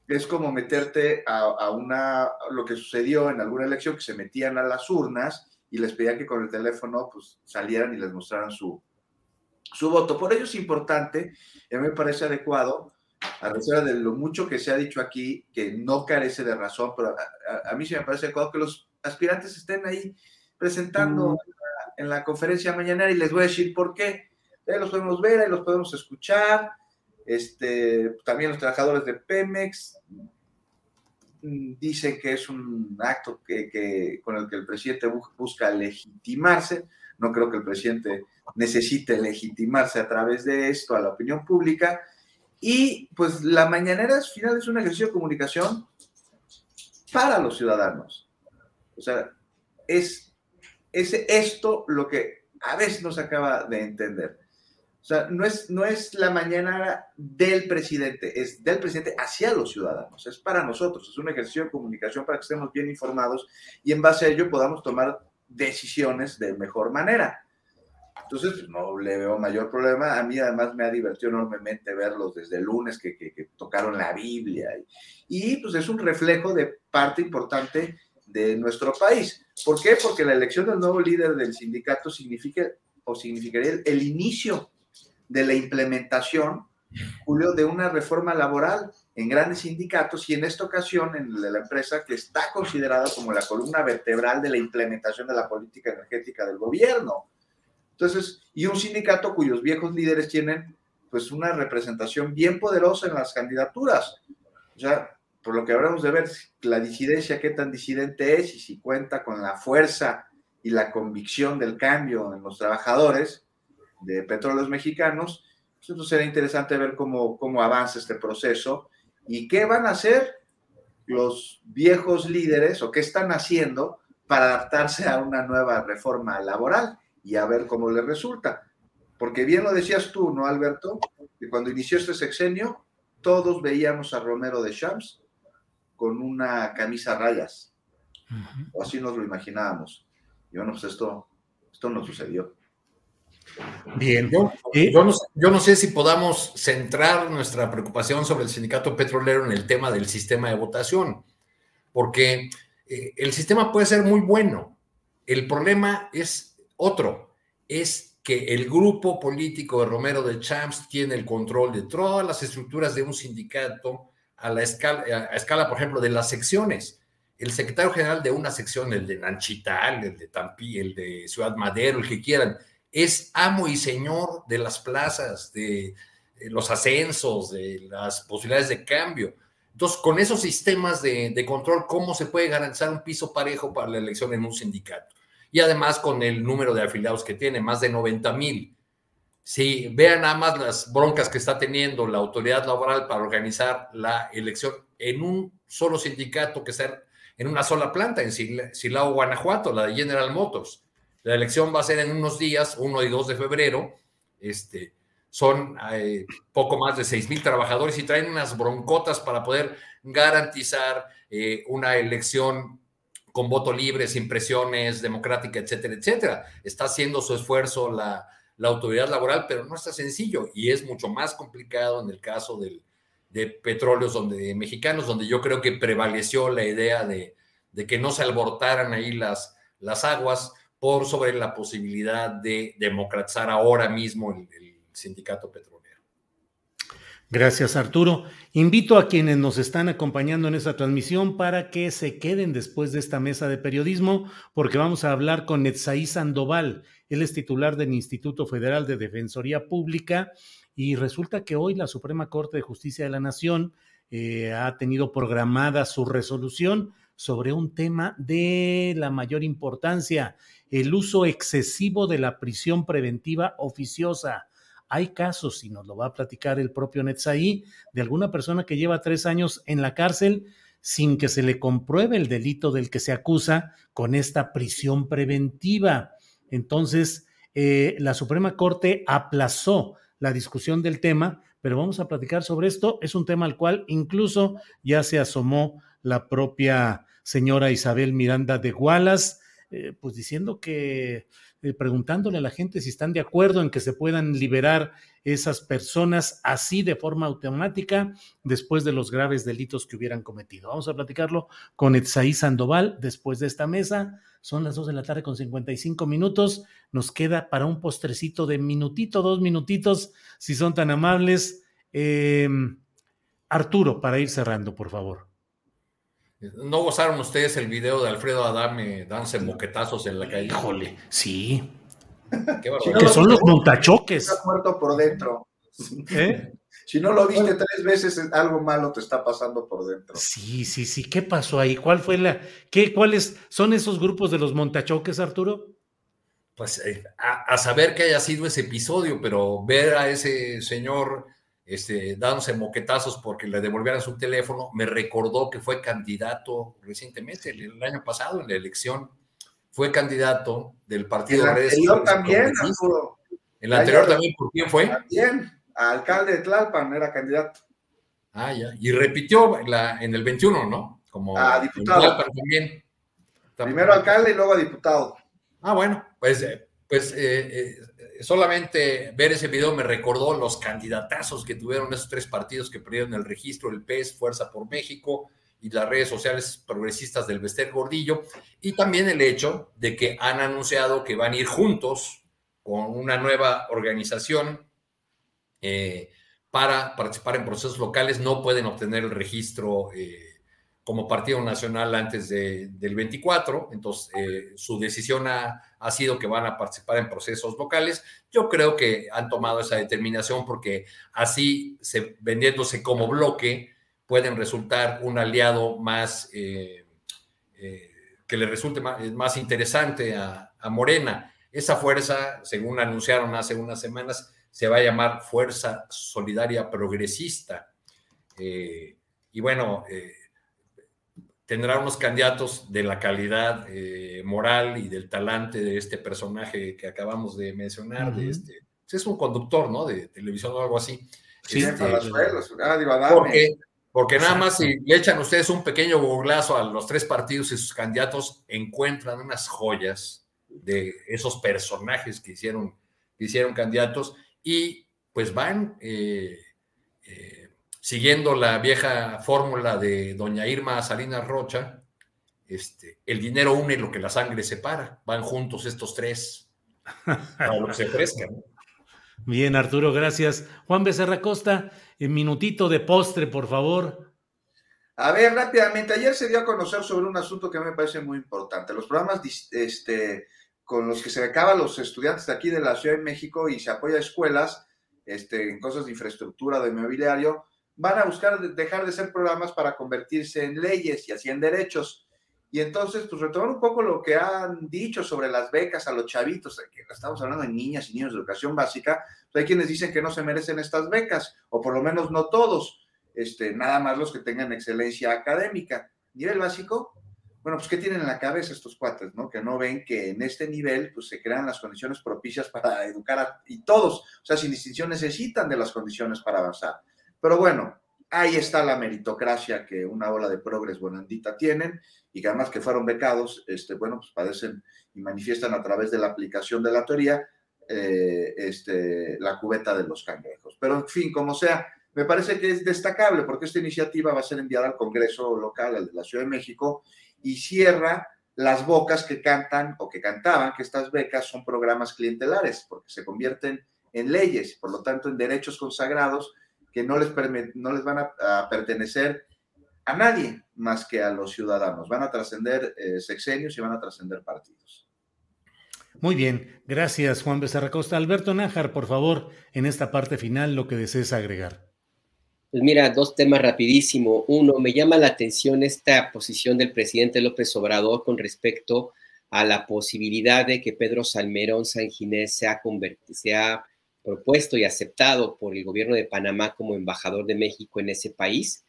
es como meterte a, una, lo que sucedió en alguna elección, que se metían a las urnas y les pedían que con el teléfono pues salieran y les mostraran su, su voto. Por ello es importante, y a mí me parece adecuado, a pesar de lo mucho que se ha dicho aquí, que no carece de razón, pero a, mí sí me parece adecuado que los aspirantes estén ahí presentando en, la, en, la, conferencia mañanera y les voy a decir por qué. Ahí los podemos ver, ahí los podemos escuchar, este, también los trabajadores de Pemex dicen que es un acto que, con el que el presidente busca legitimarse. No creo que el presidente necesite legitimarse a través de esto a la opinión pública. Y pues la mañanera al final es un ejercicio de comunicación para los ciudadanos. O sea, es, es esto lo que a veces no se acaba de entender. Sea, no es, no es la mañana del presidente, es del presidente hacia los ciudadanos, es para nosotros, es un ejercicio de comunicación para que estemos bien informados y en base a ello podamos tomar decisiones de mejor manera. Entonces, no le veo mayor problema. A mí además me ha divertido enormemente verlos desde el lunes que, tocaron la Biblia. Y, y, pues es un reflejo de parte importante de nuestro país. ¿Por qué? Porque la elección del nuevo líder del sindicato significa o significaría el inicio de la implementación, Julio, de una reforma laboral en grandes sindicatos y en esta ocasión en la empresa que está considerada como la columna vertebral de la implementación de la política energética del gobierno. Entonces, y un sindicato cuyos viejos líderes tienen pues una representación bien poderosa en las candidaturas. O sea, por lo que habremos de ver la disidencia, qué tan disidente es y si cuenta con la fuerza y la convicción del cambio en los trabajadores de petróleos mexicanos, pues entonces será interesante ver cómo, cómo avanza este proceso y qué van a hacer los viejos líderes o qué están haciendo para adaptarse a una nueva reforma laboral y a ver cómo le resulta. Porque bien lo decías tú, ¿no, Alberto? Que cuando inició este sexenio, todos veíamos a Romero de Champs con una camisa rayas. O así nos lo imaginábamos. Y bueno, pues esto, esto no sucedió. Bien. Yo, yo, no, sé si podamos centrar nuestra preocupación sobre el sindicato petrolero en el tema del sistema de votación, porque eh, el sistema puede ser muy bueno. El problema es otro, es que el grupo político de Romero de Champs tiene el control de todas las estructuras de un sindicato a la escala, a escala, por ejemplo, de las secciones. El secretario general de una sección, el de Nanchital, el de Tampi, el de Ciudad Madero, el que quieran, es amo y señor de las plazas, de, los ascensos, de las posibilidades de cambio. Entonces, con esos sistemas de, de, control, ¿cómo se puede garantizar un piso parejo para la elección en un sindicato? y además con el número de afiliados que tiene, más de 90 mil. Si vean nada más las broncas que está teniendo la autoridad laboral para organizar la elección en un solo sindicato que está en una sola planta, en Silao, Guanajuato, la de General Motors. La elección va a ser en unos días, 1 y 2 de febrero. Este, son eh, poco más de 6 mil trabajadores y traen unas broncotas para poder garantizar eh, una elección con voto libre, sin presiones, democrática, etcétera, etcétera. Está haciendo su esfuerzo la, autoridad laboral, pero no está sencillo y es mucho más complicado en el caso de petróleos donde, mexicanos, donde yo creo que prevaleció la idea de, que no se alborotaran ahí las, las aguas por sobre la posibilidad de democratizar ahora mismo el sindicato petrolero. Gracias, Arturo. Invito a quienes nos están acompañando en esta transmisión para que se queden después de esta mesa de periodismo, porque vamos a hablar con Netzaí Sandoval. Él es titular del Instituto Federal de Defensoría Pública y resulta que hoy la Suprema Corte de Justicia de la Nación eh, ha tenido programada su resolución sobre un tema de la mayor importancia, el uso excesivo de la prisión preventiva oficiosa hay casos, y nos lo va a platicar el propio Netzaí, de alguna persona que lleva tres años en la cárcel sin que se le compruebe el delito del que se acusa con esta prisión preventiva. Entonces, eh, la Suprema Corte aplazó la discusión del tema, pero vamos a platicar sobre esto. Es un tema al cual incluso ya se asomó la propia señora Isabel Miranda de Gualas, eh, pues diciendo que eh, preguntándole a la gente si están de acuerdo en que se puedan liberar esas personas así de forma automática después de los graves delitos que hubieran cometido. Vamos a platicarlo con Etsaí Sandoval después de esta mesa. Son las dos de la tarde con 55 minutos. Nos queda para un postrecito de minutito, dos minutitos, si son tan amables. Em, Arturo, para ir cerrando, por favor. ¿No gozaron ustedes el video de Alfredo Adame dándose moquetazos en la calle? Híjole, sí. que son los montachoques. Estás muerto por dentro. ¿Eh? [laughs] Si no lo viste tres veces, algo malo te está pasando por dentro. Sí, sí, sí. ¿Qué pasó ahí? ¿Cuál fue la. ¿Qué, ¿Cuáles son esos grupos de los montachoques, Arturo? Pues eh, a, saber que haya sido ese episodio, pero ver a ese señor este, dándose moquetazos porque le devolvieran su teléfono, me recordó que fue candidato recientemente, el, año pasado, en la elección, fue candidato del partido. El anterior también, El anterior también, ¿por quién fue? También, alcalde de Tlalpan era candidato. Ah, ya. Y repitió la, en el 21, ¿no? Como a diputado. También. Primero alcalde y luego diputado. Ah, bueno, pues eh, Pues eh, eh, solamente ver ese video me recordó los candidatazos que tuvieron esos tres partidos que perdieron el registro, el PES, Fuerza por México y las redes sociales progresistas del Bester Gordillo, y también el hecho de que han anunciado que van a ir juntos con una nueva organización eh, para participar en procesos locales, no pueden obtener el registro como partido nacional antes del 24, entonces eh, su decisión ha, sido que van a participar en procesos locales. Yo creo que han tomado esa determinación porque así, se, vendiéndose como bloque, pueden resultar un aliado más, eh, eh, que le resulte más, interesante a, Morena. Esa fuerza, según anunciaron hace unas semanas, se va a llamar Fuerza Solidaria Progresista. y bueno, tendrá unos candidatos de la calidad eh, moral y del talante de este personaje que acabamos de mencionar, de este, pues, es un conductor, ¿no? De televisión o algo así. Sí, este, ah, porque, porque nada más si le echan ustedes un pequeño googlazo a los tres partidos y sus candidatos, encuentran unas joyas de esos personajes que hicieron, que hicieron candidatos y pues van eh, siguiendo la vieja fórmula de doña Irma Salinas Rocha, este, el dinero une lo que la sangre separa. Van juntos estos tres [laughs] para lo que se ofrezcan. Bien, Arturo, gracias. Juan Becerra Costa, en minutito de postre, por favor. A ver, rápidamente, ayer se dio a conocer sobre un asunto que a mí me parece muy importante. Los programas este, con los que se becaban los estudiantes de aquí de la Ciudad de México y se apoya a escuelas este, en cosas de infraestructura, de inmobiliario, van a buscar dejar de ser programas para convertirse en leyes y así en derechos. Y entonces, pues retomar un poco lo que han dicho sobre las becas a los chavitos, que estamos hablando de niñas y niños de educación básica, pues hay quienes dicen que no se merecen estas becas, o por lo menos no todos, este, nada más los que tengan excelencia académica. Nivel básico, bueno, pues ¿qué tienen en la cabeza estos cuates, no? Que no ven que en este nivel, pues se crean las condiciones propicias para educar a, y todos, o sea, sin distinción necesitan de las condiciones para avanzar. Pero bueno, ahí está la meritocracia que una ola de progres bonandita tienen y que además que fueron becados, este, bueno, pues padecen y manifiestan a través de la aplicación de la teoría eh, este, la cubeta de los cangrejos. Pero en fin, como sea, me parece que es destacable porque esta iniciativa va a ser enviada al Congreso local, al de la Ciudad de México, y cierra las bocas que cantan o que cantaban que estas becas son programas clientelares, porque se convierten en leyes, por lo tanto en derechos consagrados que no les, no les van a, pertenecer a nadie más que a los ciudadanos. Van a trascender eh, sexenios y van a trascender partidos. Muy bien, gracias Juan Becerra Costa. Alberto Nájar, por favor, en esta parte final lo que desees agregar. Pues mira, dos temas rapidísimo. Uno, me llama la atención esta posición del presidente López Obrador con respecto a la posibilidad de que Pedro Salmerón San Ginés sea, sea propuesto y aceptado por el gobierno de Panamá como embajador de México en ese país.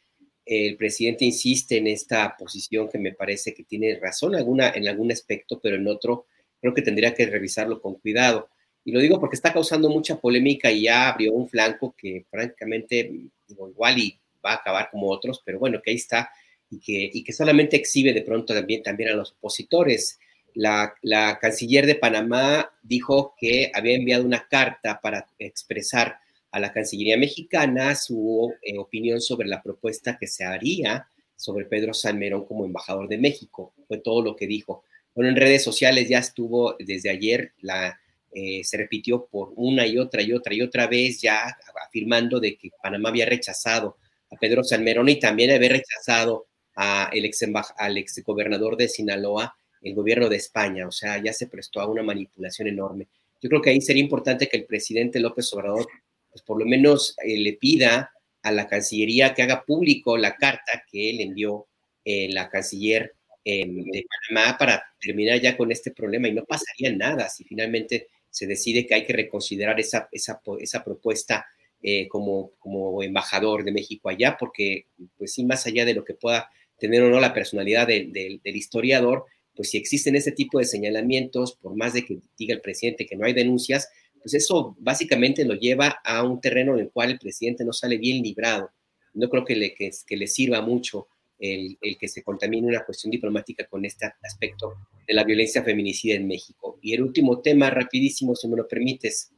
El presidente insiste en esta posición que me parece que tiene razón alguna, en algún aspecto, pero en otro creo que tendría que revisarlo con cuidado. Y lo digo porque está causando mucha polémica y ya abrió un flanco que francamente igual y va a acabar como otros, pero bueno, que ahí está y que, y que solamente exhibe de pronto también, también a los opositores. La, canciller de Panamá dijo que había enviado una carta para expresar a la Cancillería mexicana su eh, opinión sobre la propuesta que se haría sobre Pedro Salmerón como embajador de México. Fue todo lo que dijo. Bueno, en redes sociales ya estuvo desde ayer, la, eh, se repitió por una y otra y otra y otra vez, ya afirmando de que Panamá había rechazado a Pedro Salmerón y también había rechazado al ex gobernador de Sinaloa, el gobierno de España, o sea, ya se prestó a una manipulación enorme. Yo creo que ahí sería importante que el presidente López Obrador, pues por lo menos eh, le pida a la Cancillería que haga público la carta que él envió eh, la canciller em, de Panamá para terminar ya con este problema y no pasaría nada si finalmente se decide que hay que reconsiderar esa, esa, esa propuesta eh, como, como embajador de México allá, porque pues sí, más allá de lo que pueda tener o no la personalidad del historiador, pues si existen ese tipo de señalamientos, por más de que diga el presidente que no hay denuncias, pues eso básicamente lo lleva a un terreno en el cual el presidente no sale bien librado. No creo que le, que, le sirva mucho el, que se contamine una cuestión diplomática con este aspecto de la violencia feminicida en México. Y el último tema, rapidísimo, si me lo permites,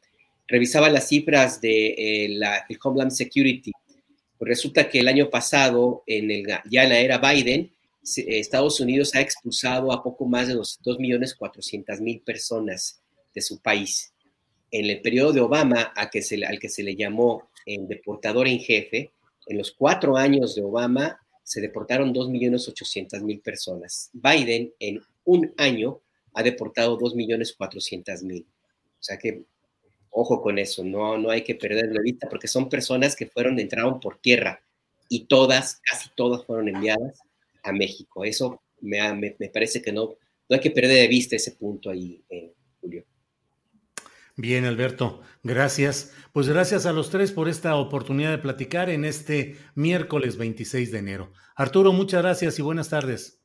revisaba las cifras de eh, la, Homeland Security. Pues resulta que el año pasado, en el, ya en la era Biden, Estados Unidos ha expulsado a poco más de 2.400.000 personas de su país. En el periodo de Obama, a que se, al que se le llamó el deportador en jefe, en los cuatro años de Obama se deportaron 2.800.000 personas. Biden en un año ha deportado 2.400.000. O sea que, ojo con eso, no, no hay que perder la vista porque son personas que fueron, entraron por tierra y todas, casi todas fueron enviadas a México. Eso me, me, parece que no, no hay que perder de vista ese punto ahí, eh, Julio. Bien, Alberto, gracias. Pues gracias a los tres por esta oportunidad de platicar en este miércoles 26 de enero. Arturo, muchas gracias y buenas tardes.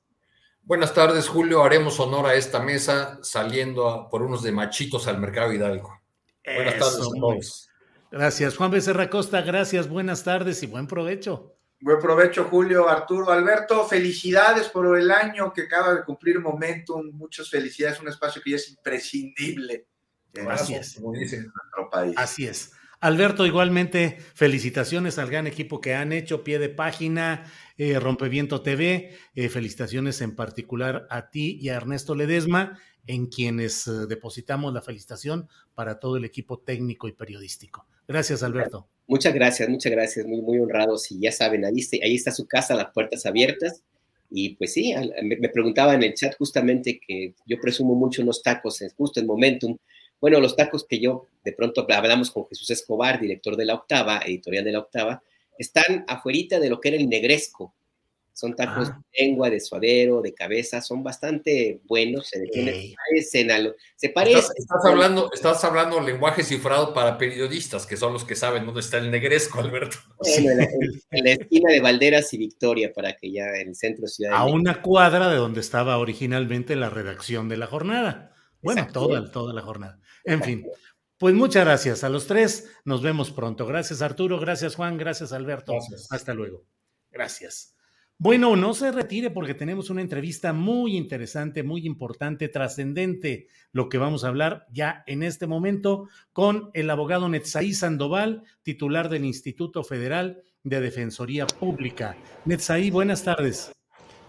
Buenas tardes, Julio. Haremos honor a esta mesa saliendo por unos de machitos al mercado Hidalgo. Buenas tardes a todos. Gracias. Juan Becerra Costa, gracias, buenas tardes y buen provecho. Buen provecho, Julio, Arturo, Alberto. Felicidades por el año que acaba de cumplir Momentum. Muchas felicidades, un espacio que ya es imprescindible Así es. Así es. Alberto, igualmente, felicitaciones al gran equipo que han hecho, pie de página, eh, Rompeviento TV, eh, felicitaciones en particular a ti y a Ernesto Ledesma, en quienes eh, depositamos la felicitación para todo el equipo técnico y periodístico. Gracias, Alberto. Muchas gracias, muchas gracias, muy, muy honrados. Y ya saben, ahí está, ahí está su casa, las puertas abiertas. Y pues sí, me preguntaba en el chat justamente que yo presumo mucho unos tacos justo en Momentum bueno, los tacos que yo de pronto hablamos con Jesús Escobar, director de la Octava, editorial de la Octava, están afuerita de lo que era el negresco. Son tacos ah. de lengua, de suadero, de cabeza, son bastante buenos, se, parecen a lo, se parecen. Estás, hablando, estás hablando lenguaje cifrado para periodistas, que son los que saben dónde está el negresco, [laughs] Alberto. Bueno, en, la, esquina de Valderas y Victoria, para que ya en el centro ciudad. A una cuadra de donde estaba originalmente la redacción de la jornada. Bueno, toda, toda la jornada. En fin, pues muchas gracias a los tres. Nos vemos pronto. Gracias Arturo, gracias Juan, gracias Alberto. Hasta luego. Gracias. Bueno, no se retire porque tenemos una entrevista muy interesante, muy importante, trascendente, lo que vamos a hablar ya en este momento con el abogado Netzaí Sandoval, titular del Instituto Federal de Defensoría Pública. Netzaí, buenas tardes.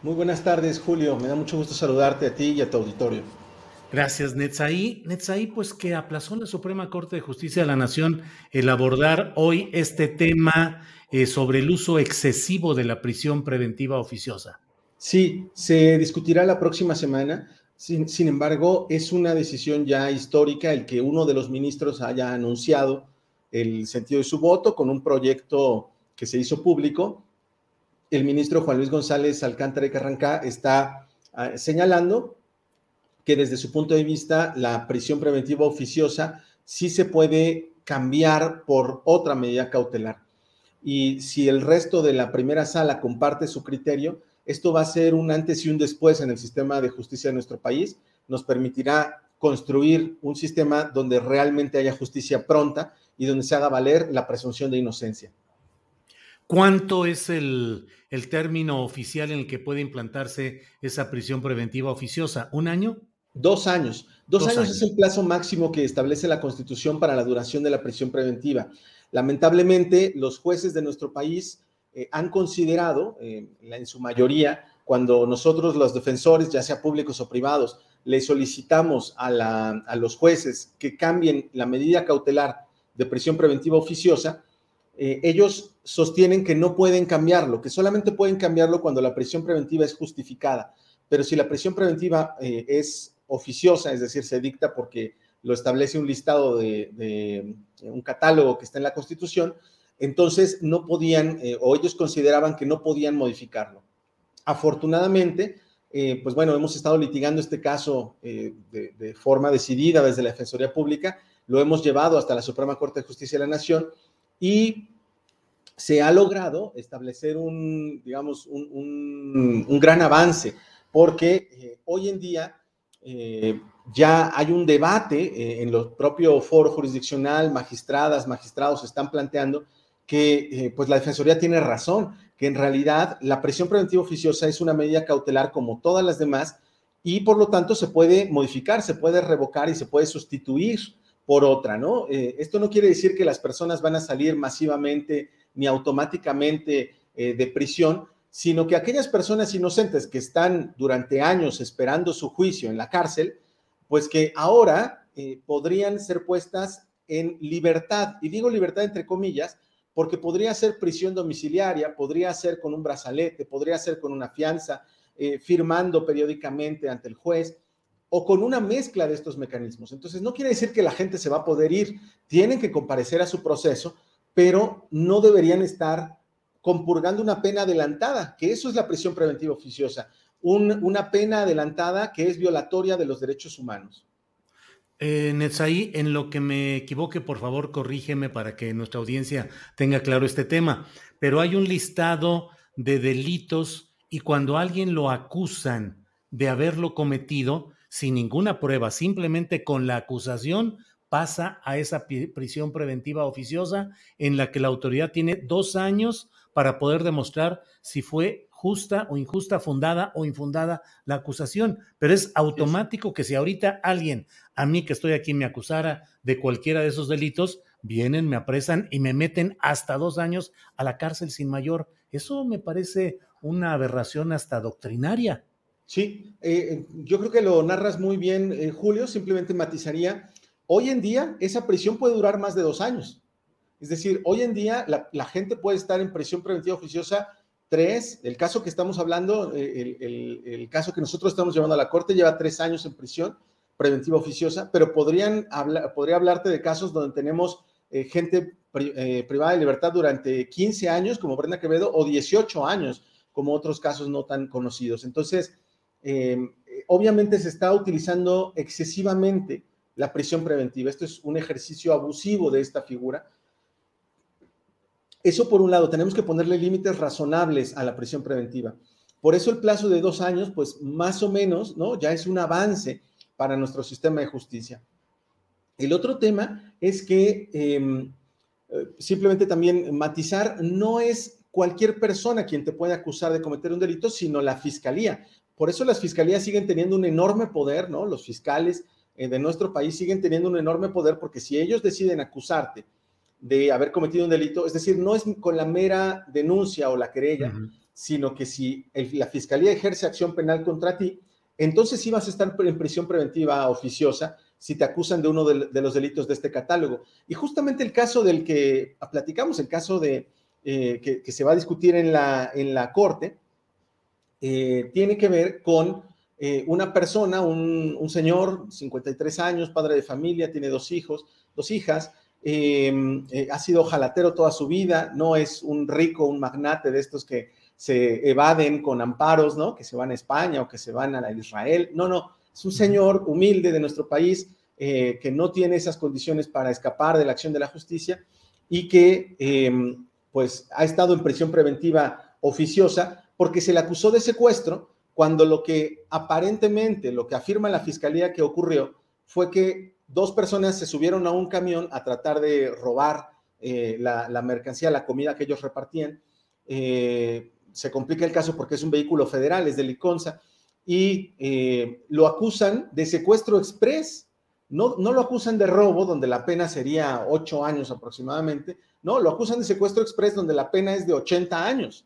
Muy buenas tardes, Julio. Me da mucho gusto saludarte a ti y a tu auditorio. Gracias, Netzaí. Netzaí, pues que aplazó la Suprema Corte de Justicia de la Nación el abordar hoy este tema eh, sobre el uso excesivo de la prisión preventiva oficiosa. Sí, se discutirá la próxima semana. Sin, embargo, es una decisión ya histórica el que uno de los ministros haya anunciado el sentido de su voto con un proyecto que se hizo público. El ministro Juan Luis González Alcántara de Carrancá está ah, señalando que desde su punto de vista la prisión preventiva oficiosa sí se puede cambiar por otra medida cautelar. Y si el resto de la primera sala comparte su criterio, esto va a ser un antes y un después en el sistema de justicia de nuestro país. Nos permitirá construir un sistema donde realmente haya justicia pronta y donde se haga valer la presunción de inocencia. ¿Cuánto es el, el término oficial en el que puede implantarse esa prisión preventiva oficiosa? ¿Un año? Dos años. Dos, años, es el plazo máximo que establece la Constitución para la duración de la prisión preventiva. Lamentablemente, los jueces de nuestro país eh, han considerado, eh, en su mayoría, cuando nosotros los defensores, ya sea públicos o privados, le solicitamos a, los jueces que cambien la medida cautelar de prisión preventiva oficiosa, eh, ellos sostienen que no pueden cambiarlo, que solamente pueden cambiarlo cuando la prisión preventiva es justificada. Pero si la prisión preventiva es oficiosa, es decir, se dicta porque lo establece un listado de, un catálogo que está en la Constitución, entonces no podían, eh, o ellos consideraban que no podían modificarlo. Afortunadamente, eh, pues bueno, hemos estado litigando este caso eh, de, forma decidida desde la Defensoría Pública, lo hemos llevado hasta la Suprema Corte de Justicia de la Nación y se ha logrado establecer un, digamos, un, un gran avance, porque hoy en día ya hay un debate eh, en el propio foro jurisdiccional, magistradas, magistrados están planteando que eh, pues la Defensoría tiene razón, que en realidad la prisión preventiva oficiosa es una medida cautelar como todas las demás y por lo tanto se puede modificar, se puede revocar y se puede sustituir por otra, ¿no? Eh, esto no quiere decir que las personas van a salir masivamente ni automáticamente de prisión, sino que aquellas personas inocentes que están durante años esperando su juicio en la cárcel, pues que ahora eh, podrían ser puestas en libertad. Y digo libertad entre comillas, porque podría ser prisión domiciliaria, podría ser con un brazalete, podría ser con una fianza, firmando periódicamente ante el juez o con una mezcla de estos mecanismos. Entonces, no quiere decir que la gente se va a poder ir, tienen que comparecer a su proceso, pero no deberían estar compurgando una pena adelantada, que eso es la prisión preventiva oficiosa, una pena adelantada que es violatoria de los derechos humanos. Eh, en lo que me equivoque, por favor, corrígeme para que nuestra audiencia tenga claro este tema, pero hay un listado de delitos y cuando alguien lo acusan de haberlo cometido, sin ninguna prueba, simplemente con la acusación, pasa a esa prisión preventiva oficiosa en la que la autoridad tiene dos años para poder demostrar si fue justa o injusta, fundada o infundada la acusación. Pero es automático que si ahorita alguien, a mí que estoy aquí, me acusara de cualquiera de esos delitos, vienen, me apresan y me meten hasta dos años a la cárcel sin mayor. Eso me parece una aberración hasta doctrinaria. Sí, eh, yo creo que lo narras muy bien, eh, Julio. Simplemente matizaría, hoy en día esa prisión puede durar más de dos años. Es decir, hoy en día la, gente puede estar en prisión preventiva oficiosa tres, el caso que estamos hablando, eh, el, caso que nosotros estamos llevando a la corte lleva tres años en prisión preventiva oficiosa, pero podrían podría hablarte de casos donde tenemos gente privada de libertad durante 15 años, como Brenda Quevedo, o 18 años, como otros casos no tan conocidos. Entonces, obviamente se está utilizando excesivamente la prisión preventiva. Esto es un ejercicio abusivo de esta figura. Eso por un lado, tenemos que ponerle límites razonables a la prisión preventiva. Por eso el plazo de dos años, pues más o menos, ¿no? Ya es un avance para nuestro sistema de justicia. El otro tema es que em, eh, simplemente también matizar, no es cualquier persona quien te puede acusar de cometer un delito, sino la fiscalía. Por eso las fiscalías siguen teniendo un enorme poder, ¿no? Los fiscales eh, de nuestro país siguen teniendo un enorme poder porque si ellos deciden acusarte de haber cometido un delito, es decir, no es con la mera denuncia o la querella, sino que si la fiscalía ejerce acción penal contra ti, entonces sí vas a estar en prisión preventiva oficiosa si te acusan de uno de, los delitos de este catálogo. Y justamente el caso del que platicamos, el caso de eh, que, se va a discutir en la, en la corte, eh, tiene que ver con eh, una persona, un, señor, 53 años, padre de familia, tiene dos hijos, dos hijas, em, eh, ha sido jalatero toda su vida, no es un rico, un magnate de estos que se evaden con amparos, ¿no? Que se van a España o que se van a Israel. No, no, es un señor humilde de nuestro país que no tiene esas condiciones para escapar de la acción de la justicia y que em, pues ha estado en prisión preventiva oficiosa porque se le acusó de secuestro cuando lo que aparentemente, lo que afirma la fiscalía que ocurrió, fue que dos personas se subieron a un camión a tratar de robar eh, la, mercancía, la comida que ellos repartían. Eh, se complica el caso porque es un vehículo federal, es de Liconza, y eh, lo acusan de secuestro express. No, no lo acusan de robo, donde la pena sería ocho años aproximadamente. No, lo acusan de secuestro express, donde la pena es de 80 años.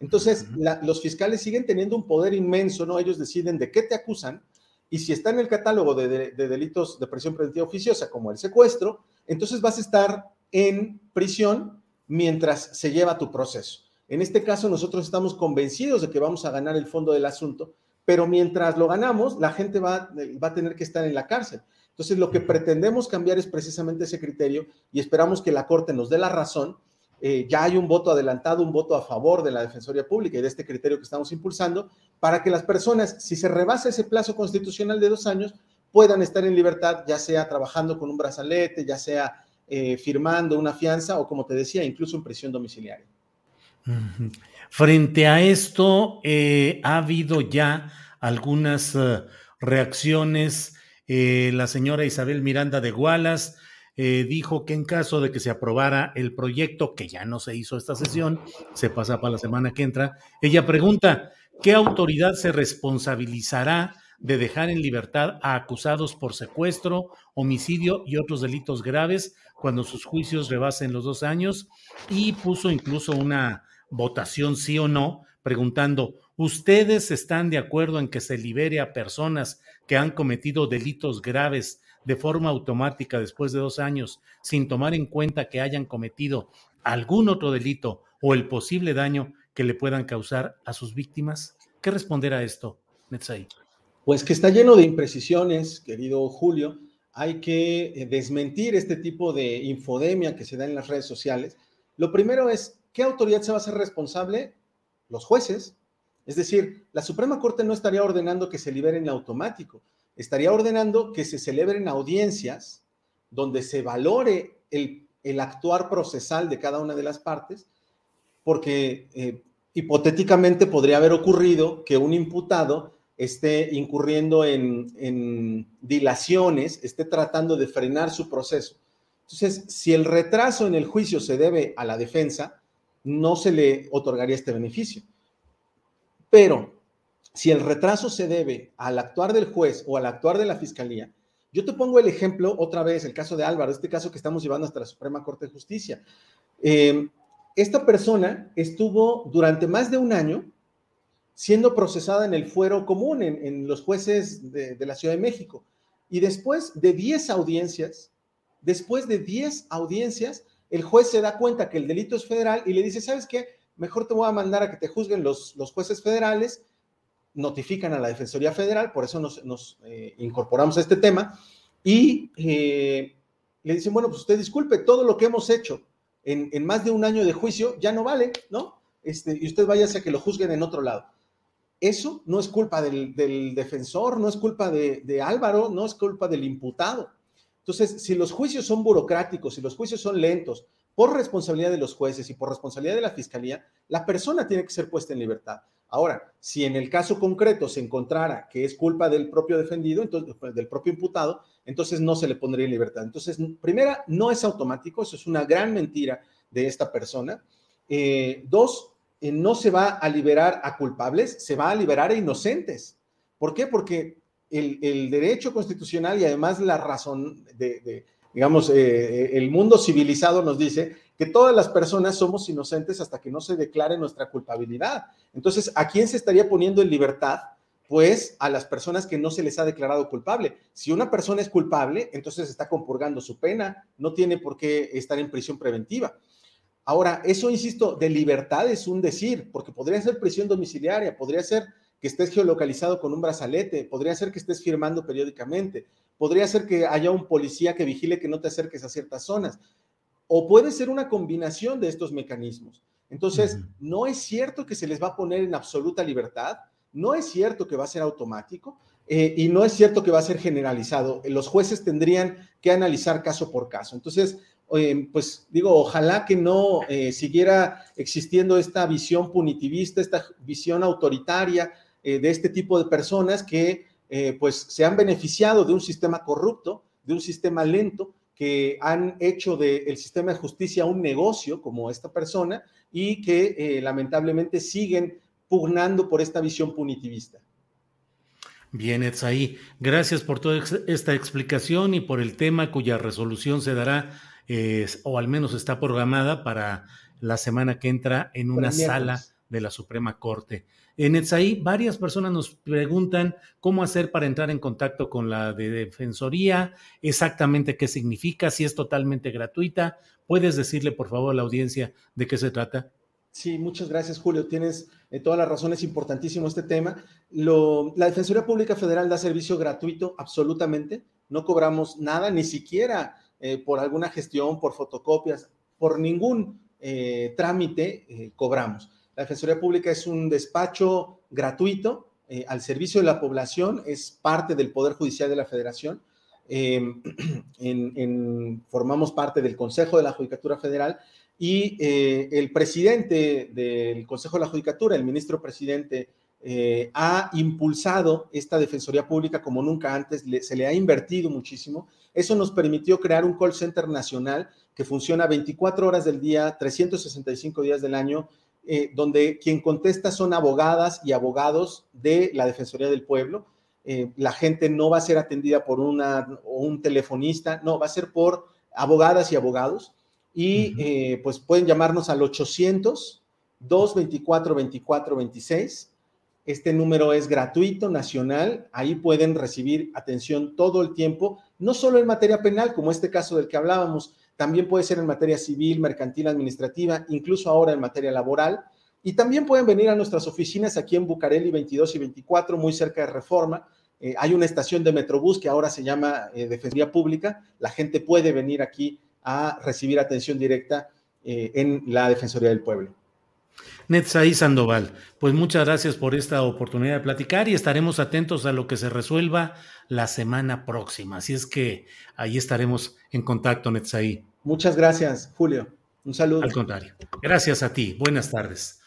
Entonces, los fiscales siguen teniendo un poder inmenso, ¿no? Ellos deciden de qué te acusan y si está en el catálogo de, delitos de prisión preventiva oficiosa, como el secuestro, entonces vas a estar en prisión mientras se lleva tu proceso. En este caso, nosotros estamos convencidos de que vamos a ganar el fondo del asunto, pero mientras lo ganamos, la gente va, va a tener que estar en la cárcel. Entonces, lo que pretendemos cambiar es precisamente ese criterio y esperamos que la Corte nos dé la razón eh, ya hay un voto adelantado, un voto a favor de la Defensoría Pública y de este criterio que estamos impulsando, para que las personas, si se rebasa ese plazo constitucional de dos años, puedan estar en libertad, ya sea trabajando con un brazalete, ya sea eh, firmando una fianza o, como te decía, incluso en prisión domiciliaria. Frente a esto, eh, ha habido ya algunas reacciones. la señora Isabel Miranda de Gualas eh, dijo que en caso de que se aprobara el proyecto, que ya no se hizo esta sesión, se pasa para la semana que entra, ella pregunta, ¿qué autoridad se responsabilizará de dejar en libertad a acusados por secuestro, homicidio y otros delitos graves cuando sus juicios rebasen los dos años? Y puso incluso una votación sí o no, preguntando, ¿ustedes están de acuerdo en que se libere a personas que han cometido delitos graves de forma automática después de dos años, sin tomar en cuenta que hayan cometido algún otro delito o el posible daño que le puedan causar a sus víctimas? ¿Qué responder a esto, Netzai? Pues que está lleno de imprecisiones, querido Julio. Hay que eh, desmentir este tipo de infodemia que se da en las redes sociales. Lo primero es, ¿qué autoridad se va a hacer responsable? Los jueces. Es decir, la Suprema Corte no estaría ordenando que se liberen en automático estaría ordenando que se celebren audiencias donde se valore el, actuar procesal de cada una de las partes, porque eh, hipotéticamente podría haber ocurrido que un imputado esté incurriendo en, en, dilaciones, esté tratando de frenar su proceso. Entonces, si el retraso en el juicio se debe a la defensa, no se le otorgaría este beneficio. Pero si el retraso se debe al actuar del juez o al actuar de la fiscalía, yo te pongo el ejemplo otra vez, el caso de Álvaro, este caso que estamos llevando hasta la Suprema Corte de Justicia. Eh, esta persona estuvo durante más de un año siendo procesada en el fuero común, en, los jueces de, la Ciudad de México. Y después de 10 audiencias, después de 10 audiencias, el juez se da cuenta que el delito es federal y le dice, ¿sabes qué? Mejor te voy a mandar a que te juzguen los jueces federales notifican a la Defensoría Federal, por eso nos, eh, incorporamos a este tema, y eh, le dicen, bueno, pues usted disculpe, todo lo que hemos hecho en, más de un año de juicio ya no vale, ¿no? Este, y usted váyase a que lo juzguen en otro lado. Eso no es culpa del, defensor, no es culpa de, de, Álvaro, no es culpa del imputado. Entonces, si los juicios son burocráticos, si los juicios son lentos, por responsabilidad de los jueces y por responsabilidad de la fiscalía, la persona tiene que ser puesta en libertad. Ahora, si en el caso concreto se encontrara que es culpa del propio defendido, entonces, pues, del propio imputado, entonces no se le pondría en libertad. Entonces, primera, no es automático, eso es una gran mentira de esta persona. Eh, dos, eh, no se va a liberar a culpables, se va a liberar a inocentes. ¿Por qué? Porque el, derecho constitucional y además la razón de, digamos, eh, el mundo civilizado nos dice que todas las personas somos inocentes hasta que no se declare nuestra culpabilidad. Entonces, ¿a quién se estaría poniendo en libertad? Pues a las personas que no se les ha declarado culpable. Si una persona es culpable, entonces está compurgando su pena, no tiene por qué estar en prisión preventiva. Ahora, eso, insisto, de libertad es un decir, porque podría ser prisión domiciliaria, podría ser que estés geolocalizado con un brazalete, podría ser que estés firmando periódicamente, podría ser que haya un policía que vigile que no te acerques a ciertas zonas o puede ser una combinación de estos mecanismos. Entonces, no es cierto que se les va a poner en absoluta libertad, no es cierto que va a ser automático eh, y no es cierto que va a ser generalizado. Los jueces tendrían que analizar caso por caso. Entonces, eh, pues digo, ojalá que no eh, siguiera existiendo esta visión punitivista, esta visión autoritaria de este tipo de personas que pues se han beneficiado de un sistema corrupto, de un sistema lento que han hecho del sistema de justicia un negocio como esta persona y que eh, lamentablemente siguen pugnando por esta visión punitivista. Bien, Etsaí, gracias por toda esta explicación y por el tema cuya resolución se dará, o al menos está programada para la semana que entra en una sala de la Suprema Corte. En Etsaí, varias personas nos preguntan cómo hacer para entrar en contacto con la de Defensoría, exactamente qué significa, si es totalmente gratuita. ¿Puedes decirle, por favor, a la audiencia de qué se trata? Sí, muchas gracias, Julio. Tienes eh, todas las razones, es importantísimo este tema. la Defensoría Pública Federal da servicio gratuito, absolutamente. No cobramos nada, ni siquiera eh, por alguna gestión, por fotocopias, por ningún eh, trámite cobramos. La Defensoría Pública es un despacho gratuito eh, al servicio de la población, es parte del Poder Judicial de la Federación. Em, [clears throat] formamos parte del Consejo de la Judicatura Federal y eh, el presidente del Consejo de la Judicatura, el ministro presidente eh, ha impulsado esta Defensoría Pública como nunca antes, se le ha invertido muchísimo. Eso nos permitió crear un call center nacional que funciona 24 horas del día, 365 días del año, eh, donde quien contesta son abogadas y abogados de la Defensoría del Pueblo. Eh, la gente no va a ser atendida por una, un telefonista, no, va a ser por abogadas y abogados. Y eh, pues pueden llamarnos al 800 224 24 26. Este número es gratuito, nacional. Ahí pueden recibir atención todo el tiempo, no solo en materia penal, como este caso del que hablábamos, también puede ser en materia civil, mercantil, administrativa, incluso ahora en materia laboral. Y también pueden venir a nuestras oficinas aquí en Bucareli 22 y 24, muy cerca de Reforma. Eh, hay una estación de Metrobús que ahora se llama eh, Defensoría Pública. La gente puede venir aquí a recibir atención directa eh, en la Defensoría del Pueblo. Netzaí Sandoval, pues muchas gracias por esta oportunidad de platicar y estaremos atentos a lo que se resuelva la semana próxima. Así es que ahí estaremos en contacto, Netzaí. Muchas gracias, Julio. Un saludo. Al contrario. Gracias a ti. Buenas tardes.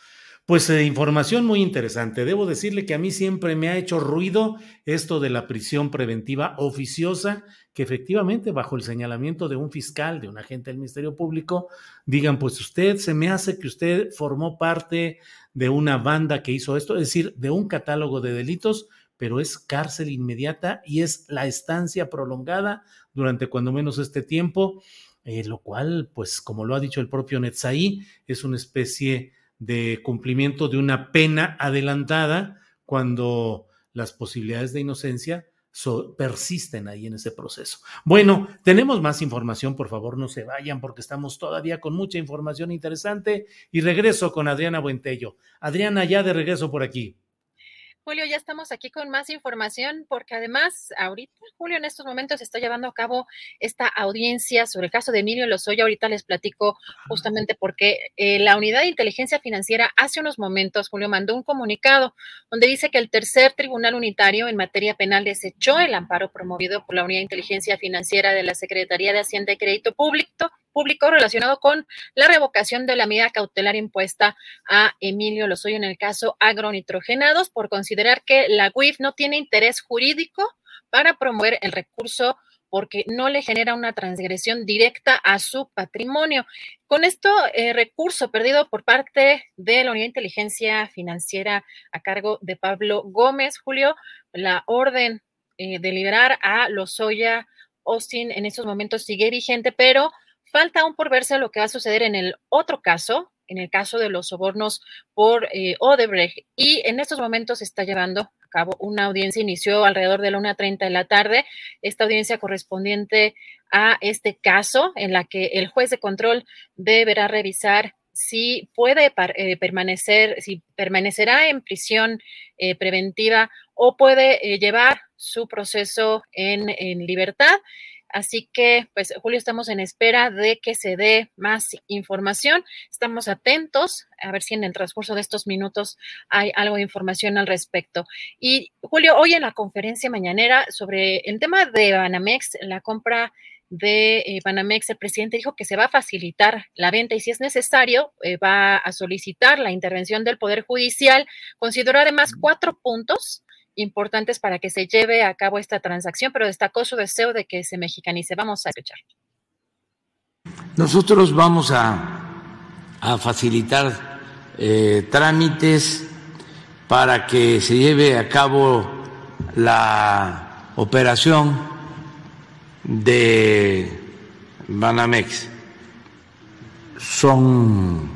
Pues eh, información muy interesante. Debo decirle que a mí siempre me ha hecho ruido esto de la prisión preventiva oficiosa, que efectivamente bajo el señalamiento de un fiscal, de un agente del Ministerio Público, digan, pues usted se me hace que usted formó parte de una banda que hizo esto, es decir, de un catálogo de delitos, pero es cárcel inmediata y es la estancia prolongada durante cuando menos este tiempo eh, lo cual, pues como lo ha dicho el propio Netzaí, es una especie de cumplimiento de una pena adelantada cuando las posibilidades de inocencia persisten ahí en ese proceso. Bueno, tenemos más información, por favor no se vayan porque estamos todavía con mucha información interesante y regreso con Adriana Buentello. Adriana, ya de regreso por aquí. Julio, ya estamos aquí con más información porque además ahorita, Julio, en estos momentos está llevando a cabo esta audiencia sobre el caso de Emilio Lozoya. Ahorita les platico justamente porque eh, la Unidad de Inteligencia Financiera hace unos momentos, Julio, mandó un comunicado donde dice que el tercer tribunal unitario en materia penal desechó el amparo promovido por la Unidad de Inteligencia Financiera de la Secretaría de Hacienda y Crédito Público público relacionado con la revocación de la medida cautelar impuesta a Emilio Lozoya en el caso agronitrogenados por considerar que la UIF no tiene interés jurídico para promover el recurso porque no le genera una transgresión directa a su patrimonio. Con esto, eh, recurso perdido por parte de la Unidad de Inteligencia Financiera a cargo de Pablo Gómez, Julio, la orden eh, de liberar a Lozoya Austin en estos momentos sigue vigente, pero Falta aún por verse lo que va a suceder en el otro caso, en el caso de los sobornos por eh, Odebrecht. Y en estos momentos se está llevando a cabo una audiencia, inició alrededor de la 1.30 de la tarde, esta audiencia correspondiente a este caso, en la que el juez de control deberá revisar si puede eh, permanecer, si permanecerá en prisión eh, preventiva o puede llevar su proceso en, en libertad. Así que, pues, Julio, estamos en espera de que se dé más información. Estamos atentos a ver si en el transcurso de estos minutos hay algo de información al respecto. Y, Julio, hoy en la conferencia mañanera sobre el tema de Banamex, la compra de eh, Banamex, el presidente dijo que se va a facilitar la venta y si es necesario, eh, va a solicitar la intervención del Poder Judicial. Consideró además cuatro puntos importantes para que se lleve a cabo esta transacción, pero destacó su deseo de que se mexicanice. Vamos a escuchar. Nosotros vamos a, facilitar eh, trámites para que se lleve a cabo la operación de Banamex. Son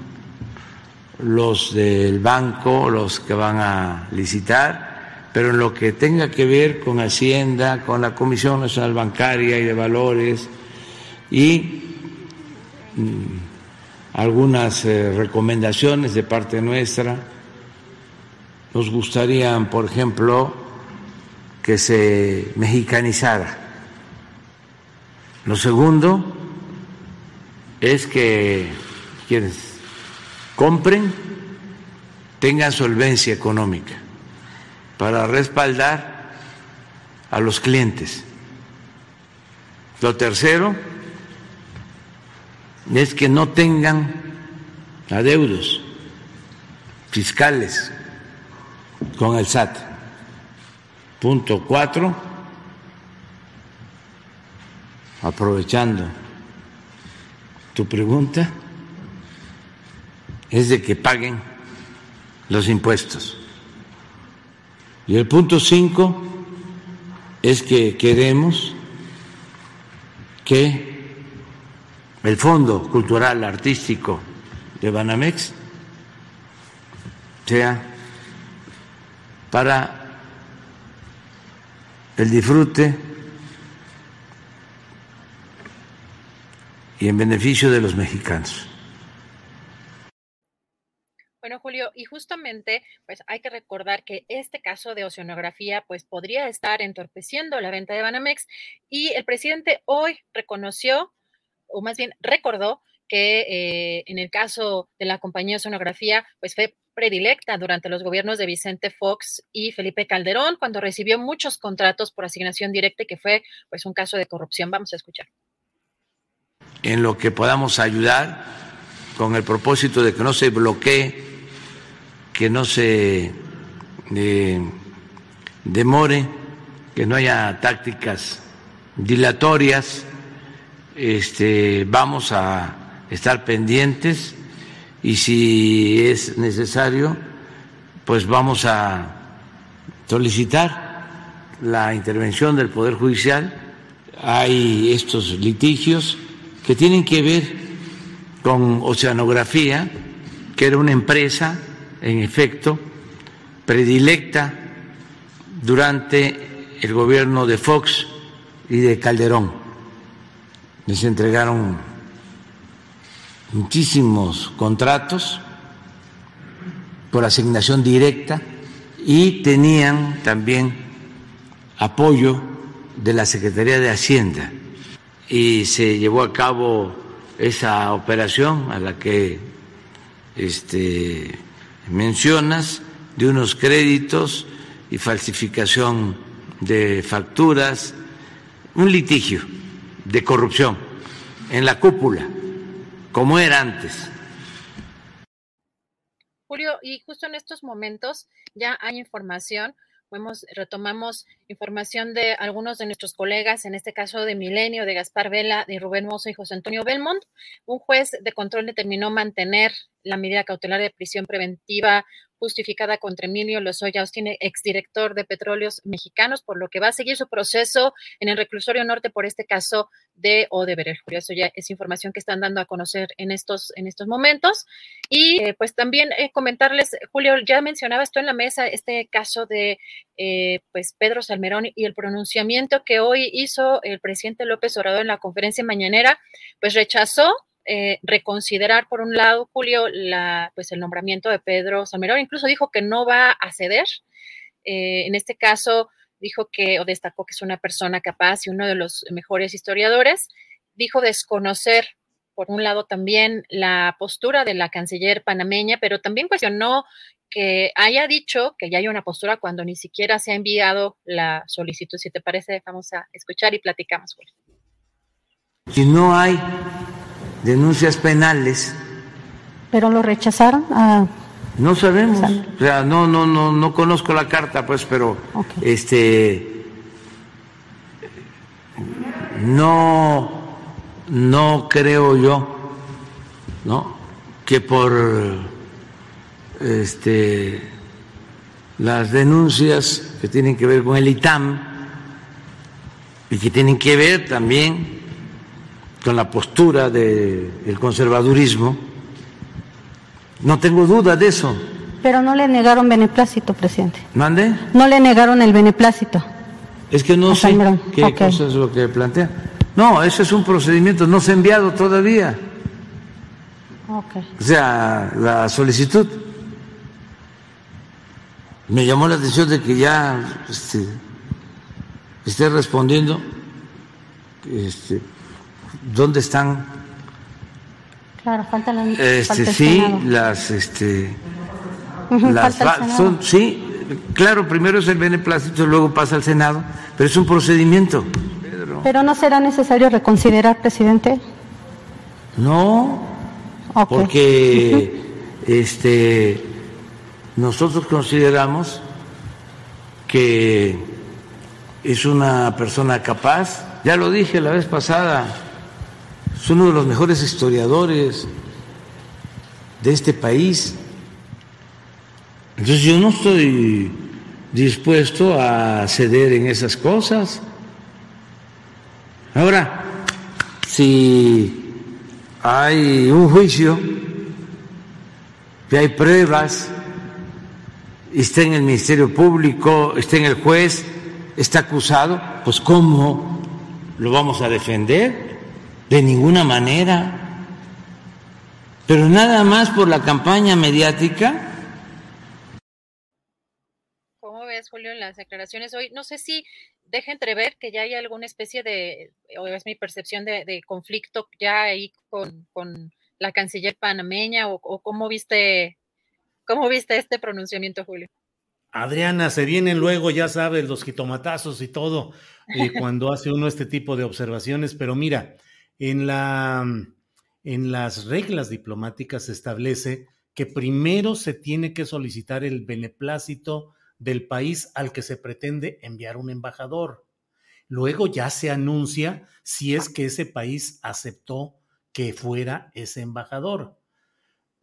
los del banco los que van a licitar pero en lo que tenga que ver con Hacienda, con la Comisión Nacional Bancaria y de Valores y mm, algunas eh, recomendaciones de parte nuestra, nos gustaría, por ejemplo, que se mexicanizara. Lo segundo es que quienes compren tengan solvencia económica para respaldar a los clientes. Lo tercero es que no tengan adeudos fiscales con el SAT. Punto cuatro, aprovechando tu pregunta, es de que paguen los impuestos. Y el punto cinco es que queremos que el Fondo Cultural Artístico de Banamex sea para el disfrute y en beneficio de los mexicanos. Bueno, Julio, y justamente, pues hay que recordar que este caso de oceanografía, pues podría estar entorpeciendo la venta de Banamex y el presidente hoy reconoció, o más bien recordó, que eh, en el caso de la compañía Oceanografía, pues fue predilecta durante los gobiernos de Vicente Fox y Felipe Calderón, cuando recibió muchos contratos por asignación directa, que fue pues un caso de corrupción. Vamos a escuchar. En lo que podamos ayudar con el propósito de que no se bloquee que no se eh, demore, que no haya tácticas dilatorias. Este, vamos a estar pendientes y si es necesario, pues vamos a solicitar la intervención del Poder Judicial. Hay estos litigios que tienen que ver con oceanografía, que era una empresa en efecto, predilecta durante el gobierno de Fox y de Calderón. Les entregaron muchísimos contratos por asignación directa y tenían también apoyo de la Secretaría de Hacienda y se llevó a cabo esa operación a la que este mencionas de unos créditos y falsificación de facturas, un litigio de corrupción en la cúpula, como era antes. Julio, y justo en estos momentos ya hay información retomamos información de algunos de nuestros colegas, en este caso de Milenio, de Gaspar Vela, de Rubén Mozo y José Antonio Belmont. Un juez de control determinó mantener la medida cautelar de prisión preventiva justificada contra Emilio Lozoya Austin, exdirector de Petróleos Mexicanos, por lo que va a seguir su proceso en el reclusorio norte por este caso de Odebrecht. Eso ya es información que están dando a conocer en estos, en estos momentos. Y eh, pues también eh, comentarles, Julio, ya mencionaba esto en la mesa, este caso de eh, pues Pedro Salmerón y el pronunciamiento que hoy hizo el presidente López Obrador en la conferencia mañanera, pues rechazó eh, reconsiderar, por un lado, Julio, la, pues el nombramiento de Pedro Salmerón, incluso dijo que no va a ceder. Eh, en este caso, dijo que, o destacó que es una persona capaz y uno de los mejores historiadores. Dijo desconocer, por un lado, también la postura de la canciller panameña, pero también cuestionó que haya dicho que ya hay una postura cuando ni siquiera se ha enviado la solicitud. Si te parece, vamos a escuchar y platicamos. Julio. Si no hay denuncias penales. ¿Pero lo rechazaron? Ah, no sabemos, o sea, no, no, no, no conozco la carta, pues, pero este no, no creo yo, ¿no? Que por este las denuncias que tienen que ver con el ITAM y que tienen que ver también con la postura del conservadurismo. No tengo duda de eso. Pero no le negaron beneplácito, presidente. ¿Mande? No le negaron el beneplácito. Es que no sé qué cosa es lo que plantea. No, ese es un procedimiento, no se ha enviado todavía. Okay. O sea, la solicitud. Me llamó la atención de que ya este, esté respondiendo este, ¿Dónde están? Claro, falta la, este, sí, las, este, las son, sí, claro, primero es el beneplácito, luego pasa al Senado, pero es un procedimiento. Pero no será necesario reconsiderar, presidente. No, porque este nosotros consideramos que es una persona capaz, ya lo dije la vez pasada, es uno de los mejores historiadores de este país. Entonces yo no estoy dispuesto a ceder en esas cosas. Ahora, si hay un juicio, que hay pruebas, está en el Ministerio Público, está en el juez, está acusado, pues ¿cómo lo vamos a defender? De ninguna manera. Pero nada más por la campaña mediática Julio, en las declaraciones hoy. No sé si deja entrever que ya hay alguna especie de, o es mi percepción de, conflicto ya ahí con, la canciller panameña, o, cómo viste, cómo viste este pronunciamiento, Julio. Adriana, se vienen luego, ya sabes, los jitomatazos y todo, eh, [laughs] cuando hace uno este tipo de observaciones, pero mira, en, la, en las reglas diplomáticas se establece que primero se tiene que solicitar el beneplácito del país al que se pretende enviar un embajador. Luego ya se anuncia si es que ese país aceptó que fuera ese embajador.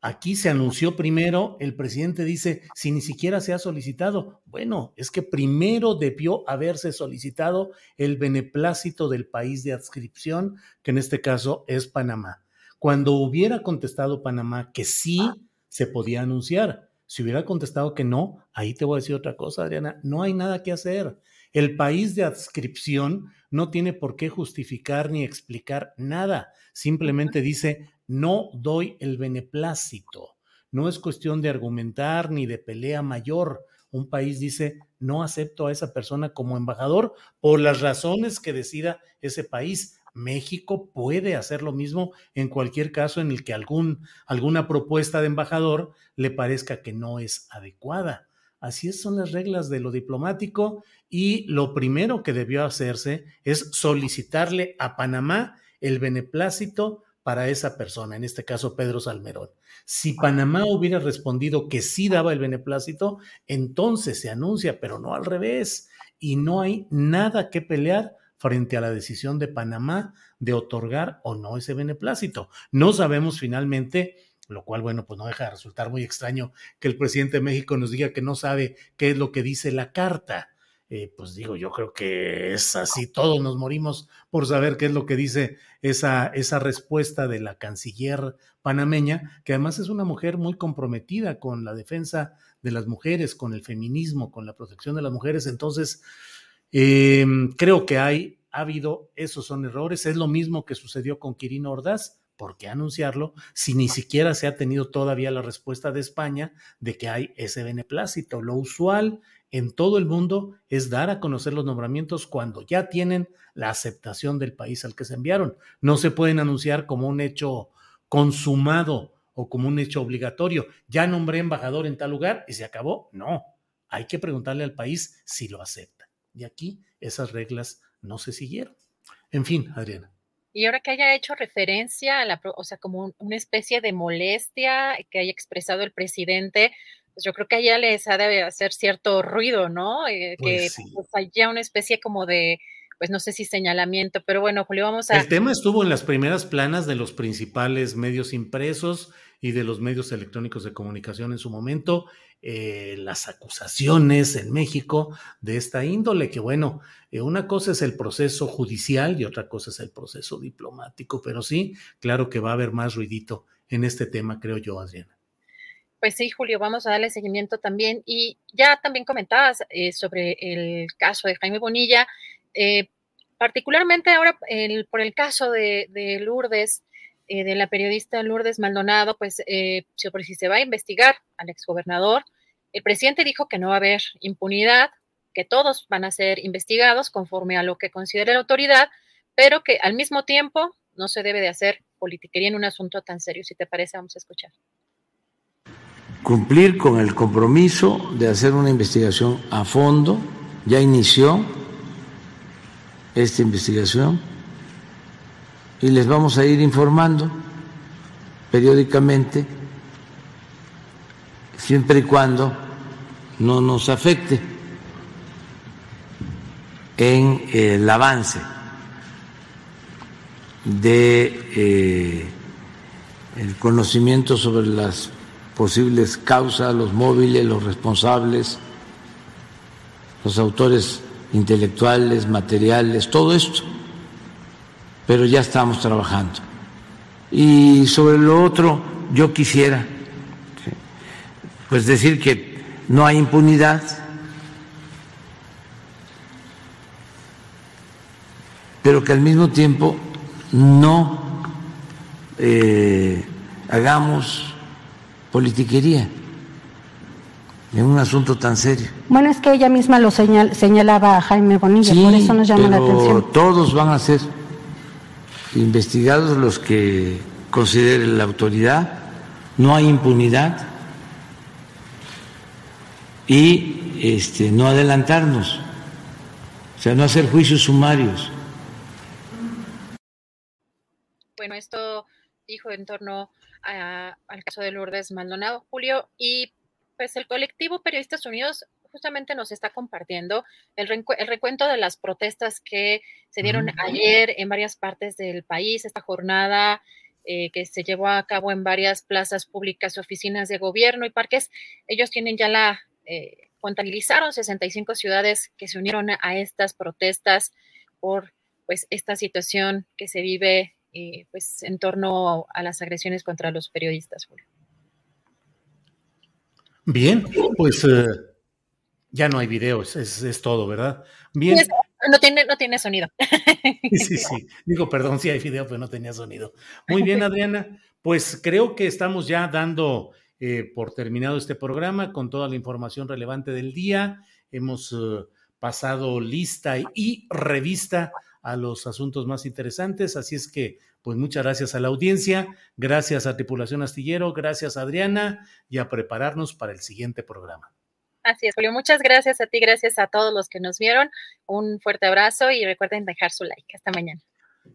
Aquí se anunció primero, el presidente dice, si ni siquiera se ha solicitado. Bueno, es que primero debió haberse solicitado el beneplácito del país de adscripción, que en este caso es Panamá. Cuando hubiera contestado Panamá que sí se podía anunciar, si hubiera contestado que no, ahí te voy a decir otra cosa, Adriana, no hay nada que hacer. El país de adscripción no tiene por qué justificar ni explicar nada. Simplemente dice, no doy el beneplácito. No es cuestión de argumentar ni de pelea mayor. Un país dice, no acepto a esa persona como embajador por las razones que decida ese país. México puede hacer lo mismo en cualquier caso en el que algún, alguna propuesta de embajador le parezca que no es adecuada. Así son las reglas de lo diplomático y lo primero que debió hacerse es solicitarle a Panamá el beneplácito para esa persona, en este caso Pedro Salmerón. Si Panamá hubiera respondido que sí daba el beneplácito, entonces se anuncia, pero no al revés. Y no hay nada que pelear frente a la decisión de Panamá de otorgar o no ese beneplácito. No sabemos finalmente lo cual, bueno, pues no deja de resultar muy extraño que el presidente de México nos diga que no sabe qué es lo que dice la carta. Eh, pues digo, yo creo que es así, todos nos morimos por saber qué es lo que dice esa, esa respuesta de la canciller panameña, que además es una mujer muy comprometida con la defensa de las mujeres, con el feminismo, con la protección de las mujeres. Entonces, Em, creo que hay, ha habido, esos son errores. Es lo mismo que sucedió con Quirino Ordaz. ¿Por qué anunciarlo si ni siquiera se ha tenido todavía la respuesta de España de que hay ese beneplácito? Lo usual en todo el mundo es dar a conocer los nombramientos cuando ya tienen la aceptación del país al que se enviaron. No se pueden anunciar como un hecho consumado o como un hecho obligatorio. Ya nombré embajador en tal lugar y se acabó. No, hay que preguntarle al país si lo acepta. Y aquí esas reglas no se siguieron. En fin, Adriana. Y ahora que haya hecho referencia a la, o sea, como una especie de molestia que haya expresado el presidente, pues yo creo que allá les ha de hacer cierto ruido, ¿no? Eh, pues que pues, haya una especie como de, pues no sé si señalamiento, pero bueno, Julio, vamos a... El tema estuvo en las primeras planas de los principales medios impresos y de los medios electrónicos de comunicación en su momento, eh, las acusaciones en México de esta índole, que bueno, eh, una cosa es el proceso judicial y otra cosa es el proceso diplomático, pero sí, claro que va a haber más ruidito en este tema, creo yo, Adriana. Pues sí, Julio, vamos a darle seguimiento también. Y ya también comentabas eh, sobre el caso de Jaime Bonilla, particularmente ahora por el caso de, de Lourdes, de la periodista Lourdes Maldonado, pues si se va a investigar al exgobernador, el presidente dijo que no va a haber impunidad, que todos van a ser investigados conforme a lo que considere la autoridad, pero que al mismo tiempo no se debe de hacer politiquería en un asunto tan serio. Si te parece, vamos a escuchar. Cumplir con el compromiso de hacer una investigación a fondo. Ya inició esta investigación y les vamos a ir informando periódicamente, siempre y cuando no nos afecte en el avance de eh, el conocimiento sobre las posibles causas, los móviles, los responsables, los autores intelectuales, materiales, todo esto. Pero ya estamos trabajando. Y sobre lo otro, yo quisiera pues decir que no hay impunidad. pero que al mismo tiempo no eh, hagamos politiquería en un asunto tan serio. Bueno, es que ella misma lo señalaba a Jaime Bonilla, por eso nos llama la atención. Todos van a ser investigados los que considere la autoridad, no hay impunidad y este, no adelantarnos, o sea, no hacer juicios sumarios. Bueno, esto dijo en torno al caso de Lourdes Maldonado, Julio, y pues el colectivo Periodistas Unidos justamente nos está compartiendo el, recuento de las protestas que se dieron ayer en varias partes del país, esta jornada eh, que se llevó a cabo en varias plazas públicas, oficinas de gobierno y parques. Ellos tienen ya la, eh, contabilizaron 65 ciudades que se unieron a estas protestas por pues esta situación que se vive eh, pues, en torno a las agresiones contra los periodistas. Bien, pues eh, ya no hay videos, es, todo, ¿verdad? Bien. no, tiene, no tiene sonido. [laughs] Sí, sí, digo, perdón, si hay video, pero no tenía sonido. Muy bien, Adriana, pues creo que estamos ya dando eh, por terminado este programa con toda la información relevante del día. Hemos pasado lista y revista a los asuntos más interesantes. Así es que, pues muchas gracias a la audiencia, gracias a Tripulación Astillero, gracias a Adriana y a prepararnos para el siguiente programa. Así es, Julio. Muchas gracias a ti, gracias a todos los que nos vieron. Un fuerte abrazo y recuerden dejar su like. Hasta mañana.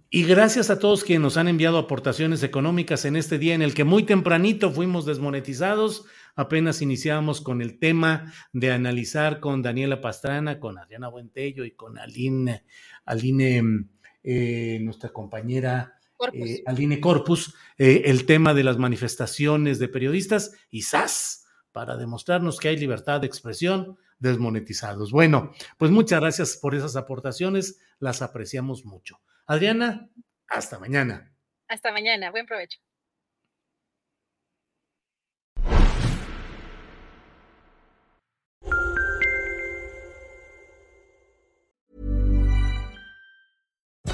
Y gracias a todos quienes nos han enviado aportaciones económicas en este día en el que muy tempranito fuimos desmonetizados. Apenas iniciamos con el tema de analizar con Daniela Pastrana, con Adriana Buentello y con Aline Aline, eh, nuestra compañera eh, Aline Corpus, eh, el tema de las manifestaciones de periodistas y SAS, para demostrarnos que hay libertad de expresión desmonetizados. Bueno, pues muchas gracias por esas aportaciones, las apreciamos mucho. Adriana, hasta mañana. Hasta mañana, buen provecho.